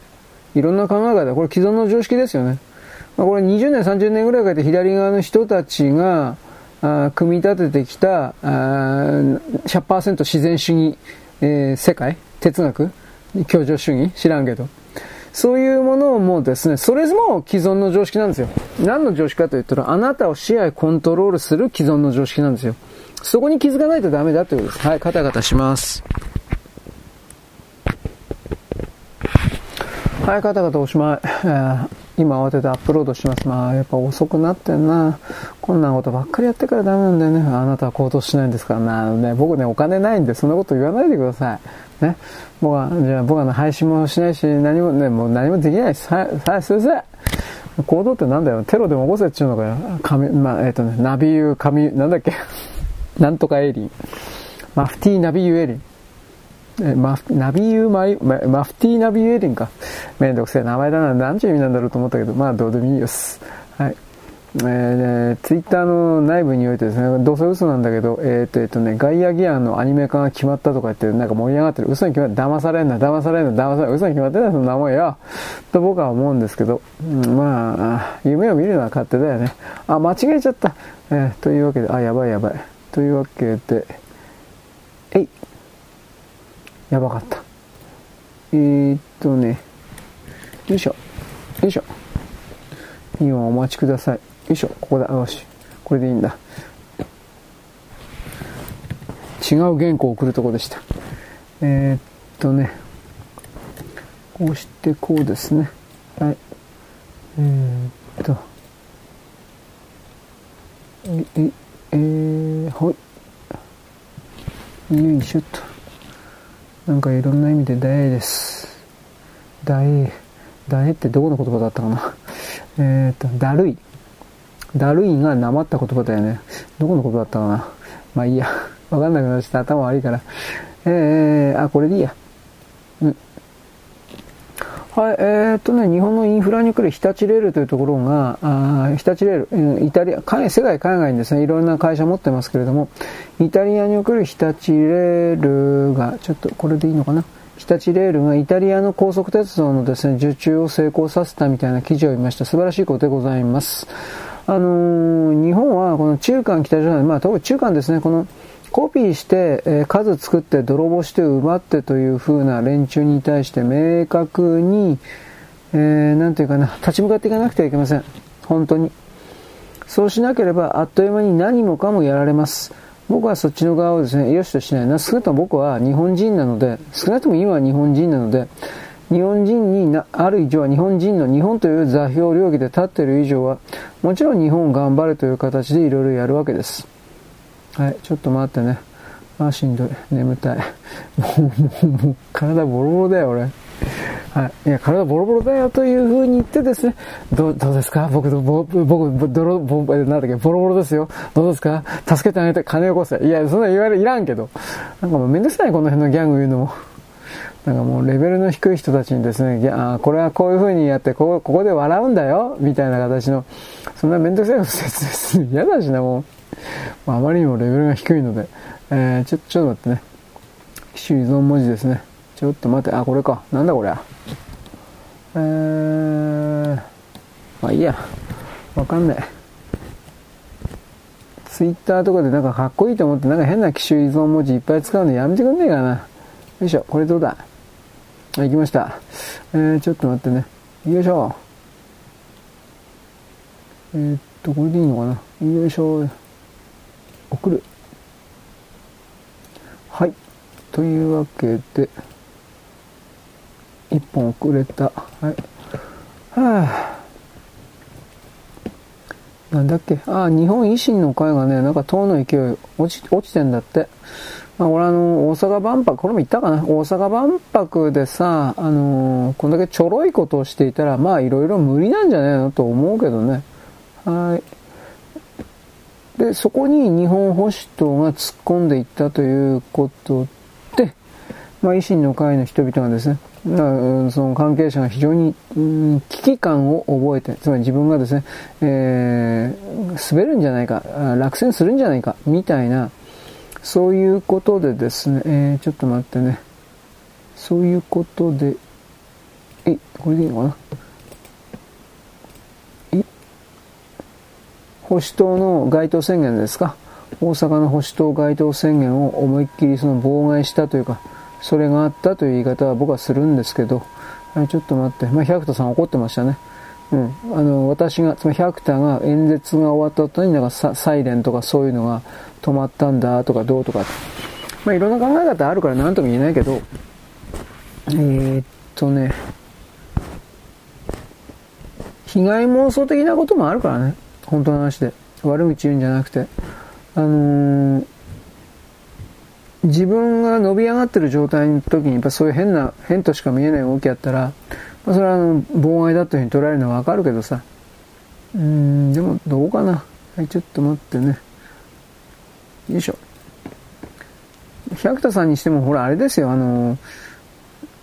いろんな考え方、これ既存の常識ですよね。まあ、これ20年、30年ぐらいかけて左側の人たちが、あ組み立ててきたあ100%自然主義、えー、世界哲学協情主義知らんけど。そういうものもですね、それも既存の常識なんですよ。何の常識かと言ったら、あなたを支配、コントロールする既存の常識なんですよ。そこに気づかないとダメだということです。はい、カタカタします。はい、カタカタおしまい。えー、今慌ててアップロードします。まあ、やっぱ遅くなってんな。こんなことばっかりやってからダメなんだよね。あなたは行動しないんですからな。ね、僕ね、お金ないんで、そんなこと言わないでください。ね。僕は、じゃあ僕は、配信もしないし、何もね、もう何もできないです。はい、はい、すいません。行動ってなんだよ。テロでも起こせっちゅうのかよ。神、まあ、えっ、ー、とね、ナビユー、神、なんだっけ？なんとかエリン。マフティーナビユーエリン。えマフ、ナビユーマイ、マフティーナビユーエリンか。めんどくせえ名前だな。何ちゅう意味なんだろうと思ったけど、まあどうでもいいです。はい。えー、ツイッターの内部においてですね、どうせ嘘なんだけど、えっ、ー、と、えっ、ー、とね、ガイアギアのアニメ化が決まったとか言って、なんか盛り上がってる。嘘に決まって、騙されんな、騙されんな、騙されんな、嘘に決まってない、そんなもんよ。と僕は思うんですけど、うん、まあ、夢を見るのは勝手だよね。あ、間違えちゃった。えー、というわけで、あ、やばいやばい。というわけで、えい。やばかった。えー、っとね、よいしょ。よいしょ。今お待ちください。いしょ。ここだ。よし。これでいいんだ。違う原稿を送るとこでした。えー、っとね、こうしてこうですね。はい。えー、っと、え、え、えー、ほい。よいしょっと。なんかいろんな意味で大です。大、大ってどこの言葉だったかな。えー、っと、だるい。だるいがなまった言葉だよね。どこのことだったかな。まあいいや。わかんなくなっちゃった。頭悪いから。えー、あ、これでいいや。うん。はい、えー、っとね、日本のインフラに来る日立レールというところが、あ日立レール、イタリア、世界海外にですね、いろんな会社持ってますけれども、イタリアに送る日立レールが、ちょっとこれでいいのかな日立レールがイタリアの高速鉄道のですね、受注を成功させたみたいな記事を見ました。素晴らしいことでございます。あのー、日本はこの中間北朝鮮、まあ、特に中間ですね、このコピーして、えー、数作って泥棒して奪ってという風な連中に対して明確に、えー、なんていうかな、立ち向かっていかなくてはいけません。本当に。そうしなければ、あっという間に何もかもやられます。僕はそっちの側をですね、よしとしないな。少なくとも僕は日本人なので、少なくとも今は日本人なので、日本人に、ある以上は日本人の日本という座標領域で立っている以上は、もちろん日本頑張れという形でいろいろやるわけです。はい、ちょっと待ってね。あ、しんどい。眠たい。もう、もう、もう、体ボロボロだよ、俺。はい。いや、体ボロボロだよという風に言ってですね、ど、どうですか？僕、僕、僕、泥、ぼ、なんだっけ、ボロボロですよ。どうですか？助けてあげて、金よこせ。いや、そんな言われ、いらんけど。なんかもうめんどくさい、この辺のギャング言うのも。なんかもうレベルの低い人たちにですね、あこれはこういう風にやってここ、ここで笑うんだよみたいな形の、そんなめんどくさいこと説明する 嫌だしな、もう。まあ、あまりにもレベルが低いので、えー、ちょ、ちょっと待ってね。機種依存文字ですね。ちょっと待って、あ、これか。なんだこれ。えー、まあいいや。わかんない。ツイッターとかでなんかかっこいいと思ってなんか変な機種依存文字いっぱい使うのやめてくんねえかな。よいしょ、これどうだ？行きました。えー、ちょっと待ってね。よいしょ。えー、っと、これでいいのかな。よいしょ。送る。はい。というわけで、一本遅れた。はい。はあ。なんだっけ？ああ、日本維新の会がね、なんか党の勢い落ち、落ちてんだって。まあ、俺あの、大阪万博、これも言ったかな？大阪万博でさ、あのー、こんだけちょろいことをしていたら、まあいろいろ無理なんじゃないのと思うけどね。はい。で、そこに日本保守党が突っ込んでいったということで、まあ維新の会の人々がですね、その関係者が非常に、うん、危機感を覚えて、つまり自分がですね、えー、滑るんじゃないか、落選するんじゃないか、みたいな、そういうことでですね、えー、ちょっと待ってね。そういうことで、え、これでいいのかな？え、保守党の該当宣言ですか？大阪の保守党該当宣言を思いっきりその妨害したというか、それがあったという言い方は僕はするんですけど、ちょっと待って。まあ、百田さん怒ってましたね。うん。あの、私が、つまり百田が演説が終わった後になんかサイレンとかそういうのが止まったんだとかどうとか。まあいろんな考え方あるから何とも言えないけど、えー、っとね、被害妄想的なこともあるからね。本当の話で。悪口言うんじゃなくて。あのー、自分が伸び上がってる状態の時に、やっぱそういう変な、変としか見えない動きやったら、まあ、それはあの妨害だというふうに捉えるのはわかるけどさ。うん、でもどうかな。はい、ちょっと待ってね。よいしょ。百田さんにしても、ほら、あれですよ、あの、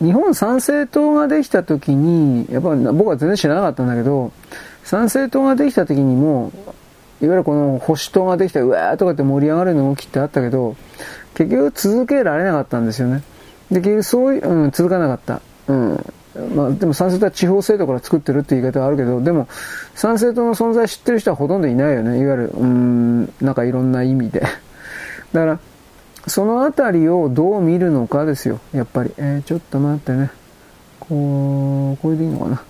日本参政党ができた時に、やっぱ僕は全然知らなかったんだけど、参政党ができた時にも、いわゆるこの保守党ができた、うわーとかって盛り上がる動きってあったけど、結局続けられなかったんですよね。で、結局そういう、うん、続かなかった。うん。まあ、でも参政党は地方制度から作ってるって言い方はあるけど、でも、参政党の存在知ってる人はほとんどいないよね。いわゆる、うん、なんかいろんな意味で。だから、そのあたりをどう見るのかですよ、やっぱり。えー、ちょっと待ってね。こう、これでいいのかな。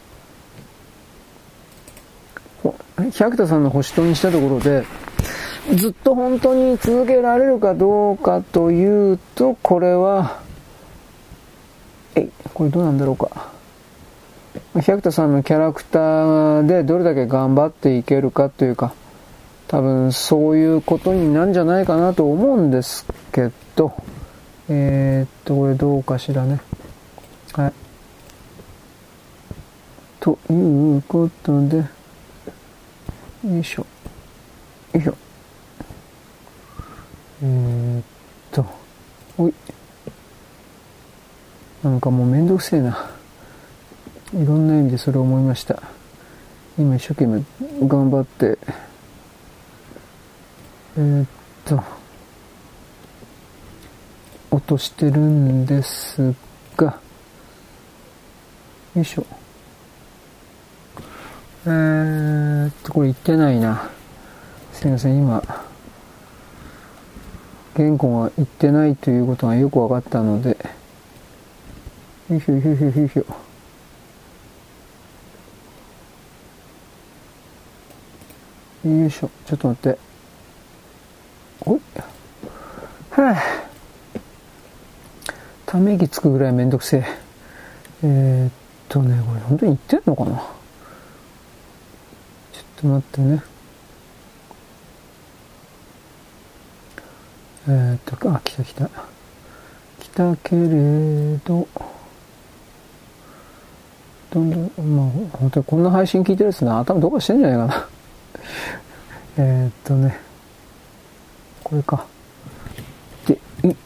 百田さんの星取にしたところで、ずっと本当に続けられるかどうかというと、これは、これどうなんだろうか。百田さんのキャラクターでどれだけ頑張っていけるかというか、多分そういうことになるんじゃないかなと思うんですけど、えー、っと、これどうかしらね。はい。ということで、よいしょ。よいしょ。えー、っと、おい。なんかもうめんどくせえな。いろんな意味でそれを思いました。今一生懸命頑張って、えー、っと、落としてるんですが、よいしょ。えー、っと、これ言ってないな。すいません、今、言語が言ってないということがよく分かったので、よいしょよいしょよいしょよいしょ。ちょっと待って。おい。はぁ、ため息つくぐらいめんどくせえ。えー、っとね、これ本当に言ってんのかな？ちょっと待ってね。えー、っと、あ、来た来た。来たけれど、どんどん、まあ、本当にこんな配信聞いてるやつな、頭どうかしてんじゃないかな。えっとね、これか。で、い、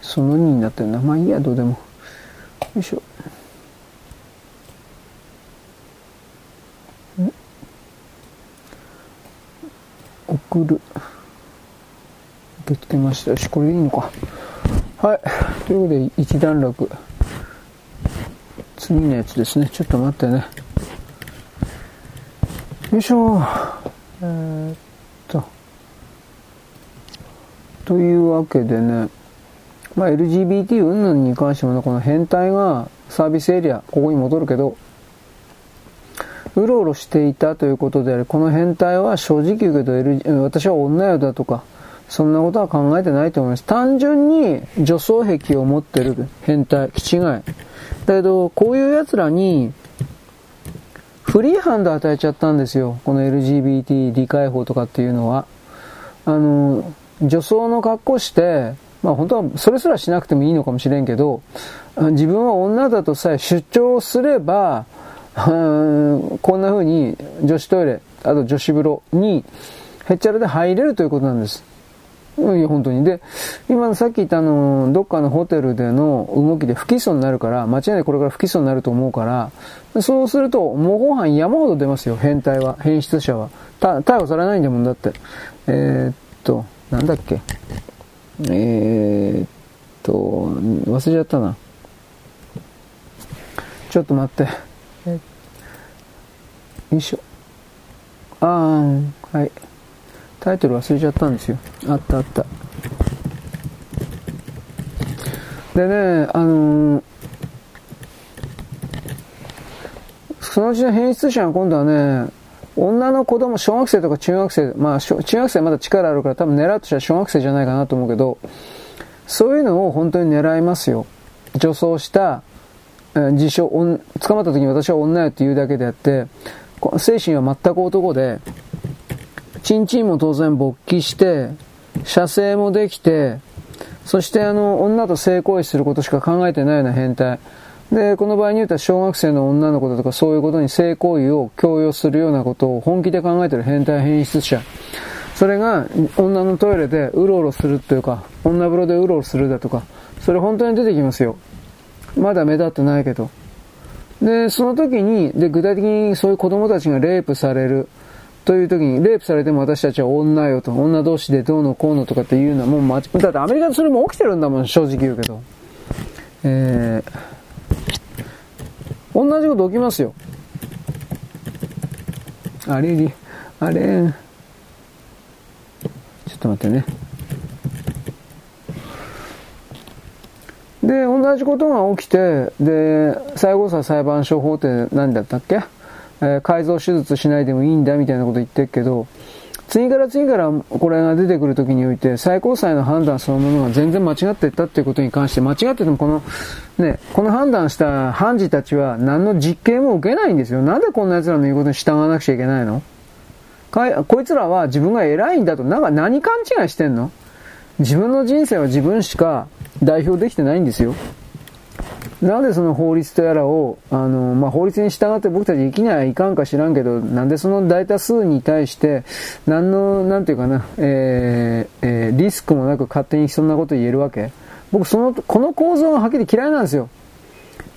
その2になってるな。まあいいや、どうでも。よいしょ。ん？送る。受け付けました。よし、これいいのか。はい。ということで、一段落。次のやつですね。ちょっと待ってね。よいしょ。えー、っと。というわけでね、まあ、LGBT 云々に関してもね、この変態がサービスエリア、ここに戻るけど、うろうろしていたということであり、この変態は正直言うけど、私は女よだとか、そんなことは考えてないと思います。単純に女装癖を持ってる変態、気違い。だけど、こういう奴らに、フリーハンド与えちゃったんですよ。この LGBT 理解法とかっていうのは。あの、女装の格好して、まあ本当はそれすらしなくてもいいのかもしれんけど、自分は女だとさえ主張すれば、こんな風に女子トイレ、あと女子風呂にへっちゃらで入れるということなんです。いや、本当に。で、今さっき言ったあの、どっかのホテルでの動きで不起訴になるから、間違いないこれから不起訴になると思うから、そうすると、模倣犯山ほど出ますよ、変態は、変質者は。逮捕されないんだもんだって。えー、っと、なんだっけ？えー、っと、忘れちゃったな。ちょっと待って。えよいしょ。あー、はい。タイトル忘れちゃったんですよ。あったあった。でね、あのー、そのうちの変質者が今度はね、女の子供、小学生とか中学生、まあ、中学生まだ力あるから多分狙うとしたら小学生じゃないかなと思うけど、そういうのを本当に狙いますよ。女装した、えー、自称、捕まった時に私は女よって言うだけであって、精神は全く男で、チンチンも当然勃起して、射精もできて、そしてあの、女と性行為することしか考えてないような変態。で、この場合に言うと小学生の女の子だとかそういうことに性行為を強要するようなことを本気で考えてる変態変質者。それが女のトイレでうろうろするというか、女風呂でうろうろするだとか、それ本当に出てきますよ。まだ目立ってないけど。で、その時に、で、具体的にそういう子供たちがレイプされる。という時に、レイプされても私たちは女よと、女同士でどうのこうのとかっていうのはもう間違だってアメリカでそれも起きてるんだもん、正直言うけど。えー、同じこと起きますよ。あれり、あれ、ちょっと待ってね。で、同じことが起きて、で、最後さ裁判所法廷何だったっけ？え、改造手術しないでもいいんだみたいなこと言ってるけど、次から次からこれが出てくるときにおいて、最高裁の判断そのものが全然間違ってったっていうことに関して、間違っててもこの、ね、この判断した判事たちは何の実刑も受けないんですよ。なんでこんな奴らの言うことに従わなくちゃいけないの？かこいつらは自分が偉いんだと、なんか何勘違いしてんの？自分の人生は自分しか代表できてないんですよ。なんでその法律とやらを、あの、まあ、法律に従って僕たち生きないかんか知らんけど、なんでその大多数に対して、何の、なんていうかな、えー、えー、リスクもなく勝手にそんなこと言えるわけ？僕その、この構造がはっきり嫌いなんですよ。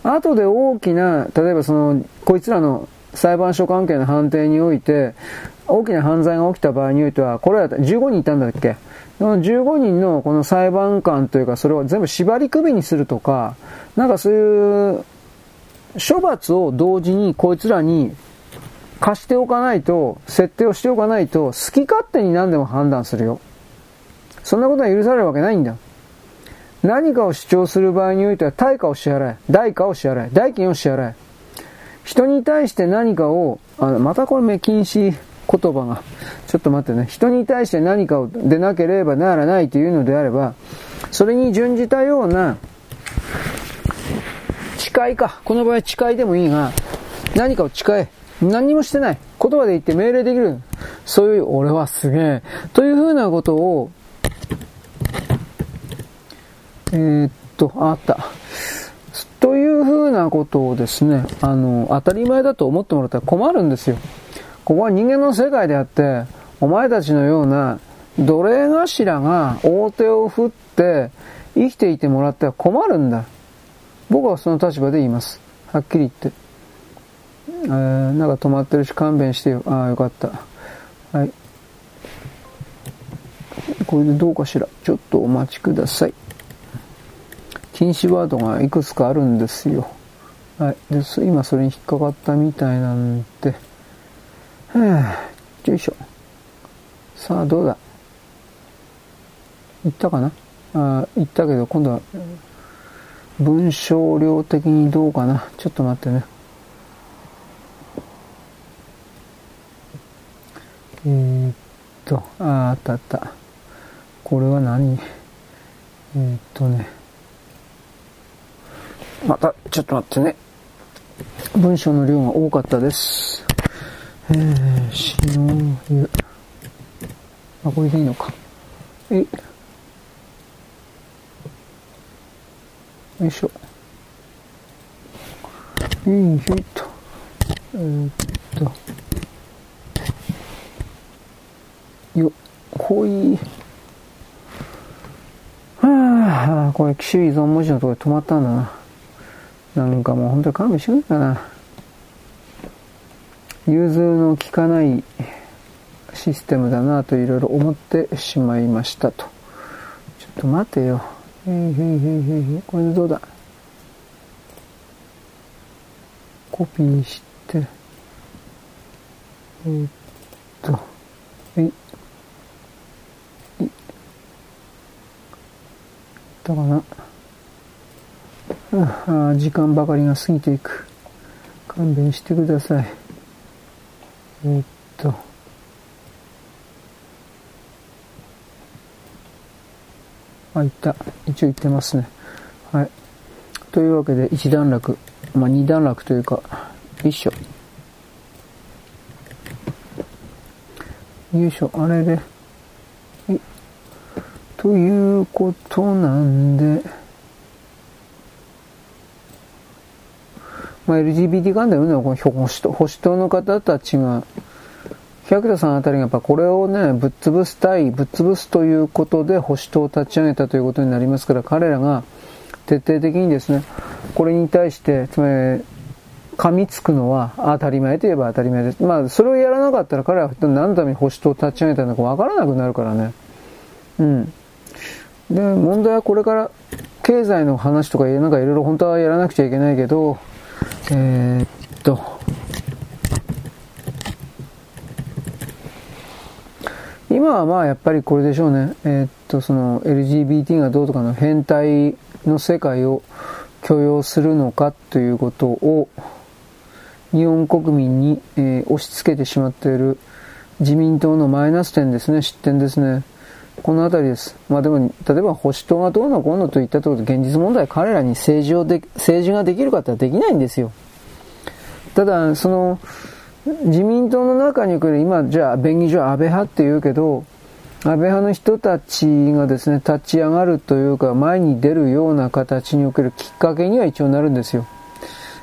後で大きな、例えばその、こいつらの裁判所関係の判定において、大きな犯罪が起きた場合においては、これは15人いたんだっけ？15人のこの裁判官というか、それを全部縛り首にするとか、なんかそういう処罰を同時にこいつらに貸しておかないと、設定をしておかないと、好き勝手に何でも判断するよ。そんなことは許されるわけないんだ。何かを主張する場合においては対価を支払え、代価を支払え、代金を支払え。人に対して何かを、あまたこれ目禁止言葉が、ちょっと待ってね、人に対して何かをでなければならないというのであれば、それに準じたような、誓いか、この場合誓いでもいいが、何かを誓え。何にもしてない。言葉で言って命令できる。そういう、俺はすげえ。というふうなことを、えー、っと、あった。というふうなことをですね、あの、当たり前だと思ってもらったら困るんですよ。ここは人間の世界であって、お前たちのような奴隷頭が大手を振って生きていてもらっては困るんだ。僕はその立場で言います。はっきり言って。えー、なんか止まってるし勘弁してよ。ああ、よかった。はい。これでどうかしら。ちょっとお待ちください。禁止ワードがいくつかあるんですよ。はい。で、今それに引っかかったみたいなんで。よいしょ。さあ、どうだ？言ったかな？あ言ったけど、今度は、文章量的にどうかな？ちょっと待ってね。えー、っと、あ、あったあった。これは何？えー、っとね。また、ちょっと待ってね。文章の量が多かったです。えー、塩湯。あ、これでいいのか。え。よいしょ。よいしょいと。えー、っと。よ、ほい。はあ、これ、機種依存文字のところで止まったんだな。なんかもう本当に勘弁してくれたな。融通の利かないシステムだなといろいろ思ってしまいましたと。ちょっと待てよ。へいへいへいへいこれでどうだ？コピーして、えー、っと、え？い、い、ったかな。ああ、時間ばかりが過ぎていく。勘弁してください。えー、っと、あ、いった。一応言ってますね。はい。というわけで、一段落。まあ、二段落というか、よいしょ。よいしょ、あれで。ということなんで、まあ、LGBT 関連のこの保守党の方たちが、百田さんあたりがやっぱこれをね、ぶっ潰すたい、ぶっ潰すということで保守党を立ち上げたということになりますから、彼らが徹底的にですね、これに対して、つまり、噛みつくのは当たり前といえば当たり前です。まあ、それをやらなかったら彼は何のために保守党を立ち上げたのかわからなくなるからね。うん。で、問題はこれから経済の話とかなんかいろいろ本当はやらなくちゃいけないけど、えー、っと、今はまあやっぱりこれでしょうね。えー、っと、その LGBT がどうとかの変態の世界を許容するのかということを、日本国民に、えー、押し付けてしまっている自民党のマイナス点ですね、失点ですね。この辺りです。まあでも、例えば保守党がどうのこうのといったところで現実問題、彼らに政治をで、政治ができるかってはできないんですよ。ただ、その、自民党の中に来る、今、じゃあ、便宜上安倍派って言うけど、安倍派の人たちがですね、立ち上がるというか、前に出るような形におけるきっかけには一応なるんですよ。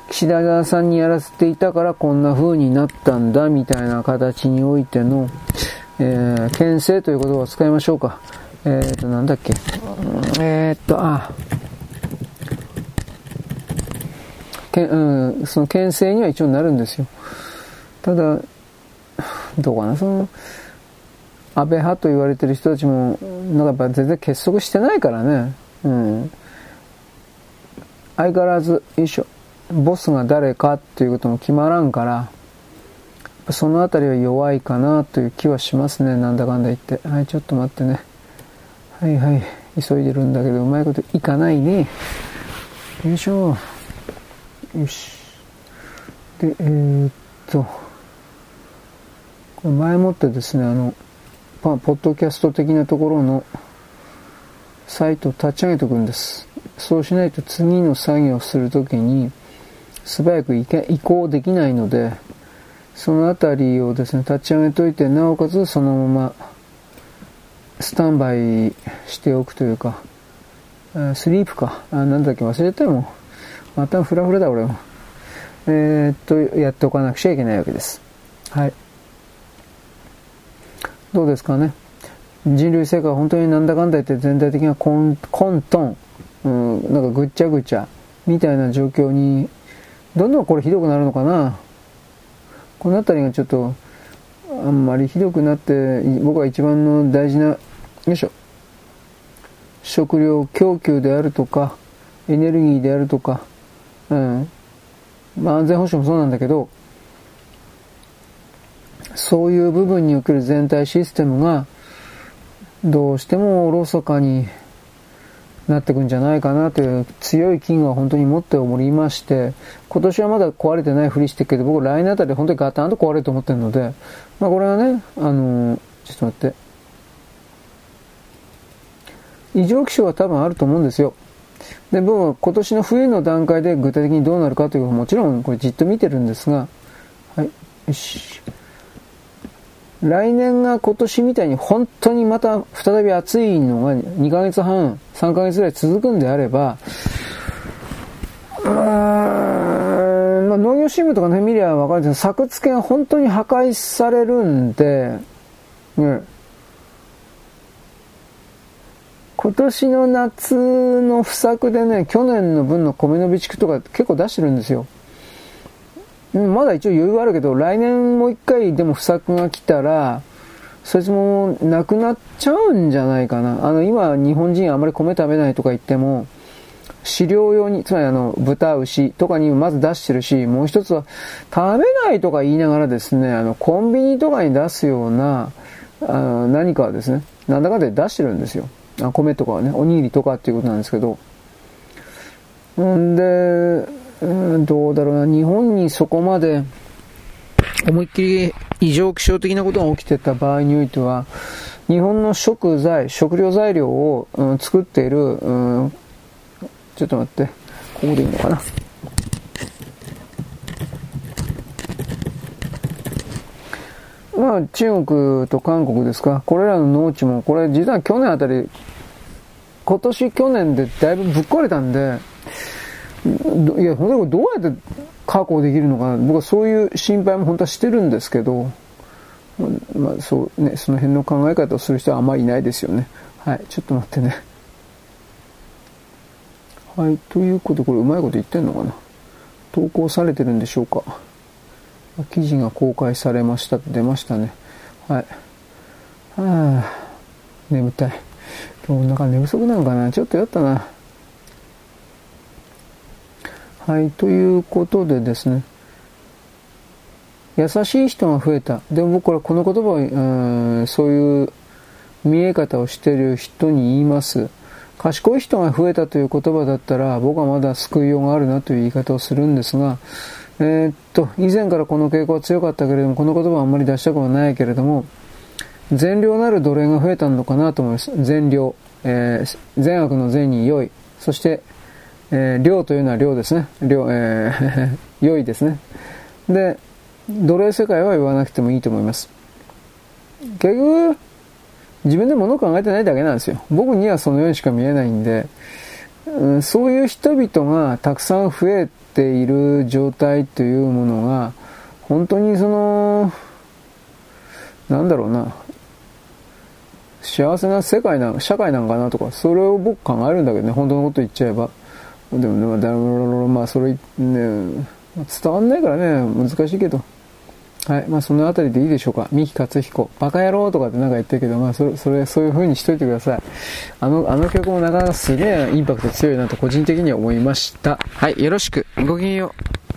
岸田さんにやらせていたからこんな風になったんだ、みたいな形においての、えー、牽制という言葉を使いましょうか。えっ、ー、と、なんだっけ。えっ、と、あ、けうん、その牽制には一応なるんですよ。ただ、どうかな、その、安倍派と言われてる人たちも、なんかやっぱ全然結束してないからね。うん。相変わらず、よいしょ、ボスが誰かっていうことも決まらんから、そのあたりは弱いかなという気はしますね。なんだかんだ言って。はい、ちょっと待ってね。はいはい。急いでるんだけど、うまいこといかないね。よいしょ。よし。で、えー、っと、これ前もってですね、あの、まあ、ポッドキャスト的なところのサイトを立ち上げておくんです。そうしないと次の作業をするときに素早く移行できないので、そのあたりをですね、立ち上げといて、なおかつそのまま、スタンバイしておくというか、スリープか。あ、なんだっけ忘れたよ、も。またフラフラだ、俺も。えー、っと、やっておかなくちゃいけないわけです。はい。どうですかね。人類世界は本当になんだかんだ言って全体的な混沌、うん、なんかぐっちゃぐちゃ、みたいな状況に、どんどんこれひどくなるのかな。この辺りがちょっと、あんまりひどくなって、僕は一番の大事な、よいしょ、食料供給であるとか、エネルギーであるとか、うん。まあ安全保障もそうなんだけど、そういう部分における全体システムが、どうしてもおろそかになってくんじゃないかなという強い金は本当に持っておりまして、今年はまだ壊れてないふりしてるけど、僕来年あたり本当にガタンと壊れると思ってるので、まあこれはね、あのー、ちょっと待って。異常気象は多分あると思うんですよ。で、僕は今年の冬の段階で具体的にどうなるかというのはもちろんこれじっと見てるんですが、はい、よし。来年が今年みたいに本当にまた再び暑いのが2ヶ月半、3ヶ月ぐらい続くんであれば、うーん、まあ、農業新聞とかね、見りゃわかるんですけど、作付けが本当に破壊されるんで、ね、今年の夏の不作でね、去年の分の米の備蓄とか結構出してるんですよ。まだ一応余裕あるけど、来年もう一回でも不作が来たら、そいつもなくなっちゃうんじゃないかな。あの、今、日本人あまり米食べないとか言っても、飼料用に、つまりあの、豚、牛とかにまず出してるし、もう一つは、食べないとか言いながらですね、あの、コンビニとかに出すような、あの何かはですね、なんだかで出してるんですよ。あ米とかはね、おにぎりとかっていうことなんですけど。んで、うん、どうだろうな、日本にそこまで思いっきり異常気象的なことが起きてた場合においては、日本の食材、食料材料を、うん、作っている、うん、ちょっと待って、ここでいいのかな？まあ、中国と韓国ですか？これらの農地も、これ実は去年あたり、今年去年でだいぶぶっ壊れたんで、いや、本当にどうやって確保できるのかな、僕はそういう心配も本当はしてるんですけど、まあ、そうね、その辺の考え方をする人はあまりいないですよね。はい、ちょっと待ってね。はい、ということで、これうまいこと言ってんのかな投稿されてるんでしょうか記事が公開されましたって出ましたね。はい。はあ、眠たい。今日なんか寝不足なのかなちょっとやったな。はい、ということでですね、優しい人が増えた。でも僕はこの言葉を、うん、そういう見え方をしている人に言います。賢い人が増えたという言葉だったら僕はまだ救いようがあるなという言い方をするんですが、えー、っと、以前からこの傾向は強かったけれども、この言葉はあんまり出したくはないけれども、善良なる奴隷が増えたのかなと思います。善良。えー、善悪の善に良い。そして、えー、良というのは良ですね。良、えー、良いですね。で、奴隷世界は言わなくてもいいと思います。結局、自分で物を考えてないだけなんですよ。僕にはそのようにしか見えないんで、うん、そういう人々がたくさん増えている状態というものが、本当にその、なんだろうな、幸せな世界な、社会なんかなとか、それを僕考えるんだけどね、本当のこと言っちゃえば。でも、ね、まあ、それ、ね、伝わんないからね、難しいけど。はい。まあ、そのあたりでいいでしょうか。三木克彦。バカ野郎とかってなんか言ってるけど、まあ、それ、それ、そういう風にしといてください。あの、あの曲もなかなかすげえインパクト強いなと個人的には思いました。はい。よろしく。ごきげんよう。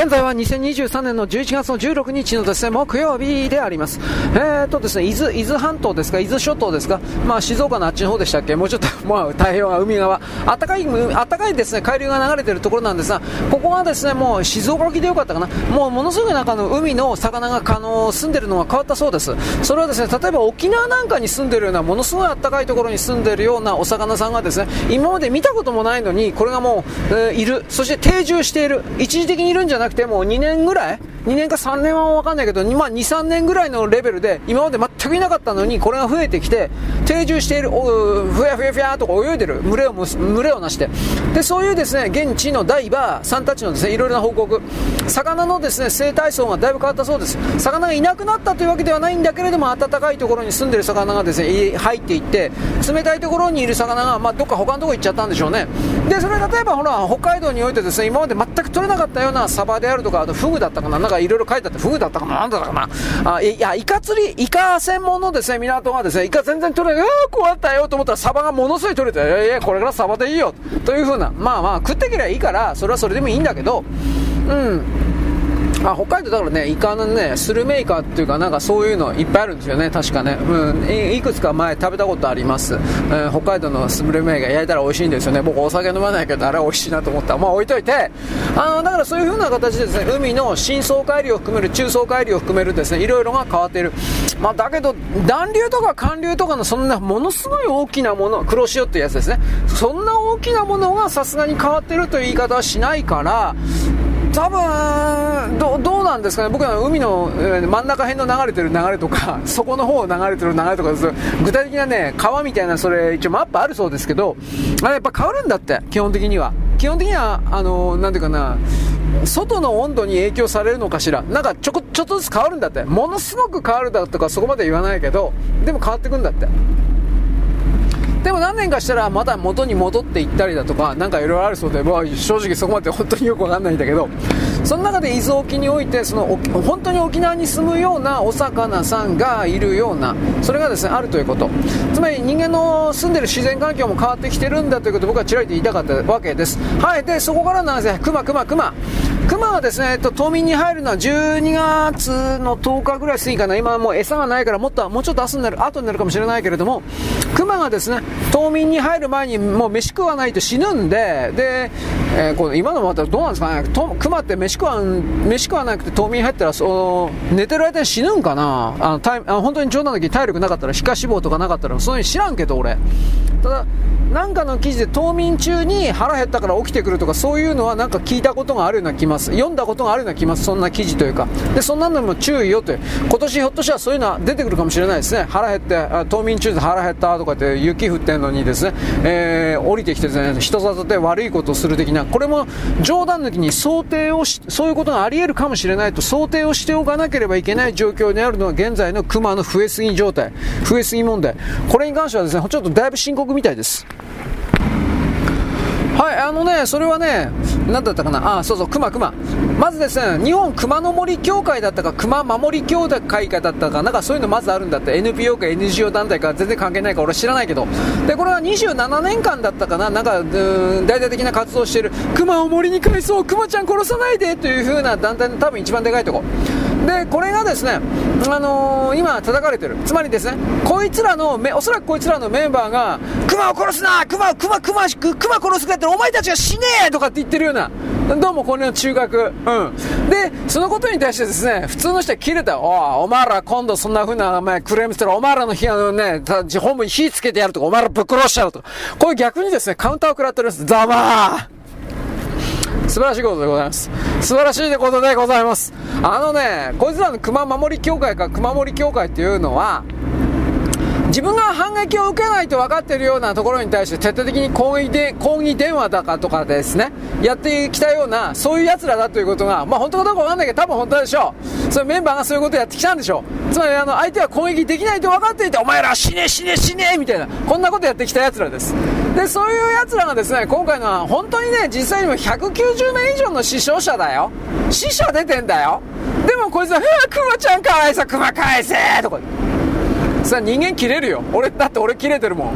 現在は2023年の11月の16日のですね、木曜日であります。えーとですね、伊豆、伊豆半島ですか、伊豆諸島ですか、まあ静岡のあっちの方でしたっけ、もうちょっと、まあ太平洋側、海側、暖かい、暖かいですね、海流が流れているところなんですが、ここはですね、もう静岡沖でよかったかな、もうものすごい中の海の魚が、あの、住んでるのが変わったそうです。それはですね、例えば沖縄なんかに住んでるような、ものすごい暖かいところに住んでるようなお魚さんがですね、今まで見たこともないのに、これがもう、えー、いる。そして定住している。一時的にいるんじゃなくて、も2年ぐらい？2年か3年は分かんないけど、まあ、2、3年ぐらいのレベルで、今まで全くいなかったのに、これが増えてきて、定住している、おふやふやふやとか泳いでる、群れを、群れをなして。で、そういうですね、現地のダイバーさんたちのですね、いろいろな報告。魚のですね、生態層がだいぶ変わったそうです。魚がいなくなったというわけではないんだけれども、暖かいところに住んでる魚がですね、入っていって、冷たいところにいる魚が、まあ、どっか他のところ行っちゃったんでしょうね。で、それ例えばほら、北海道においてですね、今まで全く取れなかったようなサバであるとか、あとフグだったかな、なんかいろいろ書いてあって、フグだったかな、なんだったかな。あいや、イカ釣り、イカ専門のですね、港がですね、イカ全然取れない、うわこうやったよと思ったら、サバがものすごい取れて、いやいや、これからサバでいいよ、というふうな、まあまあ、食ってきりゃいいから、それはそれでもいいんだけど、うん。あ北海道だからね、イカのね、スルメイカっていうか、なんかそういうのいっぱいあるんですよね、確かね。うん、いくつか前食べたことあります。えー、北海道のスルメイカ焼いたら美味しいんですよね。僕お酒飲まないけど、あれ美味しいなと思ったまあ置いといて、あの、だからそういう風な形でですね、海の深層海流を含める、中層海流を含めるですね、いろいろが変わっている。まあだけど、暖流とか寒流とかのそんなものすごい大きなもの、黒潮っていうやつですね。そんな大きなものがさすがに変わってるという言い方はしないから、多分どどうなんですかね、僕は海の、え、真ん中辺の流れてる流れとか、そこの方を流れてる流れとか具体的なね、川みたいな、それ、一応マップあるそうですけど、あれやっぱ変わるんだって、基本的には。基本的には、あのー、なんていうかな、外の温度に影響されるのかしら、なんかちょこちょっとずつ変わるんだって、ものすごく変わるだとか、そこまで言わないけど、でも変わってくんだって。でも何年かしたらまた元に戻っていったりだとか、なんかいろいろあるそうで、まあ、正直そこまで本当によくわかんないんだけど、その中で伊豆沖において、その本当に沖縄に住むようなお魚さんがいるような、それがですね、あるということ。つまり人間の住んでる自然環境も変わってきてるんだということを僕はちらりと言いたかったわけです。はい、で、そこからなんですね、熊、熊、熊。熊はですね、えっと、冬眠に入るのは12月の10日ぐらい過ぎかな。今もう餌がないからもっと、もうちょっと明日になる、後になるかもしれないけれども、熊がですね、冬眠に入る前にもう飯食わないと死ぬんで、で、えー、この今のまたどうなんですかね、と熊って飯食わん、飯食わなくて冬眠入ったら、その寝てる間に死ぬんかな？あの体あ本当に冗談だけ体力なかったら、皮下脂肪とかなかったら、そういうの知らんけど、俺。ただ、なんかの記事で冬眠中に腹減ったから起きてくるとかそういうのはなんか聞いたことがあるような気ます。読んだことがあるような気ます。そんな記事というか。でそんなのも注意よという。今年ひょっとしたらそういうのは出てくるかもしれないですね。腹減って冬眠中で腹減ったとかって雪降ってんのにですね、えー、降りてきてですね人里で悪いことをする的な。これも冗談抜きに想定をしそういうことがあり得るかもしれないと想定をしておかなければいけない状況にあるのは現在の熊の増えすぎ状態増えすぎ問題。これに関してはですねちょっとだいぶ深刻みたいです。はい、あのね、それはね、なんだったかな、あ、そうそう、熊、熊。まずですね、日本熊の森協会だったか、熊守り協会だったか、なんかそういうのまずあるんだって、NPO か NGO 団体か全然関係ないか俺知らないけど。で、これは27年間だったかな、なんか、大々的な活動してる、熊を森に返そう、熊ちゃん殺さないでという風な団体の多分一番でかいとこ。で、これがですね、あのー、今叩かれてる。つまりですね、こいつらの、おそらくこいつらのメンバーが、熊を殺すな熊、熊、熊、熊殺すかやったらお前たちが死ねえとかって言ってるような、どうもこれの中学。うん。で、そのことに対してですね、普通の人は切れた。おお前ら今度そんな風な、お前クレームしたら、お前らの日のね、本部に火つけてやるとか、お前らぶっ殺しちゃうとか。こういう逆にですね、カウンターを食らってるんです。ざまー素晴らしいことでございます。素晴らしいことでございます。あのね、こいつらの熊守り協会か熊守り協会っていうのは、自分が反撃を受けないと分かっているようなところに対して徹底的に抗議で抗議電話だかとかですね、やってきたような、そういう奴らだということが、まあ本当かどうか分かんないけど、多分本当でしょう。それメンバーがそういうことをやってきたんでしょう。つまりあの、相手は攻撃できないと分かっていて、お前ら死ね死ね死ねみたいな、こんなことやってきた奴らです。で、そういう奴らがですね、今回のは本当にね、実際にも190名以上の死傷者だよ。死者出てんだよ。でもこいつは、ふわ、クマちゃんかわいそう、クマ返せとか。それ人間切れるよ。俺だって俺切れてるもん。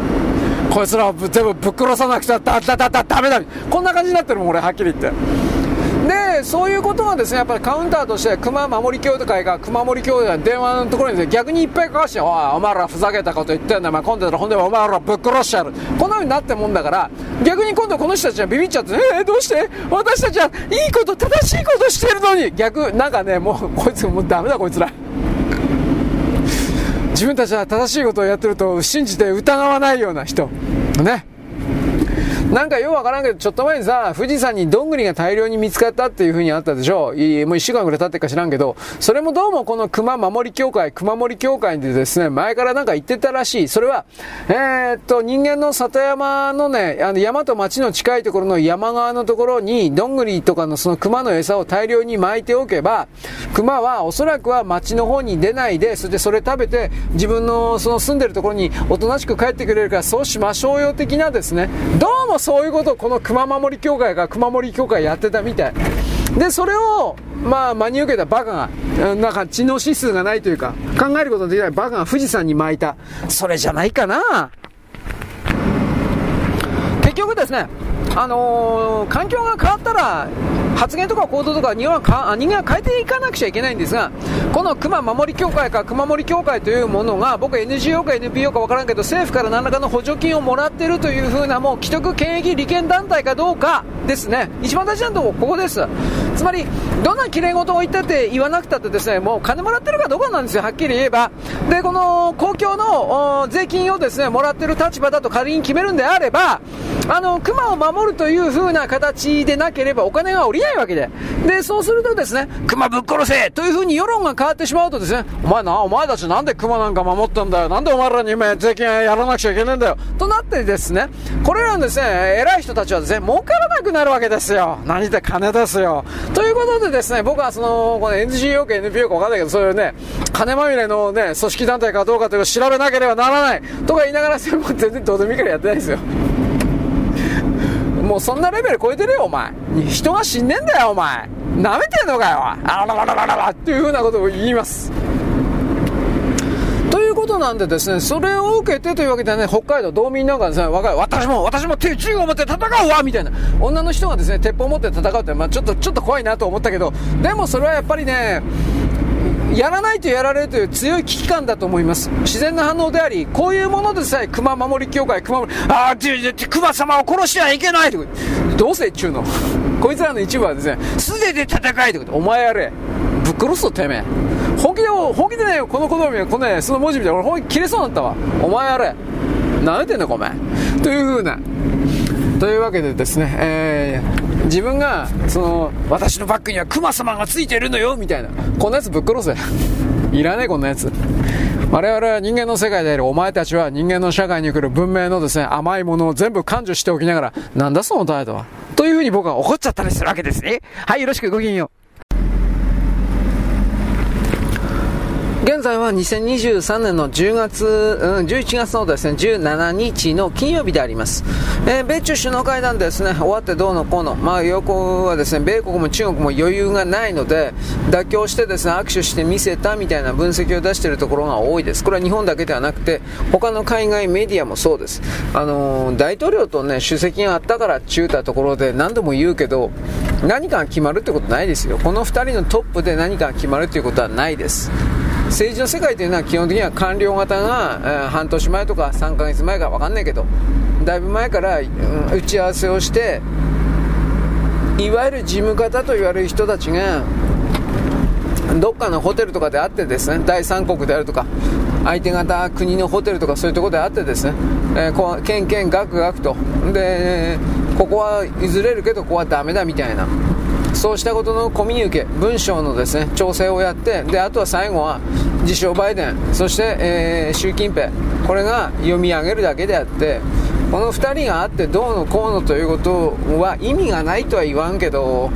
こいつらを全部ぶっ殺さなくちゃだだだだダメだ。こんな感じになってるもん俺はっきり言って。でそういうことがですねやっぱりカウンターとして熊守協会が熊守協会電話のところに、ね、逆にいっぱいかかしておお前らふざけたこと言ってんだ。お前今度はほんでお前らぶっ殺しちゃうこんな風になってもんだから逆に今度この人たちはビビっちゃってえー、どうして？私たちはいいこと正しいことしてるのに。逆なんかねもうこいつもうダメだこいつら。自分たちは正しいことをやってると信じて疑わないような人。ね。なんかようわからんけど、ちょっと前にさ、富士山にどんぐりが大量に見つかったっていう風にあったでしょ？いもう一週間ぐらい経ってか知らんけど、それもどうもこの熊守り協会、熊守り協会でですね、前からなんか言ってたらしい。それは、えー、っと、人間の里山のね、あの山と町の近いところの山側のところに、どんぐりとかのその熊の餌を大量に巻いておけば、熊はおそらくは町の方に出ないで、それでそれ食べて、自分のその住んでるところにおとなしく帰ってくれるから、そうしましょうよ的なですね、どうもそういうことをこの熊守協会が熊守協会やってたみたい。で、それを、まあ、真に受けたバカが、なんか知能指数がないというか、考えることのできないバカが富士山に巻いた。それじゃないかな結局ですね、あのー、環境が変わったら、発言とか行動とか人はか人間は変えていかなくちゃいけないんですが、この熊守り協会か熊守協会というものが、僕 NGO か NPO か分からんけど、政府から何らかの補助金をもらっているというふうな、もう既得権益利権団体かどうかですね、一番大事なところ、ここです。つまり、どんなきれい事を言ってて言わなくたってですね、もう金もらってるかどうかなんですよ、はっきり言えば。で、この公共の税金をですね、もらってる立場だと仮に決めるんであれば、あの、熊を守るという風な形でなければお金が下りないわけで。で、そうするとですね、熊ぶっ殺せという風に世論が変わってしまうとですね、お前な、お前たちなんで熊なんか守ったんだよ。なんでお前らに今税金やらなくちゃいけないんだよ。となってですね、これらのですね、偉い人たちはですね、儲からなくなるわけですよ。何で金ですよ。ということでですね、僕はその、この NGO か NPO かわかんないけど、そういうね、金まみれのね、組織団体かどうかというのを調べなければならない。とか言いながら、それも全然どうでもいいからやってないですよ。もうそんなレベル超えてるよ、お前。人が死んでんだよ、お前。舐めてんのかよ、あららららららっていうふうなことを言います。ということなんでですね、それを受けてというわけでね、北海道道民なんかですね、若い、私も、私も手中を持って戦うわみたいな、女の人がですね、鉄砲を持って戦うって、まあちょっと、ちょっと怖いなと思ったけど、でもそれはやっぱりね、やらないとやられるという強い危機感だと思います。自然な反応であり、こういうものでさえ熊守り協会、熊守り、ああ、熊様を殺しちゃいけないとどうせっちゅうの。こいつらの一部はですね、素手で戦いってこと。お前やれ。ぶっ殺すぞ、てめえ。本気で、本気でね、この子供は、このね、その文字見て俺本気切れそうになったわ。お前やれ。舐めてんのか、お前。という風な。というわけでですね、えー、自分が、その、私のバッグにはクマ様がついてるのよみたいな。こんなやつぶっ殺せ。いらねえ、こんなやつ。我々は人間の世界であるお前たちは人間の社会に来る文明のですね、甘いものを全部感受しておきながら、なんだその態度は。というふうに僕は怒っちゃったりするわけですね。はい、よろしくごきげんよう。現在は2023年の10月、うん、11月のですね、17日の金曜日であります。えー、米中首脳会談ですね、終わってどうのこうの、まあ、要項はですね、米国も中国も余裕がないので、妥協してですね、握手して見せたみたいな分析を出しているところが多いです。これは日本だけではなくて、他の海外メディアもそうです。あのー、大統領とね、主席があったから中たところで何度も言うけど、何かが決まるってことないですよ。この2人のトップで何かが決まるということはないです。政治の世界というのは基本的には官僚型が、え、半年前とか3ヶ月前か分かんないけどだいぶ前から、打ち合わせをしていわゆる事務方と言われる人たちがどっかのホテルとかであってですね第三国であるとか相手方国のホテルとかそういうところであってですね、えー、こうけんけんがくがくと。でここは譲れるけどここはダメだみたいな。そうしたことのコミュニケ、文章のですね、調整をやって、で、あとは最後は、自称バイデン、そして、えー、習近平、これが読み上げるだけであって、この2人があってどうのこうのということは意味がないとは言わんけど、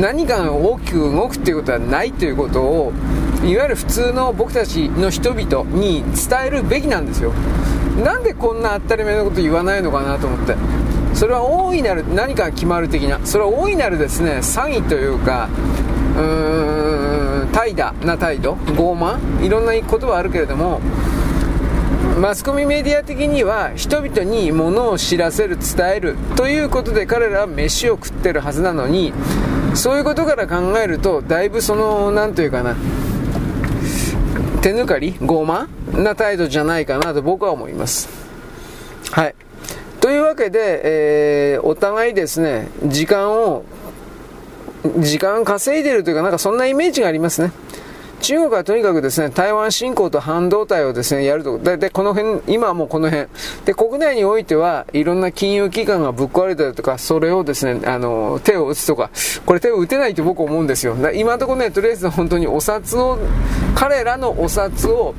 何かが大きく動くっていうことはないということを、いわゆる普通の僕たちの人々に伝えるべきなんですよ。なんでこんな当たり前のこと言わないのかなと思って。それは大いなる何か決まる的なそれは大いなるですね詐欺というかうーん怠惰な態度傲慢いろんな言葉はあるけれどもマスコミメディア的には人々に物を知らせる伝えるということで彼らは飯を食ってるはずなのにそういうことから考えるとだいぶその何というかな手抜かり傲慢な態度じゃないかなと僕は思います。はい。わけで、えー、お互いですね、時間を、時間稼いでるというか、なんかそんなイメージがありますね。中国はとにかくですね、台湾侵攻と半導体をですね、やると。で、でこの辺、今はもうこの辺。で、国内においては、いろんな金融機関がぶっ壊れたりとか、それをですね、あの、手を打つとか、これ手を打てないと僕思うんですよ。今のところね、とりあえず本当にお札を、彼らのお札を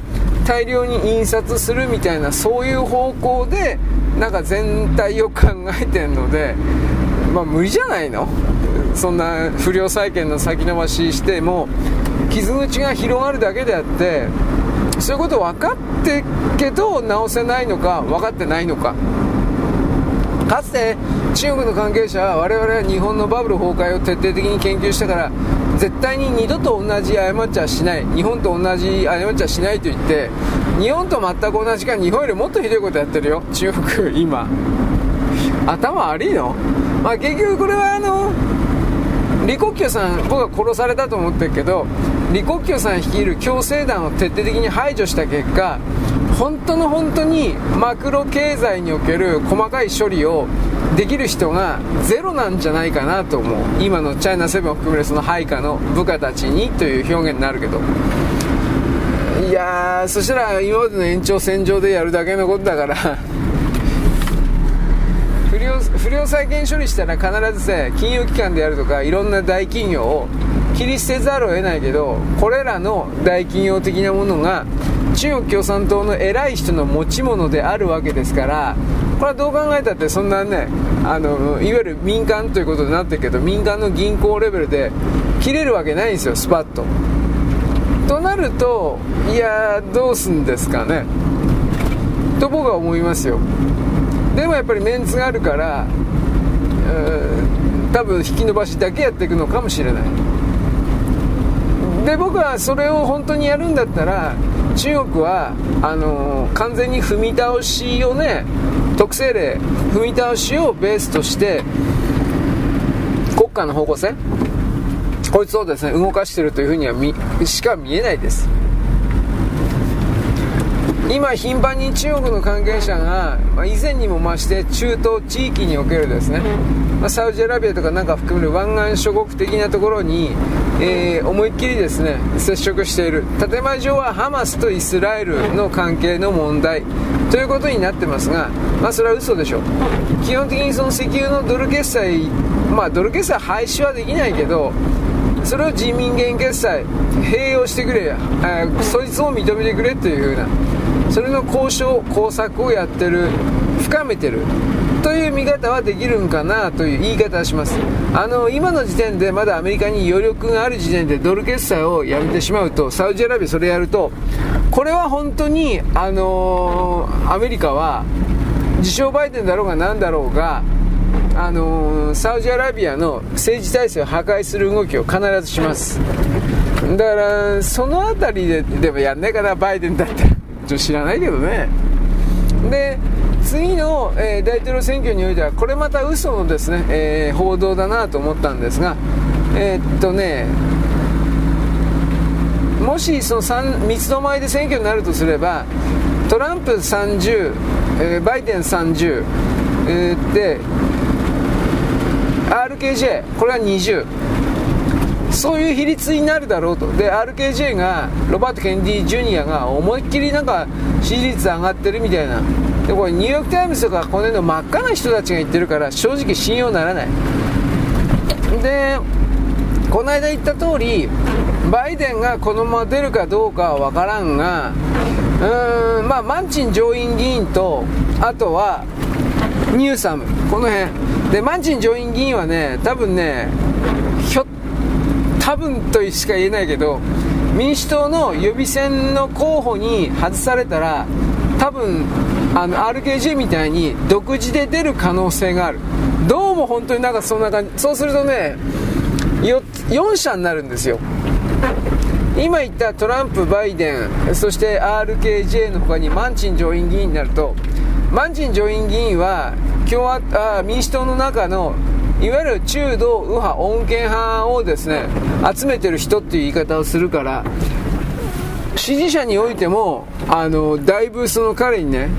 大量に印刷するみたいな、そういう方向で、なんか全体を考えてるので、まあ、無理じゃないの？そんな不良債権の先延ばししても傷口が広がるだけであってそういうこと分かってけど直せないのか分かってないのか。かつて中国の関係者は我々は日本のバブル崩壊を徹底的に研究したから絶対に二度と同じ過ちはしない。日本と同じ過ちはしないと言って日本と全く同じか日本よりもっとひどいことやってるよ。中国今。頭悪いの？まあ結局これはあの李克強さん僕は殺されたと思ってるけど李克強さん率いる共生団を徹底的に排除した結果本当の本当にマクロ経済における細かい処理をできる人がゼロなんじゃないかなと思う。今のチャイナセブンを含めるその配下の部下たちにという表現になるけど。いやーそしたら今までの延長線上でやるだけのことだから。不良不良債権処理したら必ずせ金融機関であるとかいろんな大企業を切り捨てざるを得ないけどこれらの大企業的なものが中国共産党の偉い人の持ち物であるわけですからこれはどう考えたってそんなねあのいわゆる民間ということになってるけど民間の銀行レベルで切れるわけないんですよスパッと。となるといやどうすんですかね。と僕は思いますよ。でもやっぱりメンツがあるから多分引き伸ばしだけやっていくのかもしれない。で僕はそれを本当にやるんだったら中国はあのー、完全に踏み倒しをね特性例踏み倒しをベースとして国家の方向性こいつをですね動かしてるというふうにはしか見えないです。今頻繁に中国の関係者が、まあ、以前にも増して中東地域におけるですね、まあ、サウジアラビアとかなんか含める湾岸諸国的なところに、えー、思いっきりですね接触している。建前上はハマスとイスラエルの関係の問題。ということになってますが、まあ、それは嘘でしょう。基本的にその石油のドル決済まあドル決済廃止はできないけどそれを人民元決済併用してくれや、えー、そいつを認めてくれというふうな。それの交渉工作をやってる深めてるという見方はできるんかなという言い方はします。あの今の時点でまだアメリカに余力がある時点でドル決済をやめてしまうとサウジアラビアそれやるとこれは本当に、あのー、アメリカは自称バイデンだろうが何だろうがあのー、サウジアラビアの政治体制を破壊する動きを必ずします。だからその辺りででもやんないかなバイデンだってちょ知らないけどね。で次の、えー、大統領選挙においてはこれまた嘘のですね、えー、報道だなと思ったんですがえー、っとねもしその三つどもえで選挙になるとすればトランプ30、えー、バイデン30、えー、で RKJ これは20そういう比率になるだろうと。で RKJ がロバート・ケネディ・ジュニアが思いっきりなんか支持率上がってるみたいな。でこれニューヨーク・タイムズとかこの辺の真っ赤な人たちが言ってるから正直信用ならない。でこの間言った通りバイデンがこのまま出るかどうかは分からんがうんまあマンチン上院議員とあとはニューサムこの辺。でマンチン上院議員はね多分ね多分としか言えないけど民主党の予備選の候補に外されたら多分あの RKG みたいに独自で出る可能性がある。どうも本当になんかそんな感じ。そうするとね 4, 4社になるんですよ。今言ったトランプ、バイデンそして RKJ の他にマンチン上院議員になるとマンチン上院議員は共和あ民主党の中のいわゆる中道右派穏健派をですね集めてる人っていう言い方をするから支持者においてもあのだいぶその彼にね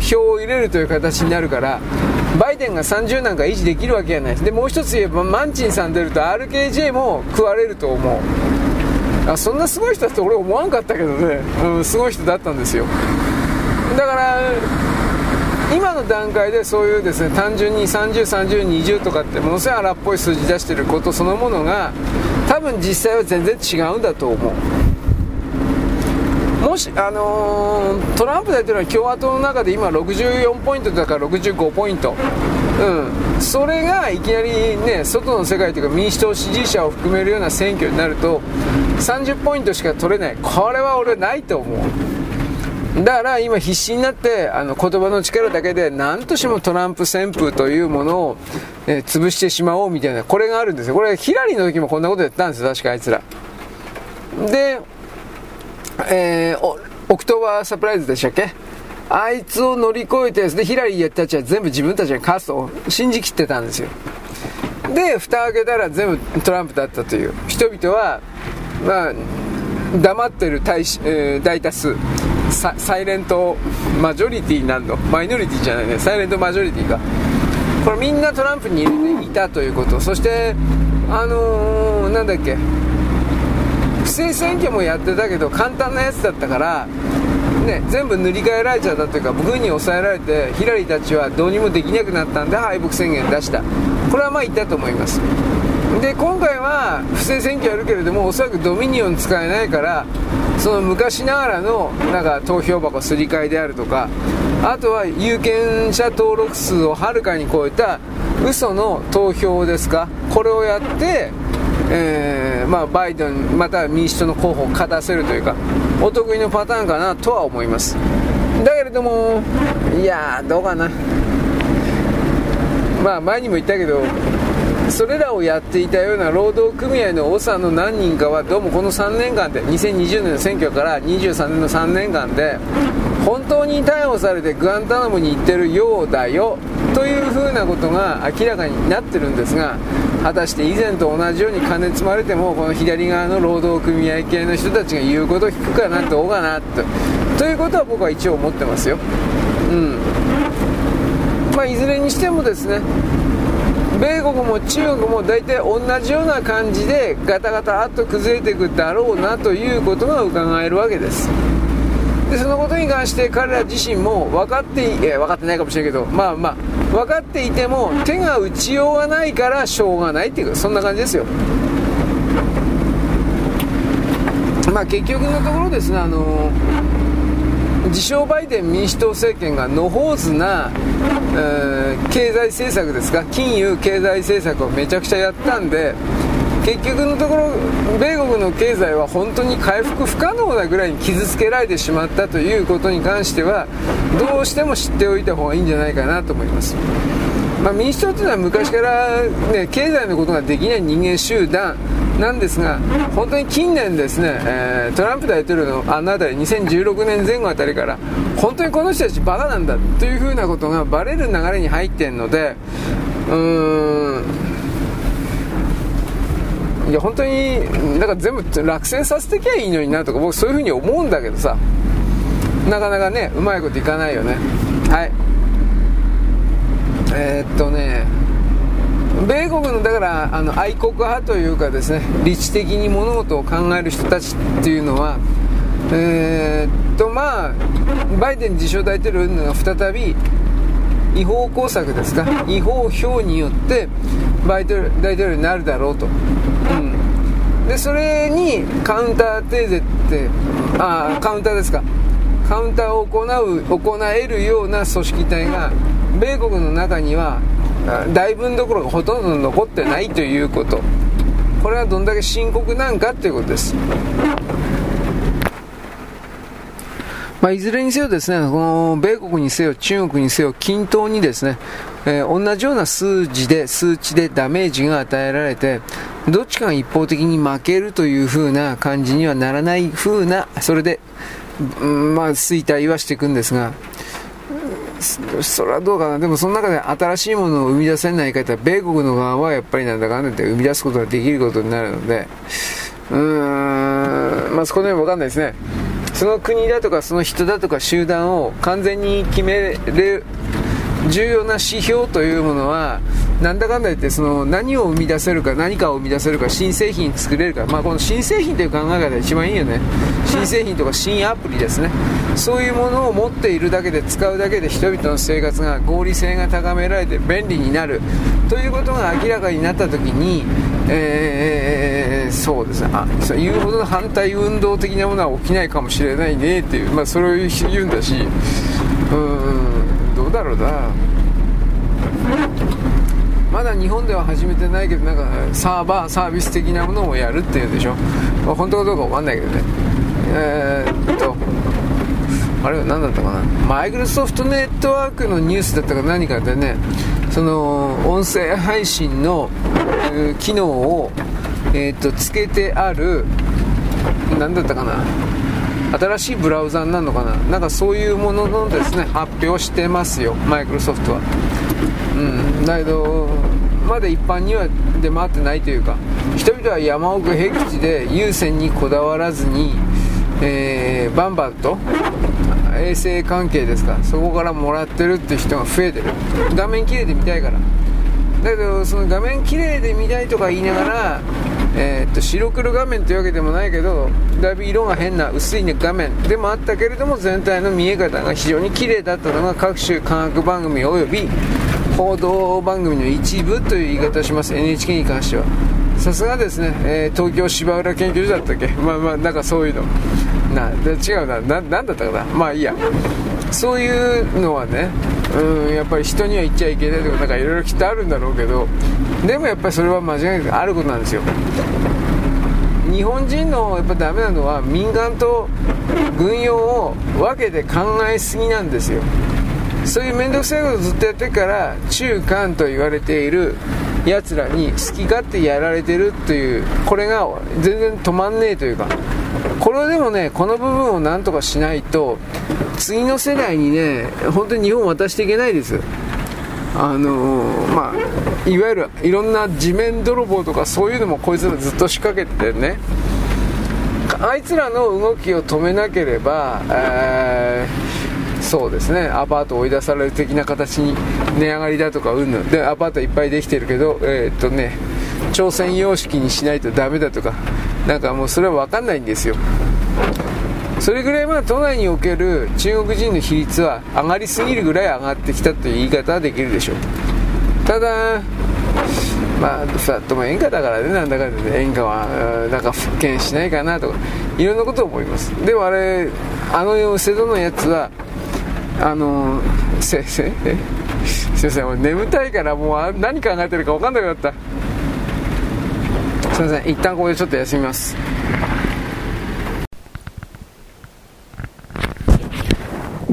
票を入れるという形になるからバイデンが30なんか維持できるわけじゃないでもう一つ言えばマンチンさん出ると RKJ も食われると思う。あそんなすごい人だって俺思わんかったけどね、うん、すごい人だったんですよ。だから今の段階でそういうですね単純に30、30、20とかってものすごい荒っぽい数字出してることそのものが多分実際は全然違うんだと思う。もし、あのー、トランプ大統領は共和党の中で今64ポイントだから65ポイント、うん、それがいきなりね外の世界というか民主党支持者を含めるような選挙になると30ポイントしか取れない。これは俺ないと思う。だから今必死になってあの言葉の力だけで何としてもトランプ旋風というものを、えー、潰してしまおうみたいなこれがあるんですよ。これヒラリーの時もこんなことやったんですよ確かあいつら。で、えー、 October surprise でしたっけ？あいつを乗り越えてでヒラリーたちは全部自分たちが勝つと信じきってたんですよ。で蓋開けたら全部トランプだったという。人々はまあ黙ってる大,、えー、大多数。サイレントマジョリティなんの？マイノリティじゃないね。サイレントマジョリティがこれみんなトランプに入れていたということ。そしてあのー、なんだっけ？不正選挙もやってたけど簡単なやつだったからね、全部塗り替えられちゃったというか軍に抑えられてヒラリーたちはどうにもできなくなったんで敗北宣言出した。これはまあ言ったと思います。で今回は不正選挙やるけれどもおそらくドミニオン使えないからその昔ながらのなんか投票箱すり替えであるとかあとは有権者登録数をはるかに超えた嘘の投票ですかこれをやってえー、まあ、バイデンまたは民主党の候補を勝たせるというかお得意のパターンかなとは思います。だけれどもいやどうかな。まあ前にも言ったけどそれらをやっていたような労働組合の長の何人かはどうもこの3年間で2020年の選挙から23年の3年間で本当に逮捕されてグアンタナモに行ってるようだよというふうなことが明らかになってるんですが果たして以前と同じように金積まれてもこの左側の労働組合系の人たちが言うことを聞くかなどうかなと。ということは僕は一応思ってますよ。うん。まあいずれにしてもですね米国も中国も大体同じような感じでガタガタっと崩れていくだろうなということが伺えるわけです。でそのことに関して彼ら自身も分かってい分かってないかもしれないけどまあまあ分かっていても手が打ちようがないからしょうがないっていうそんな感じですよ。まあ結局のところですねあの自称バイデン民主党政権が野放図な、えー、経済政策ですか？金融経済政策をめちゃくちゃやったんで結局のところ米国の経済は本当に回復不可能なぐらいに傷つけられてしまったということに関してはどうしても知っておいた方がいいんじゃないかなと思います、まあ、民主党というのは昔から、ね、経済のことができない人間集団なんですが、本当に近年ですね、えー、トランプ大統領のあの辺り、2016年前後あたりから、本当にこの人たちバカなんだというふうなことがバレる流れに入っているので、うーん、いや、本当に、なんか全部落選させてきゃいいのになとか、僕そういうふうに思うんだけどさ、なかなかね、うまいこといかないよね。はい。えー、っとね、米国のだからあの愛国派というかですね理知的に物事を考える人たちっていうのは、えー、っとまあ、バイデン自称大統領が再び違法工作ですか？違法票によってバイ大統領になるだろうと、うん、でそれにカウンターテーゼってあカウンターですか。カウンターを行う行えるような組織体が米国の中には大分どころがほとんど残ってないということ。これはどんだけ深刻なんかということです、まあ、いずれにせよですねこの米国にせよ中国にせよ均等にですね、えー、同じような数字で数値でダメージが与えられてどっちかが一方的に負けるという風な感じにはならない風なそれで、うん、まあ衰退はしていくんですがそれはどうかな、でもその中で新しいものを生み出せない方、米国の側はやっぱりなんだかんだって生み出すことができることになるので、うーん、まあ、そこでわかんないですね。その国だとか、その人だとか集団を完全に決める重要な指標というものは、なんだかんだ言ってその何を生み出せるか何かを生み出せるか新製品作れるか、まあ、この新製品という考え方が一番いいよね。新製品とか新アプリですね。そういうものを持っているだけで使うだけで人々の生活が合理性が高められて便利になる。ということが明らかになった時に、えー、そうですね。あそういうほどの反対運動的なものは起きないかもしれないね。っていう、まあ、それを言うんだし。うーんどうだろうな。まだ日本では始めてないけどなんかサーバーサービス的なものをやるっていうでしょ、本当かどうか分かんないけどね。えー、っとあれは何だったかな。マイクロソフトネットワークのニュースだったか何かでねその音声配信の、機能を、えー、っとつけてある何だったかな。新しいブラウザになるのかな？なんかそういうもののですね発表してますよマイクロソフトは。うんだけどまだ一般には出回ってないというか人々は山奥僻地で有線にこだわらずに、えー、バンバンと衛生関係ですかそこからもらってるって人が増えてる。画面綺麗で見たいから。だけどその画面綺麗で見たいとか言いながらえー、っと白黒画面というわけでもないけどだいぶ色が変な薄い、ね、画面。でもあったけれども全体の見え方が非常に綺麗だったのが各種科学番組及び報道番組の一部という言い方をします。NHK に関しては。さすがですね、えー、東京芝浦研究所だったっけ？まあまあなんかそういうの。な違うな。ななんだったかな？まあいいや。そういうのはねうんやっぱり人には言っちゃいけないとかなんかいろいろきっとあるんだろうけどでもやっぱりそれは間違いなくあることなんですよ。日本人のやっぱダメなのは民間と軍用を分けて考えすぎなんですよ。そういう面倒くさいことをずっとやってから中間と言われているやつらに好き勝手やられてるというこれが全然止まんねえというか。これはでもねこの部分をなんとかしないと次の世代にね本当に日本を渡していけないです。あのー、まあいわゆるいろんな地面泥棒とかそういうのもこいつらずっと仕掛けてね。あいつらの動きを止めなければ、えー、そうですね。アパートを追い出される的な形に値上がりだとかうんぬん。でアパートいっぱいできてるけどえー、っとね朝鮮様式にしないとダメだとかなんかもうそれは分かんないんですよ。それぐらいまあ都内における中国人の比率は上がりすぎるぐらい上がってきたという言い方はできるでしょう。ただまあさとも演歌だからねなんだかんだで演歌はなんか復権しないかなとかいろんなことを思います。でもあれあの瀬戸のやつはあのせせえ？すいません眠たいからもう何考えてるか分かんなくなった。すいません一旦ここでちょっと休みます。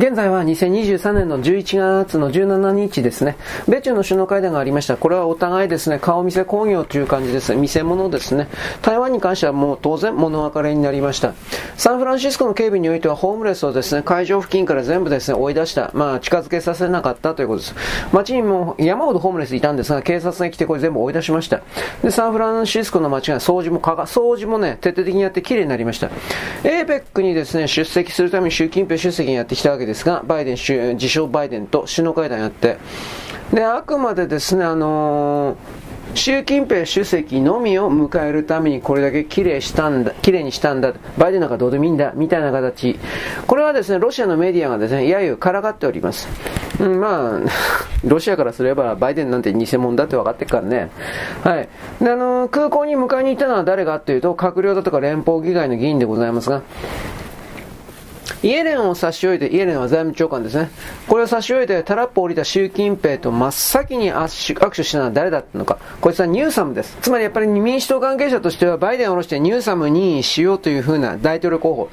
現在は2023年の11月の17日ですね。米中の首脳会談がありました。これはお互いですね、顔見せ工業という感じです。見せ物ですね。台湾に関してはもう当然物別れになりました。サンフランシスコの警備においてはホームレスをですね、会場付近から全部ですね、追い出した。まあ、近づけさせなかったということです。街にも山ほどホームレスいたんですが、警察が来てこれ全部追い出しました。で、サンフランシスコの街が掃除もかが、掃除もね、徹底的にやって綺麗になりました。APEC にですね、出席するために習近平出席にやってきたわけですですが、バイデン、自称バイデンと首脳会談やって、で、あくまでですね、あのー習近平主席のみを迎えるためにこれだけ綺麗したんだ、綺麗にしたんだ、バイデンなんかどうでもいいんだ、みたいな形。これはですね、ロシアのメディアがですね、やゆからかっております。うん、まあ、ロシアからすれば、バイデンなんて偽物だって分かってるからね。はい。で、あの、空港に迎えに行ったのは誰かというと、閣僚だとか連邦議会の議員でございますが、イエレンを差し置いて、イエレンは財務長官ですね。これを差し置いて、タラップを降りた習近平と真っ先に握手したのは誰だったのか。こいつはニューサムです。つまりやっぱり民主党関係者としては、バイデンを下ろしてニューサムにしようというふうな大統領候補。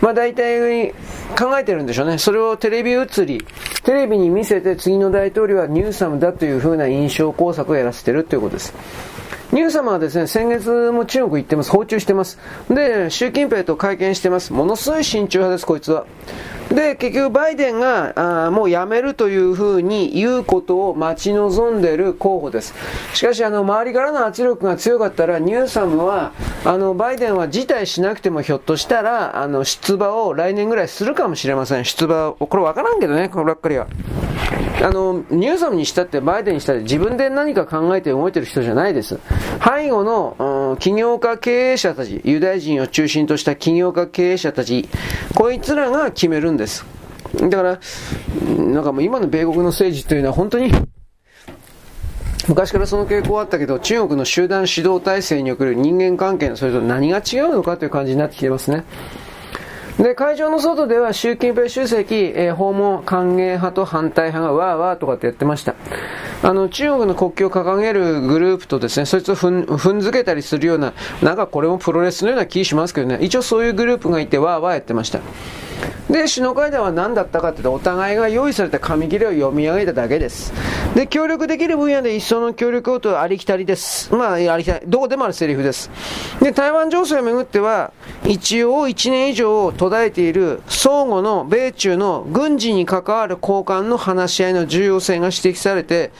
まあ大体考えてるんでしょうね。それをテレビ映り、テレビに見せて次の大統領はニューサムだというふうな印象工作をやらせてるということです。ニュー様はですね、先月も中国行ってます。訪中してます。で、習近平と会見してます。ものすごい親中派です、こいつは。で、結局バイデンがあもう辞めるというふうに言うことを待ち望んでる候補です。しかし、あの、周りからの圧力が強かったら、ニューサムは、あの、バイデンは辞退しなくてもひょっとしたら、あの、出馬を来年ぐらいするかもしれません。出馬を。これわからんけどね、こればっかりは。あの、ニューサムにしたって、バイデンにしたって自分で何か考えて動いてる人じゃないです。背後の、起業家経営者たち、ユダヤ人を中心とした起業家経営者たち、こいつらが決めるんです。だから、なんかもう今の米国の政治というのは本当に、昔からその傾向あったけど、中国の集団指導体制における人間関係のそれと何が違うのかという感じになってきてますね。で、会場の外では習近平主席、えー、訪問歓迎派と反対派がわーわーとかってやってました。あの、中国の国旗を掲げるグループとですね、そいつを踏ん踏んづけたりするような、なんかこれもプロレスのような気しますけどね、一応そういうグループがいてわーわーやってました。で、首脳会談は何だったかというと、お互いが用意された紙切れを読み上げただけです。で、協力できる分野で一層の協力をとありきたりです。まあ、ありきたり、どこでもあるセリフです。で、台湾情勢をめぐっては、一応1年以上途絶えている相互の米中の軍事に関わる交換の話し合いの重要性が指摘されて、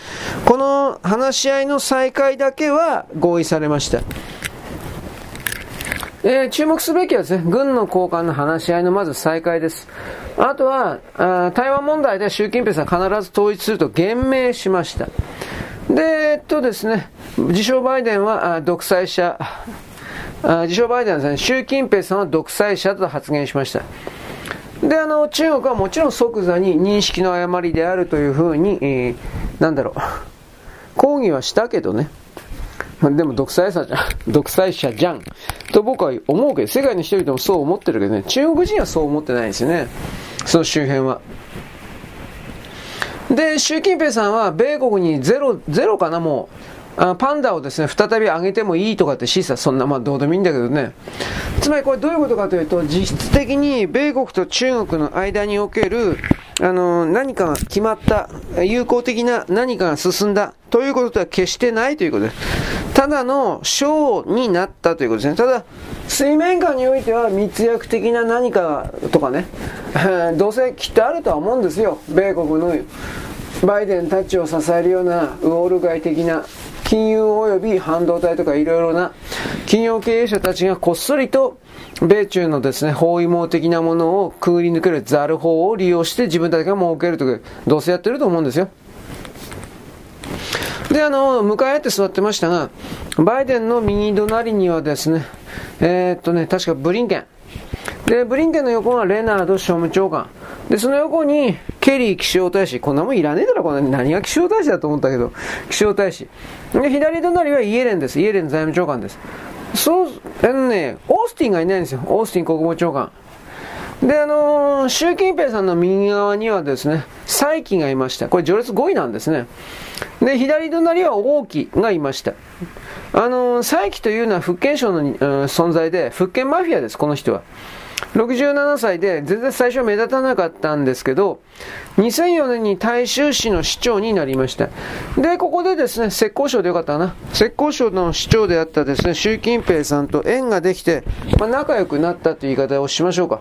この話し合いの再開だけは合意されました。えー、注目すべきはですね、軍の交換の話し合いのまず再開です。あとは、あ台湾問題で習近平さん必ず統一すると言明しました。で、えっとですね、自称バイデンは独裁者、自称バイデンはですね、習近平さんは独裁者と発言しました。で、あの、中国はもちろん即座に認識の誤りであるというふうに、えー、なんだろう、抗議はしたけどね、でも独裁者じゃん、独裁者じゃん。と僕は思うけど、世界の人々もそう思ってるけどね、中国人はそう思ってないんですよね。その周辺は。で、習近平さんは米国にゼロ、ゼロかな、もう。あパンダをですね、再び上げてもいいとかって示唆、そんな、まあどうでもいいんだけどね。つまりこれどういうことかというと、実質的に米国と中国の間における、あの、何かが決まった、有効的な何かが進んだということでは決してないということです。ただのショーになったということですね。ただ、水面下においては密約的な何かとかね、どうせきっとあるとは思うんですよ。米国のバイデンたちを支えるようなウォール街的な金融及び半導体とかいろいろな企業経営者たちがこっそりと米中のですね、包囲網的なものをくぐり抜けるザル法を利用して自分たちが儲けるとか、どうせやってると思うんですよ。で、あの、向かい合って座ってましたが、バイデンの右隣にはですね、えー、っとね、確かブリンケン。で、ブリンケンの横がレナード商務長官。で、その横に、ケリー気象大使。こんなもんいらねえだろ、こんな何が気象大使だと思ったけど、気象大使。で、左隣はイエレンです。イエレン財務長官です。そう、あのね、オースティンがいないんですよ。オースティン国防長官。で、あのー、習近平さんの右側にはですね、蔡奇がいました。これ序列5位なんですね。で、左隣は王毅がいました。あのー、蔡奇というのは福建省の、うん、存在で、福建マフィアです、この人は。67歳で全然最初目立たなかったんですけど、2004年に大衆市の市長になりました。で、ここでですね、浙江省でよかったな。浙江省の市長であったですね、習近平さんと縁ができて、まあ、仲良くなったという言い方をしましょうか。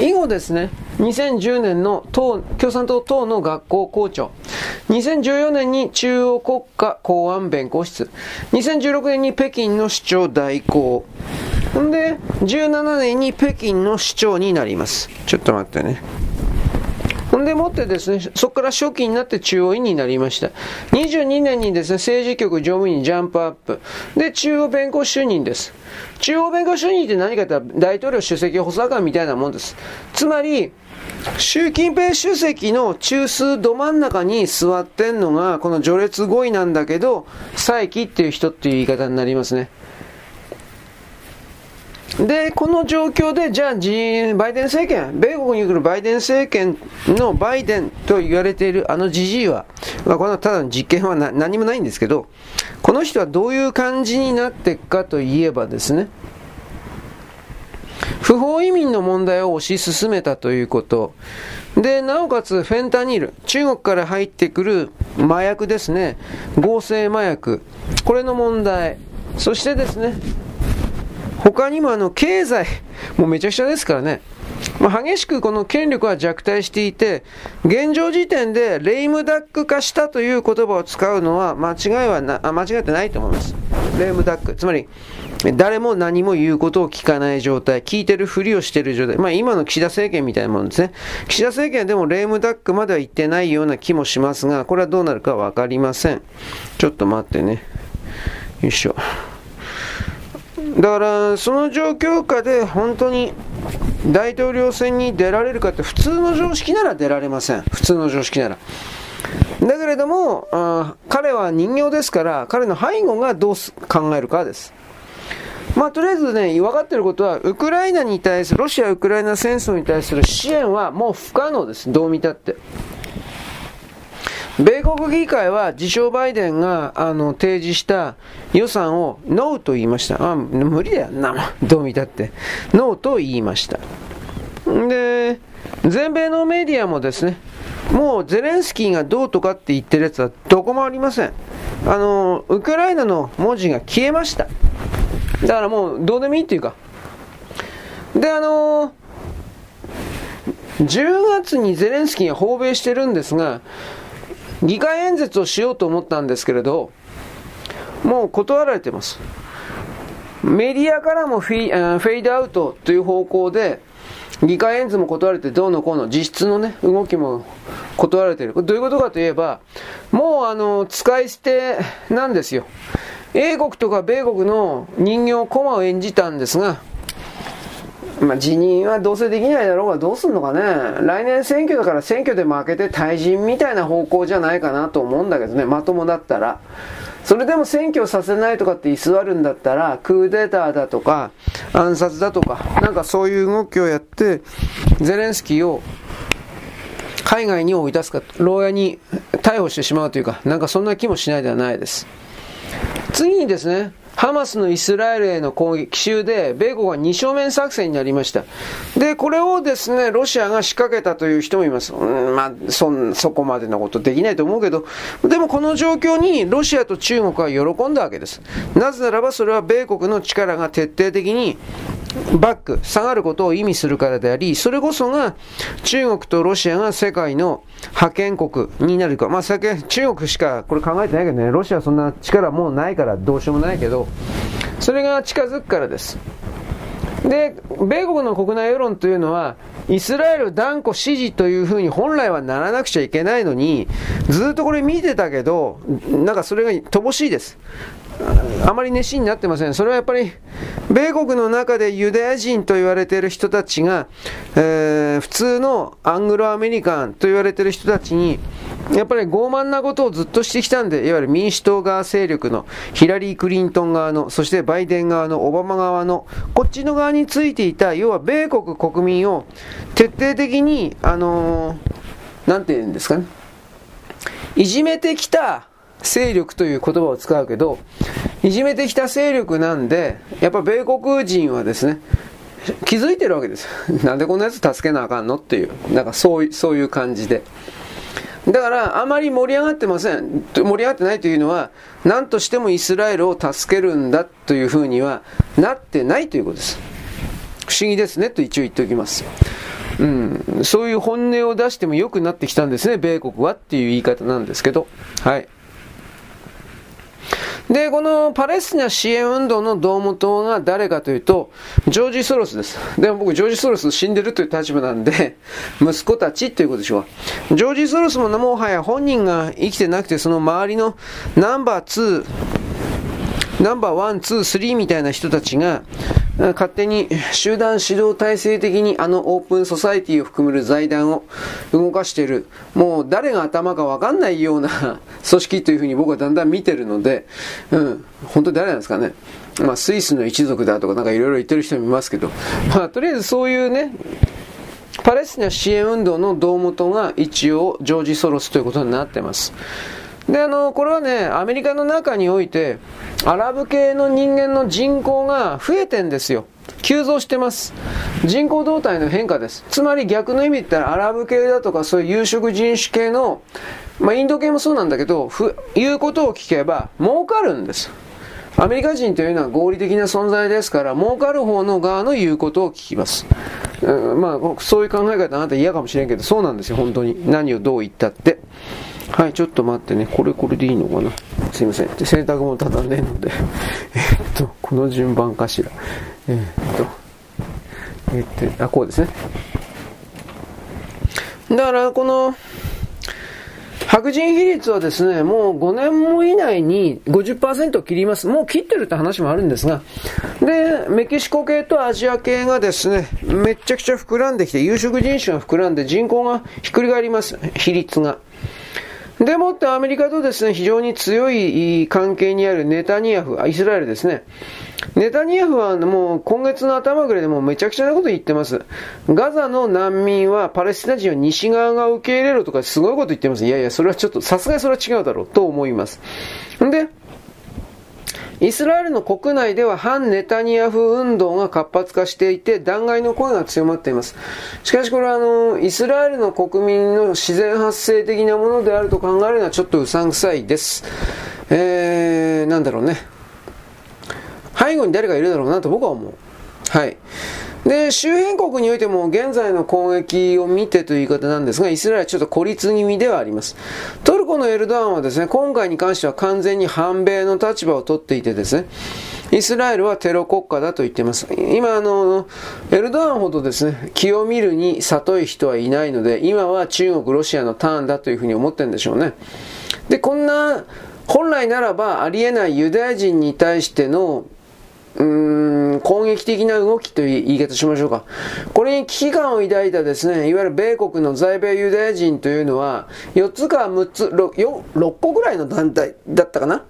以後ですね、2010年の党共産党党の学校校長、2014年に中央国家公安弁護室、2016年に北京の市長代行、んで、17年に北京の市長になります。ちょっと待ってね。ほんでもってですね、そこから初期になって中央委員になりました。22年にですね、政治局常務委員ジャンプアップ。で、中央弁護士就任です。中央弁護士就任って何かというと、大統領主席補佐官みたいなもんです。つまり、習近平主席の中枢ど真ん中に座ってんのが、この序列5位なんだけど、佐伯っていう人っていう言い方になりますね。で、この状況で、じゃあ、バイデン政権、米国に来るバイデン政権のバイデンと言われているあのじじいは、まあ、このただの実験は何もないんですけど、この人はどういう感じになっていくかといえばですね、不法移民の問題を推し進めたということ。で、なおかつフェンタニール、中国から入ってくる麻薬ですね、合成麻薬、これの問題。そしてですね、他にもあの経済、もうめちゃくちゃですからね。まあ、激しくこの権力は弱体していて、現状時点でレイムダック化したという言葉を使うのは間違いはなあ、間違ってないと思います。レイムダック。つまり、誰も何も言うことを聞かない状態、聞いてるふりをしてる状態。まあ今の岸田政権みたいなものですね。岸田政権でもレイムダックまでは言ってないような気もしますが、これはどうなるかわかりません。ちょっと待ってね。よいしょ。だからその状況下で本当に大統領選に出られるかって普通の常識なら出られません。普通の常識なら。だけれどもあ彼は人形ですから彼の背後がどう考えるかです。まあとりあえずね分かっていることはウクライナに対するロシア・ウクライナ戦争に対する支援はもう不可能です。どう見たって。米国議会は自称バイデンがあの提示した予算をノーと言いました。あ無理だよな、どう見たって。ノーと言いました。で、全米のメディアもですね、もうゼレンスキーがどうとかって言ってるやつはどこもありません。あの、ウクライナの文字が消えました。だからもうどうでもいいっていうか。で、あの10月にゼレンスキーが訪米してるんですが、議会演説をしようと思ったんですけれど、もう断られてます。メディアからもフィフェイドアウトという方向で、議会演説も断られてどうのこうの実質のね、動きも断られている。どういうことかといえば、もうあの、使い捨てなんですよ。英国とか米国の人形コマを演じたんですが、まあ、辞任はどうせできないだろうがどうすんのかね。来年選挙だから選挙で負けて退陣みたいな方向じゃないかなと思うんだけどね、まともだったら。それでも選挙させないとかって居座るんだったら、クーデターだとか、暗殺だとか、なんかそういう動きをやって、ゼレンスキーを海外に追い出すか、牢屋に逮捕してしまうというか、なんかそんな気もしないではないです。次にですね、ハマスのイスラエルへの攻撃、奇襲で、米国は二正面作戦になりました。で、これをですね、ロシアが仕掛けたという人もいます。うん、まあ、そ、そこまでのことできないと思うけど、でもこの状況にロシアと中国は喜んだわけです。なぜならばそれは米国の力が徹底的にバック、下がることを意味するからであり、それこそが中国とロシアが世界の覇権国になるか。まあ、中国しかこれ考えてないけどね、ロシアはそんな力もうないからどうしようもないけど、それが近づくからです。で、米国の国内世論というのは、イスラエル断固支持というふうに本来はならなくちゃいけないのに、ずっとこれ見てたけど、なんかそれが乏しいです。あまり熱心になってません。それはやっぱり、米国の中でユダヤ人と言われている人たちが、えー、普通のアングロアメリカンと言われている人たちに、やっぱり傲慢なことをずっとしてきたんで、いわゆる民主党側勢力の、ヒラリー・クリントン側の、そしてバイデン側の、オバマ側の、こっちの側についていた、要は米国国民を徹底的に、あのー、なんて言うんですかね、いじめてきた勢力という言葉を使うけど、いじめてきた勢力なんで、やっぱ米国人はですね、気づいてるわけです。なんでこんなやつ助けなあかんのっていう、なんかそういう、そういう感じで。だから、あまり盛り上がってません。盛り上がってないというのは、何としてもイスラエルを助けるんだというふうにはなってないということです。不思議ですねと一応言っておきます。うん、そういう本音を出しても良くなってきたんですね、米国はっていう言い方なんですけど。はい。で、このパレスチナ支援運動の胴元が誰かというと、ジョージ・ソロスです。でも僕、ジョージ・ソロス死んでるという立場なんで、息子たちということでしょう。ジョージ・ソロスももはや本人が生きてなくて、その周りのナンバー2、ナンバーワン、ツー、スリーみたいな人たちが、勝手に集団指導体制的にあの Open Society を含める財団を動かしている、もう誰が頭かわかんないような 組織というふうに僕はだんだん見てるので、うん、本当に誰なんですかね。まあ、スイスの一族だとかなんかいろいろ言ってる人もいますけど、まあ、とりあえずそういうね、パレスチナ支援運動の胴元が一応ジョージ・ソロスということになってます。で、あの、これはね、アメリカの中において、アラブ系の人間の人口が増えてんですよ。急増してます。人口動態の変化です。つまり逆の意味で言ったらアラブ系だとかそういう有色人種系の、まあインド系もそうなんだけど、言うことを聞けば儲かるんです。アメリカ人というのは合理的な存在ですから、儲かる方の側の言うことを聞きます。う、まあ、そういう考え方あなた嫌かもしれんけど、そうなんですよ、本当に。何をどう言ったって。はい、ちょっと待ってね。これこれでいいのかな？すいません。で洗濯物ただねえので。えっと、この順番かしら？え、っと、え、っと、あ、こうですね。だから、この、白人比率はですね、もう5年も以内に50%を切ります。もう切ってるって話もあるんですが、で、メキシコ系とアジア系がですね、めちゃくちゃ膨らんできて、有色人種が膨らんで人口がひっくり返ります。比率が。でもってアメリカとですね、非常に強い関係にあるネタニヤフ、イスラエルですね。ネタニヤフはもう今月の頭ぐらいでもうめちゃくちゃなこと言ってます。ガザの難民はパレスチナ人を西側が受け入れろとかすごいこと言ってます。いやいや、それはちょっと、さすがにそれは違うだろうと思います。んで、イスラエルの国内では反ネタニヤフ運動が活発化していて、弾劾の声が強まっています。しかしこれはあの、イスラエルの国民の自然発生的なものであると考えるのはちょっとうさんくさいです。えー、なんだろうね。背後に誰かいるだろうなと僕は思う。はい。で、周辺国においても現在の攻撃を見てという言い方なんですが、イスラエルはちょっと孤立気味ではあります。トルコのエルドアンはですね、今回に関しては完全に反米の立場を取っていてですね、イスラエルはテロ国家だと言っています。今、あの、エルドアンほどですね、気を見るに里い人はいないので、今は中国、ロシアのターンだというふうに思ってるんでしょうね。で、こんな、本来ならばありえないユダヤ人に対してのうーん、攻撃的な動きという言い方しましょうか。これに危機感を抱いたですね、いわゆる米国の在米ユダヤ人というのは、4つか6つ、6, 6個ぐらいの団体だったかな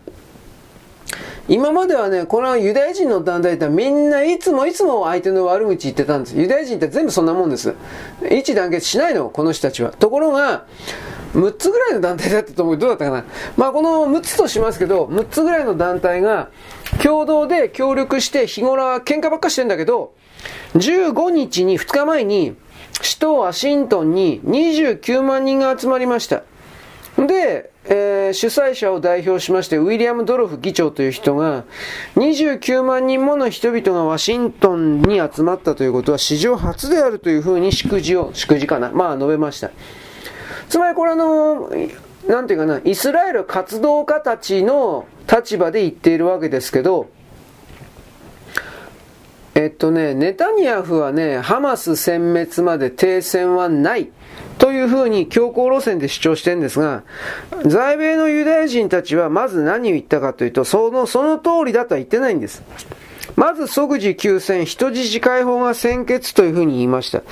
今まではね、このユダヤ人の団体ってみんないつもいつも相手の悪口言ってたんです。ユダヤ人って全部そんなもんです。一致団結しないの、この人たちは。ところが、6つぐらいの団体だったと思う。どうだったかな？まあこの6つとしますけど、6つぐらいの団体が共同で協力して日頃は喧嘩ばっかしてんだけど、15日に2日前に首都ワシントンに29万人が集まりました。で、えー、主催者を代表しまして、ウィリアム・ドロフ議長という人が、29万人もの人々がワシントンに集まったということは史上初であるというふうに祝辞を、祝辞かな、まあ述べました。つまりこれあの、なんていうかな、イスラエル活動家たちの立場で言っているわけですけど、えっとね、ネタニヤフはね、ハマス殲滅まで停戦はないというふうに強硬路線で主張してるんですが、在米のユダヤ人たちはまず何を言ったかというと、その、その通りだとは言ってないんです。まず即時休戦、人質解放が先決というふうに言いました。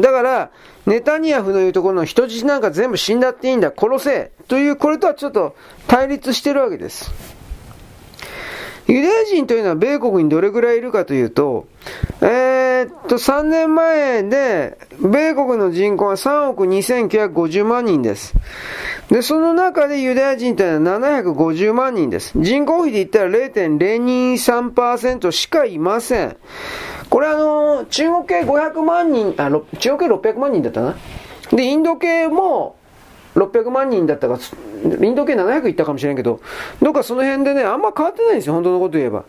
だから、ネタニヤフの言うところの人質なんか全部死んだっていいんだ、殺せという、これとはちょっと対立してるわけです。ユダヤ人というのは米国にどれぐらいいるかというと、えー、っと、3年前で、米国の人口は3億2950万人です。で、その中でユダヤ人というのは750万人です。人口比で言ったら0.023%しかいません。これあの、中国系500万人、あ、中国系600万人だったな。で、インド系も600万人だったか、インド系700いったかもしれんけど、どっかその辺でね、あんま変わってないんですよ、本当のこと言えば。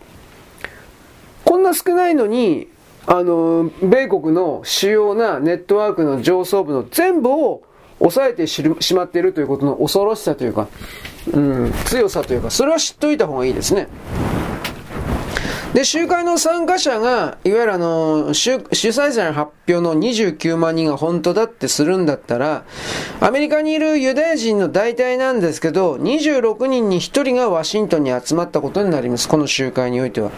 こんな少ないのに、あの、米国の主要なネットワークの上層部の全部を抑えてしまっているということの恐ろしさというか、うん、強さというか、それは知っておいた方がいいですね。で、集会の参加者が、いわゆるあの、主催者の発表の29万人が本当だってするんだったら、アメリカにいるユダヤ人の大体なんですけど、26人に1人がワシントンに集まったことになります。この集会においては。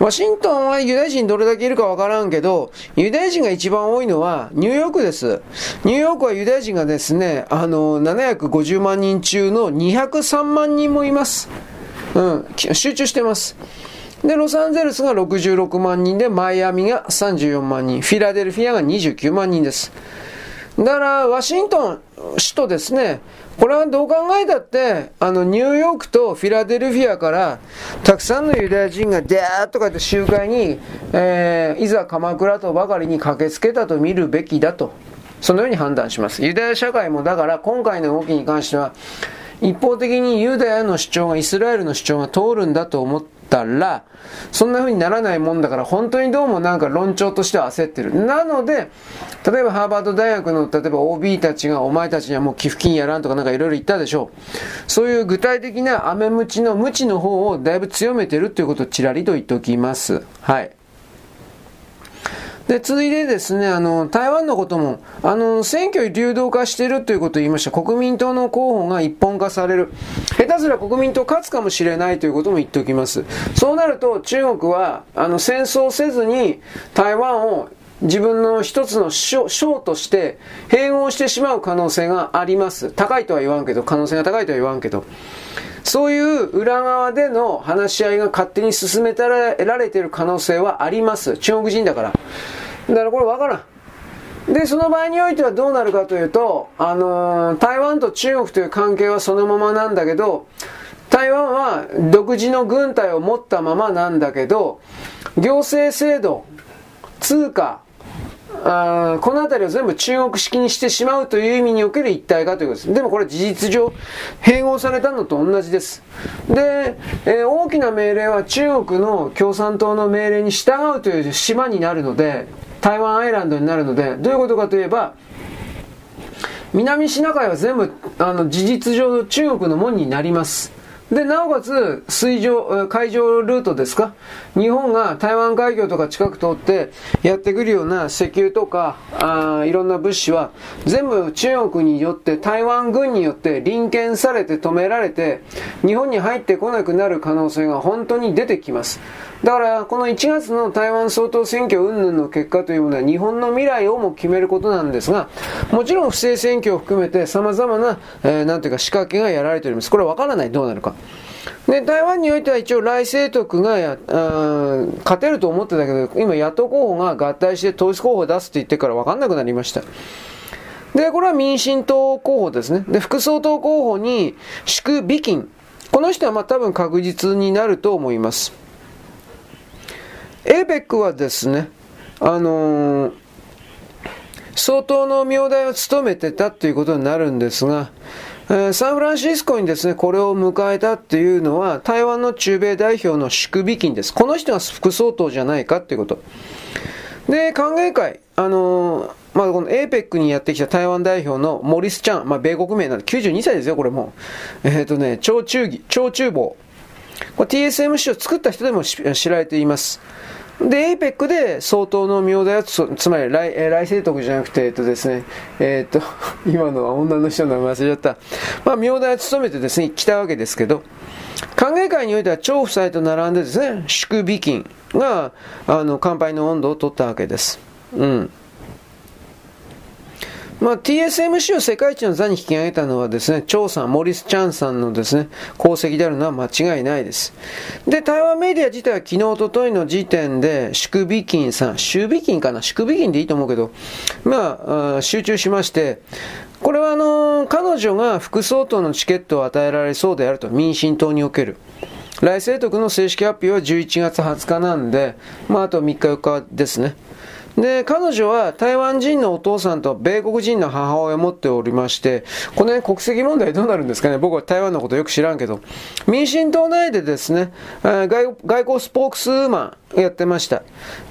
ワシントンはユダヤ人どれだけいるかわからんけど、ユダヤ人が一番多いのはニューヨークです。ニューヨークはユダヤ人がですね、あの、750万人中の203万人もいます。うん、集中してます。で、ロサンゼルスが66万人で、マイアミが34万人、フィラデルフィアが29万人です。だから、ワシントン、首都ですね。これはどう考えたって、あの、ニューヨークとフィラデルフィアから、たくさんのユダヤ人がデーッとかって集会に、えー、いざ鎌倉とばかりに駆けつけたと見るべきだと。そのように判断します。ユダヤ社会もだから今回の動きに関しては、一方的にユダヤの主張が、イスラエルの主張が通るんだと思って、たら、そんな風にならないもんだから、本当にどうもなんか論調としては焦ってる。なので、例えばハーバード大学の、例えば OB たちがお前たちにはもう寄付金やらんとかなんかいろいろ言ったでしょう。そういう具体的なアメムチの無知の方をだいぶ強めてるっていうことをちらりと言っておきます。はい。で、続いてですね、あの、台湾のことも、あの、選挙に流動化しているということを言いました。国民党の候補が一本化される。下手すら国民党勝つかもしれないということも言っておきます。そうなると、中国は、あの、戦争せずに台湾を自分の一つの章として併合してしまう可能性があります。高いとは言わんけど、可能性が高いとは言わんけど。そういう裏側での話し合いが勝手に進められている可能性はあります。中国人だから。だからこれわからん。で、その場合においてはどうなるかというと、あのー、台湾と中国という関係はそのままなんだけど、台湾は独自の軍隊を持ったままなんだけど、行政制度、通貨、あこの辺りを全部中国式にしてしまうという意味における一体化ということです。でもこれ事実上併合されたのと同じです。で、えー、大きな命令は中国の共産党の命令に従うという島になるので、台湾アイランドになるので、どういうことかといえば、南シナ海は全部、あの、事実上の中国の門になります。で、なおかつ、水上、海上ルートですか？日本が台湾海峡とか近く通ってやってくるような石油とか、あいろんな物資は、全部中国によって、台湾軍によって臨検されて止められて、日本に入ってこなくなる可能性が本当に出てきます。だから、この1月の台湾総統選挙云々の結果というものは日本の未来をも決めることなんですが、もちろん不正選挙を含めて様々な、えー、なんていうか仕掛けがやられております。これわからない。どうなるか。で、台湾においては一応来清徳がや、勝てると思ってたけど、今野党候補が合体して統一候補を出すって言ってから分かんなくなりました。で、これは民進党候補ですね。で、副総統候補に祝美金。この人はまあ多分確実になると思います。エーベックはですね、あのー、総統の名代を務めてたということになるんですが、え、サンフランシスコにですね、これを迎えたっていうのは、台湾の中米代表の祝美金です。この人が副総統じゃないかっていうこと。で、歓迎会、あのー、まあ、この APEC にやってきた台湾代表のモリス・チャン、まあ、米国名なんで92歳ですよ、これも。えっ、ー、とね、超中義、超中房。これ TSMC を作った人でも知られています。で、APEC で相当の名代はつ、まり来、来世徳じゃなくて、えっとですね、えー、っと、今のは女の人の名前忘れちゃった。まあ、名代を務めてですね、来たわけですけど、歓迎会においては張夫妻と並んでですね、祝美金が、あの、乾杯の温度を取ったわけです。うん。まあ、TSMC を世界一の座に引き上げたのはですね、張さん、モリス・チャンさんのですね、功績であるのは間違いないです。で、台湾メディア自体は昨日、おとといの時点で、祝美金さん、祝美金かな？祝美金でいいと思うけど、まあ、集中しまして、これはあの、彼女が副総統のチケットを与えられそうであると、民進党における。来清徳の正式発表は11月20日なんで、まあ、あと3日4日ですね。で、彼女は台湾人のお父さんと米国人の母親を持っておりまして、この辺国籍問題どうなるんですかね？僕は台湾のことよく知らんけど、民進党内でですね、外外交スポークスーマンやってました。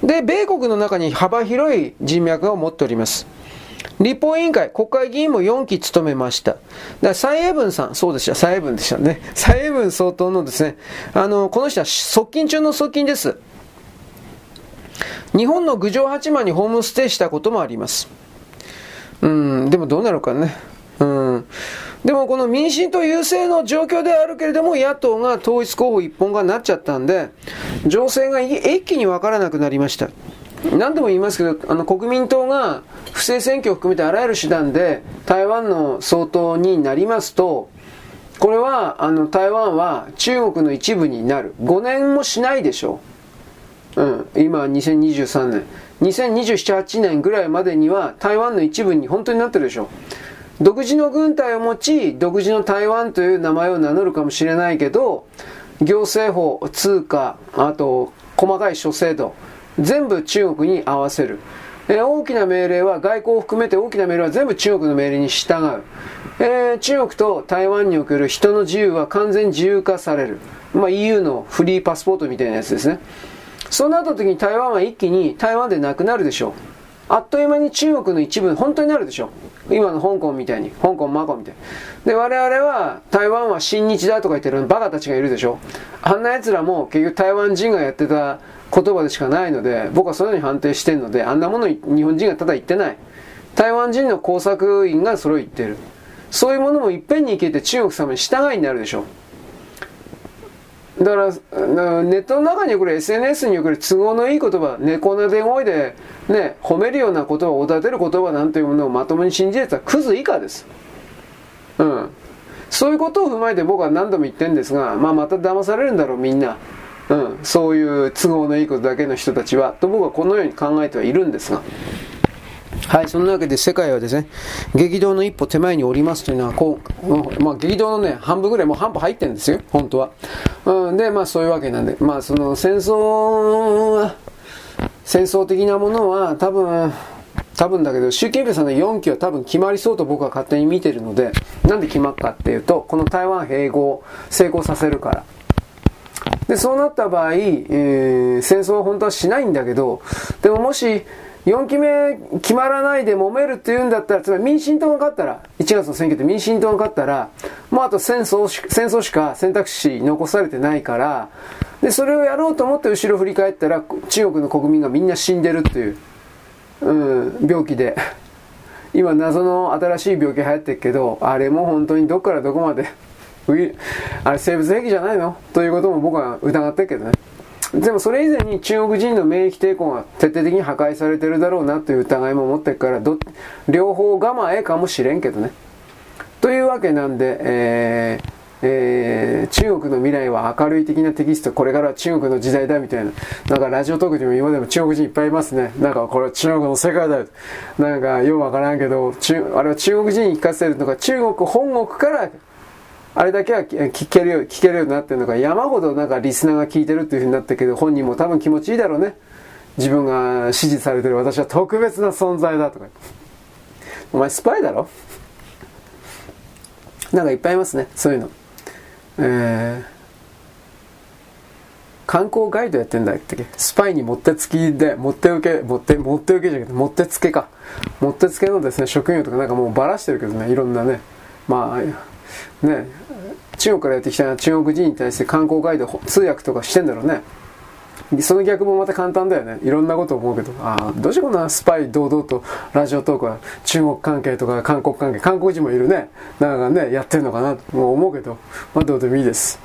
で、米国の中に幅広い人脈を持っております。立法委員会、国会議員も4期務めました。だ蔡英文さん、そうでした、蔡英文でしたね。蔡英文総統のですね、あの、この人は側近中の側近です。日本の郡上八幡にホームステイしたこともあります。うん、でもどうなるかね。うん。でもこの民進党優勢の状況であるけれども、野党が統一候補一本がなっちゃったんで、情勢が一気に分からなくなりました。何度も言いますけど、あの国民党が不正選挙を含めてあらゆる手段で台湾の総統になりますと、これはあの台湾は中国の一部になる。5年もしないでしょう。うん、今2023年。2027、8年ぐらいまでには台湾の一部に本当になってるでしょ。独自の軍隊を持ち、独自の台湾という名前を名乗るかもしれないけど、行政法、通貨、あと細かい諸制度、全部中国に合わせる。えー、大きな命令は、外交を含めて大きな命令は全部中国の命令に従う。えー、中国と台湾における人の自由は完全自由化される。まあ、EU のフリーパスポートみたいなやつですね。そうなった時に台湾は一気に台湾でなくなるでしょう。あっという間に中国の一部、本当になるでしょう。今の香港みたいに。香港、マコみたいに。で、我々は台湾は親日だとか言ってるバカたちがいるでしょあんな奴らも結局台湾人がやってた言葉でしかないので、僕はそのように判定してるので、あんなもの日本人がただ言ってない。台湾人の工作員がそれを言ってる。そういうものもいっぺんにいけて中国様に従いになるでしょう。だから、ネットの中に送る SNS に送る都合のいい言葉、猫なで声で、ね、褒めるような言葉をおだてる言葉なんていうものをまともに信じるやつはクズ以下です。うん。そういうことを踏まえて僕は何度も言ってるんですが、まあまた騙されるんだろうみんな。うん。そういう都合のいいことだけの人たちは、と僕はこのように考えてはいるんですが。はい、そんなわけで世界はですね、激動の一歩手前におりますというのは、こう、まあ、激動のね、半分ぐらいもう半歩入ってるんですよ、本当は。うん、で、まあそういうわけなんで、まあその戦争は、戦争的なものは多分、多分だけど、習近平さんの4期は多分決まりそうと僕は勝手に見てるので、なんで決まったっていうと、この台湾併合成功させるから。で、そうなった場合、えー、戦争は本当はしないんだけど、でももし、4期目決まらないで揉めるって言うんだったら、つまり民進党が勝ったら、1月の選挙で民進党が勝ったら、もうあと戦争し戦争しか選択肢残されてないから、で、それをやろうと思って後ろ振り返ったら、中国の国民がみんな死んでるっていう、うん、病気で。今謎の新しい病気流行ってるけど、あれも本当にどっからどこまであれ生物兵器じゃないの？ということも僕は疑ってるけどね。でもそれ以前に中国人の免疫抵抗が徹底的に破壊されてるだろうなという疑いも持ってるから、両方我慢えかもしれんけどね。というわけなんで、えーえー、中国の未来は明るい的なテキスト、これからは中国の時代だみたいな。なんかラジオトークでも今でも中国人いっぱいいますね。なんかこれは中国の世界だよ。なんかようわからんけど、あれは中国人に聞かせるのか、中国本国からあれだけは聞けるよ、聞けるようになってるのが山ほどなんかリスナーが聞いてるっていうふうになったけど、本人も多分気持ちいいだろうね。自分が支持されてる私は特別な存在だとか。お前スパイだろ？なんかいっぱいいますね、そういうの。えー、観光ガイドやってんだっけ？スパイにもってつきで、もって受け、もって、もって受けじゃなくて、もってつけか。もってつけのですね、職業とかなんかもうばらしてるけどね、いろんなね。まあ、ね、中国からやってきた中国人に対して観光ガイド通訳とかしてんだろうねその逆もまた簡単だよね。いろんなこと思うけど。ああ、どうしてこんなスパイ堂々とラジオトークは中国関係とか韓国関係、韓国人もいるね。なんかね、やってるのかなと思うけど、まあどうでもいいです。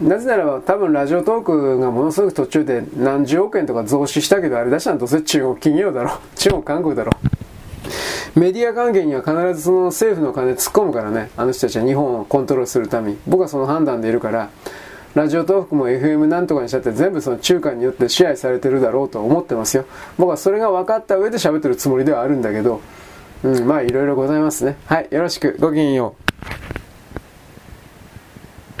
なぜならば多分ラジオトークがものすごく途中で何十億円とか増資したけどあれ出したのどうせ中国企業だろ。中国韓国だろ。メディア関係には必ずその政府の金突っ込むからね。あの人たちは日本をコントロールするために。僕はその判断でいるから、ラジオ東北も FM なんとかにしたって全部その中間によって支配されてるだろうと思ってますよ。僕はそれが分かった上で喋ってるつもりではあるんだけど、うん、まあいろいろございますね。はい、よろしく。ごきげんよう。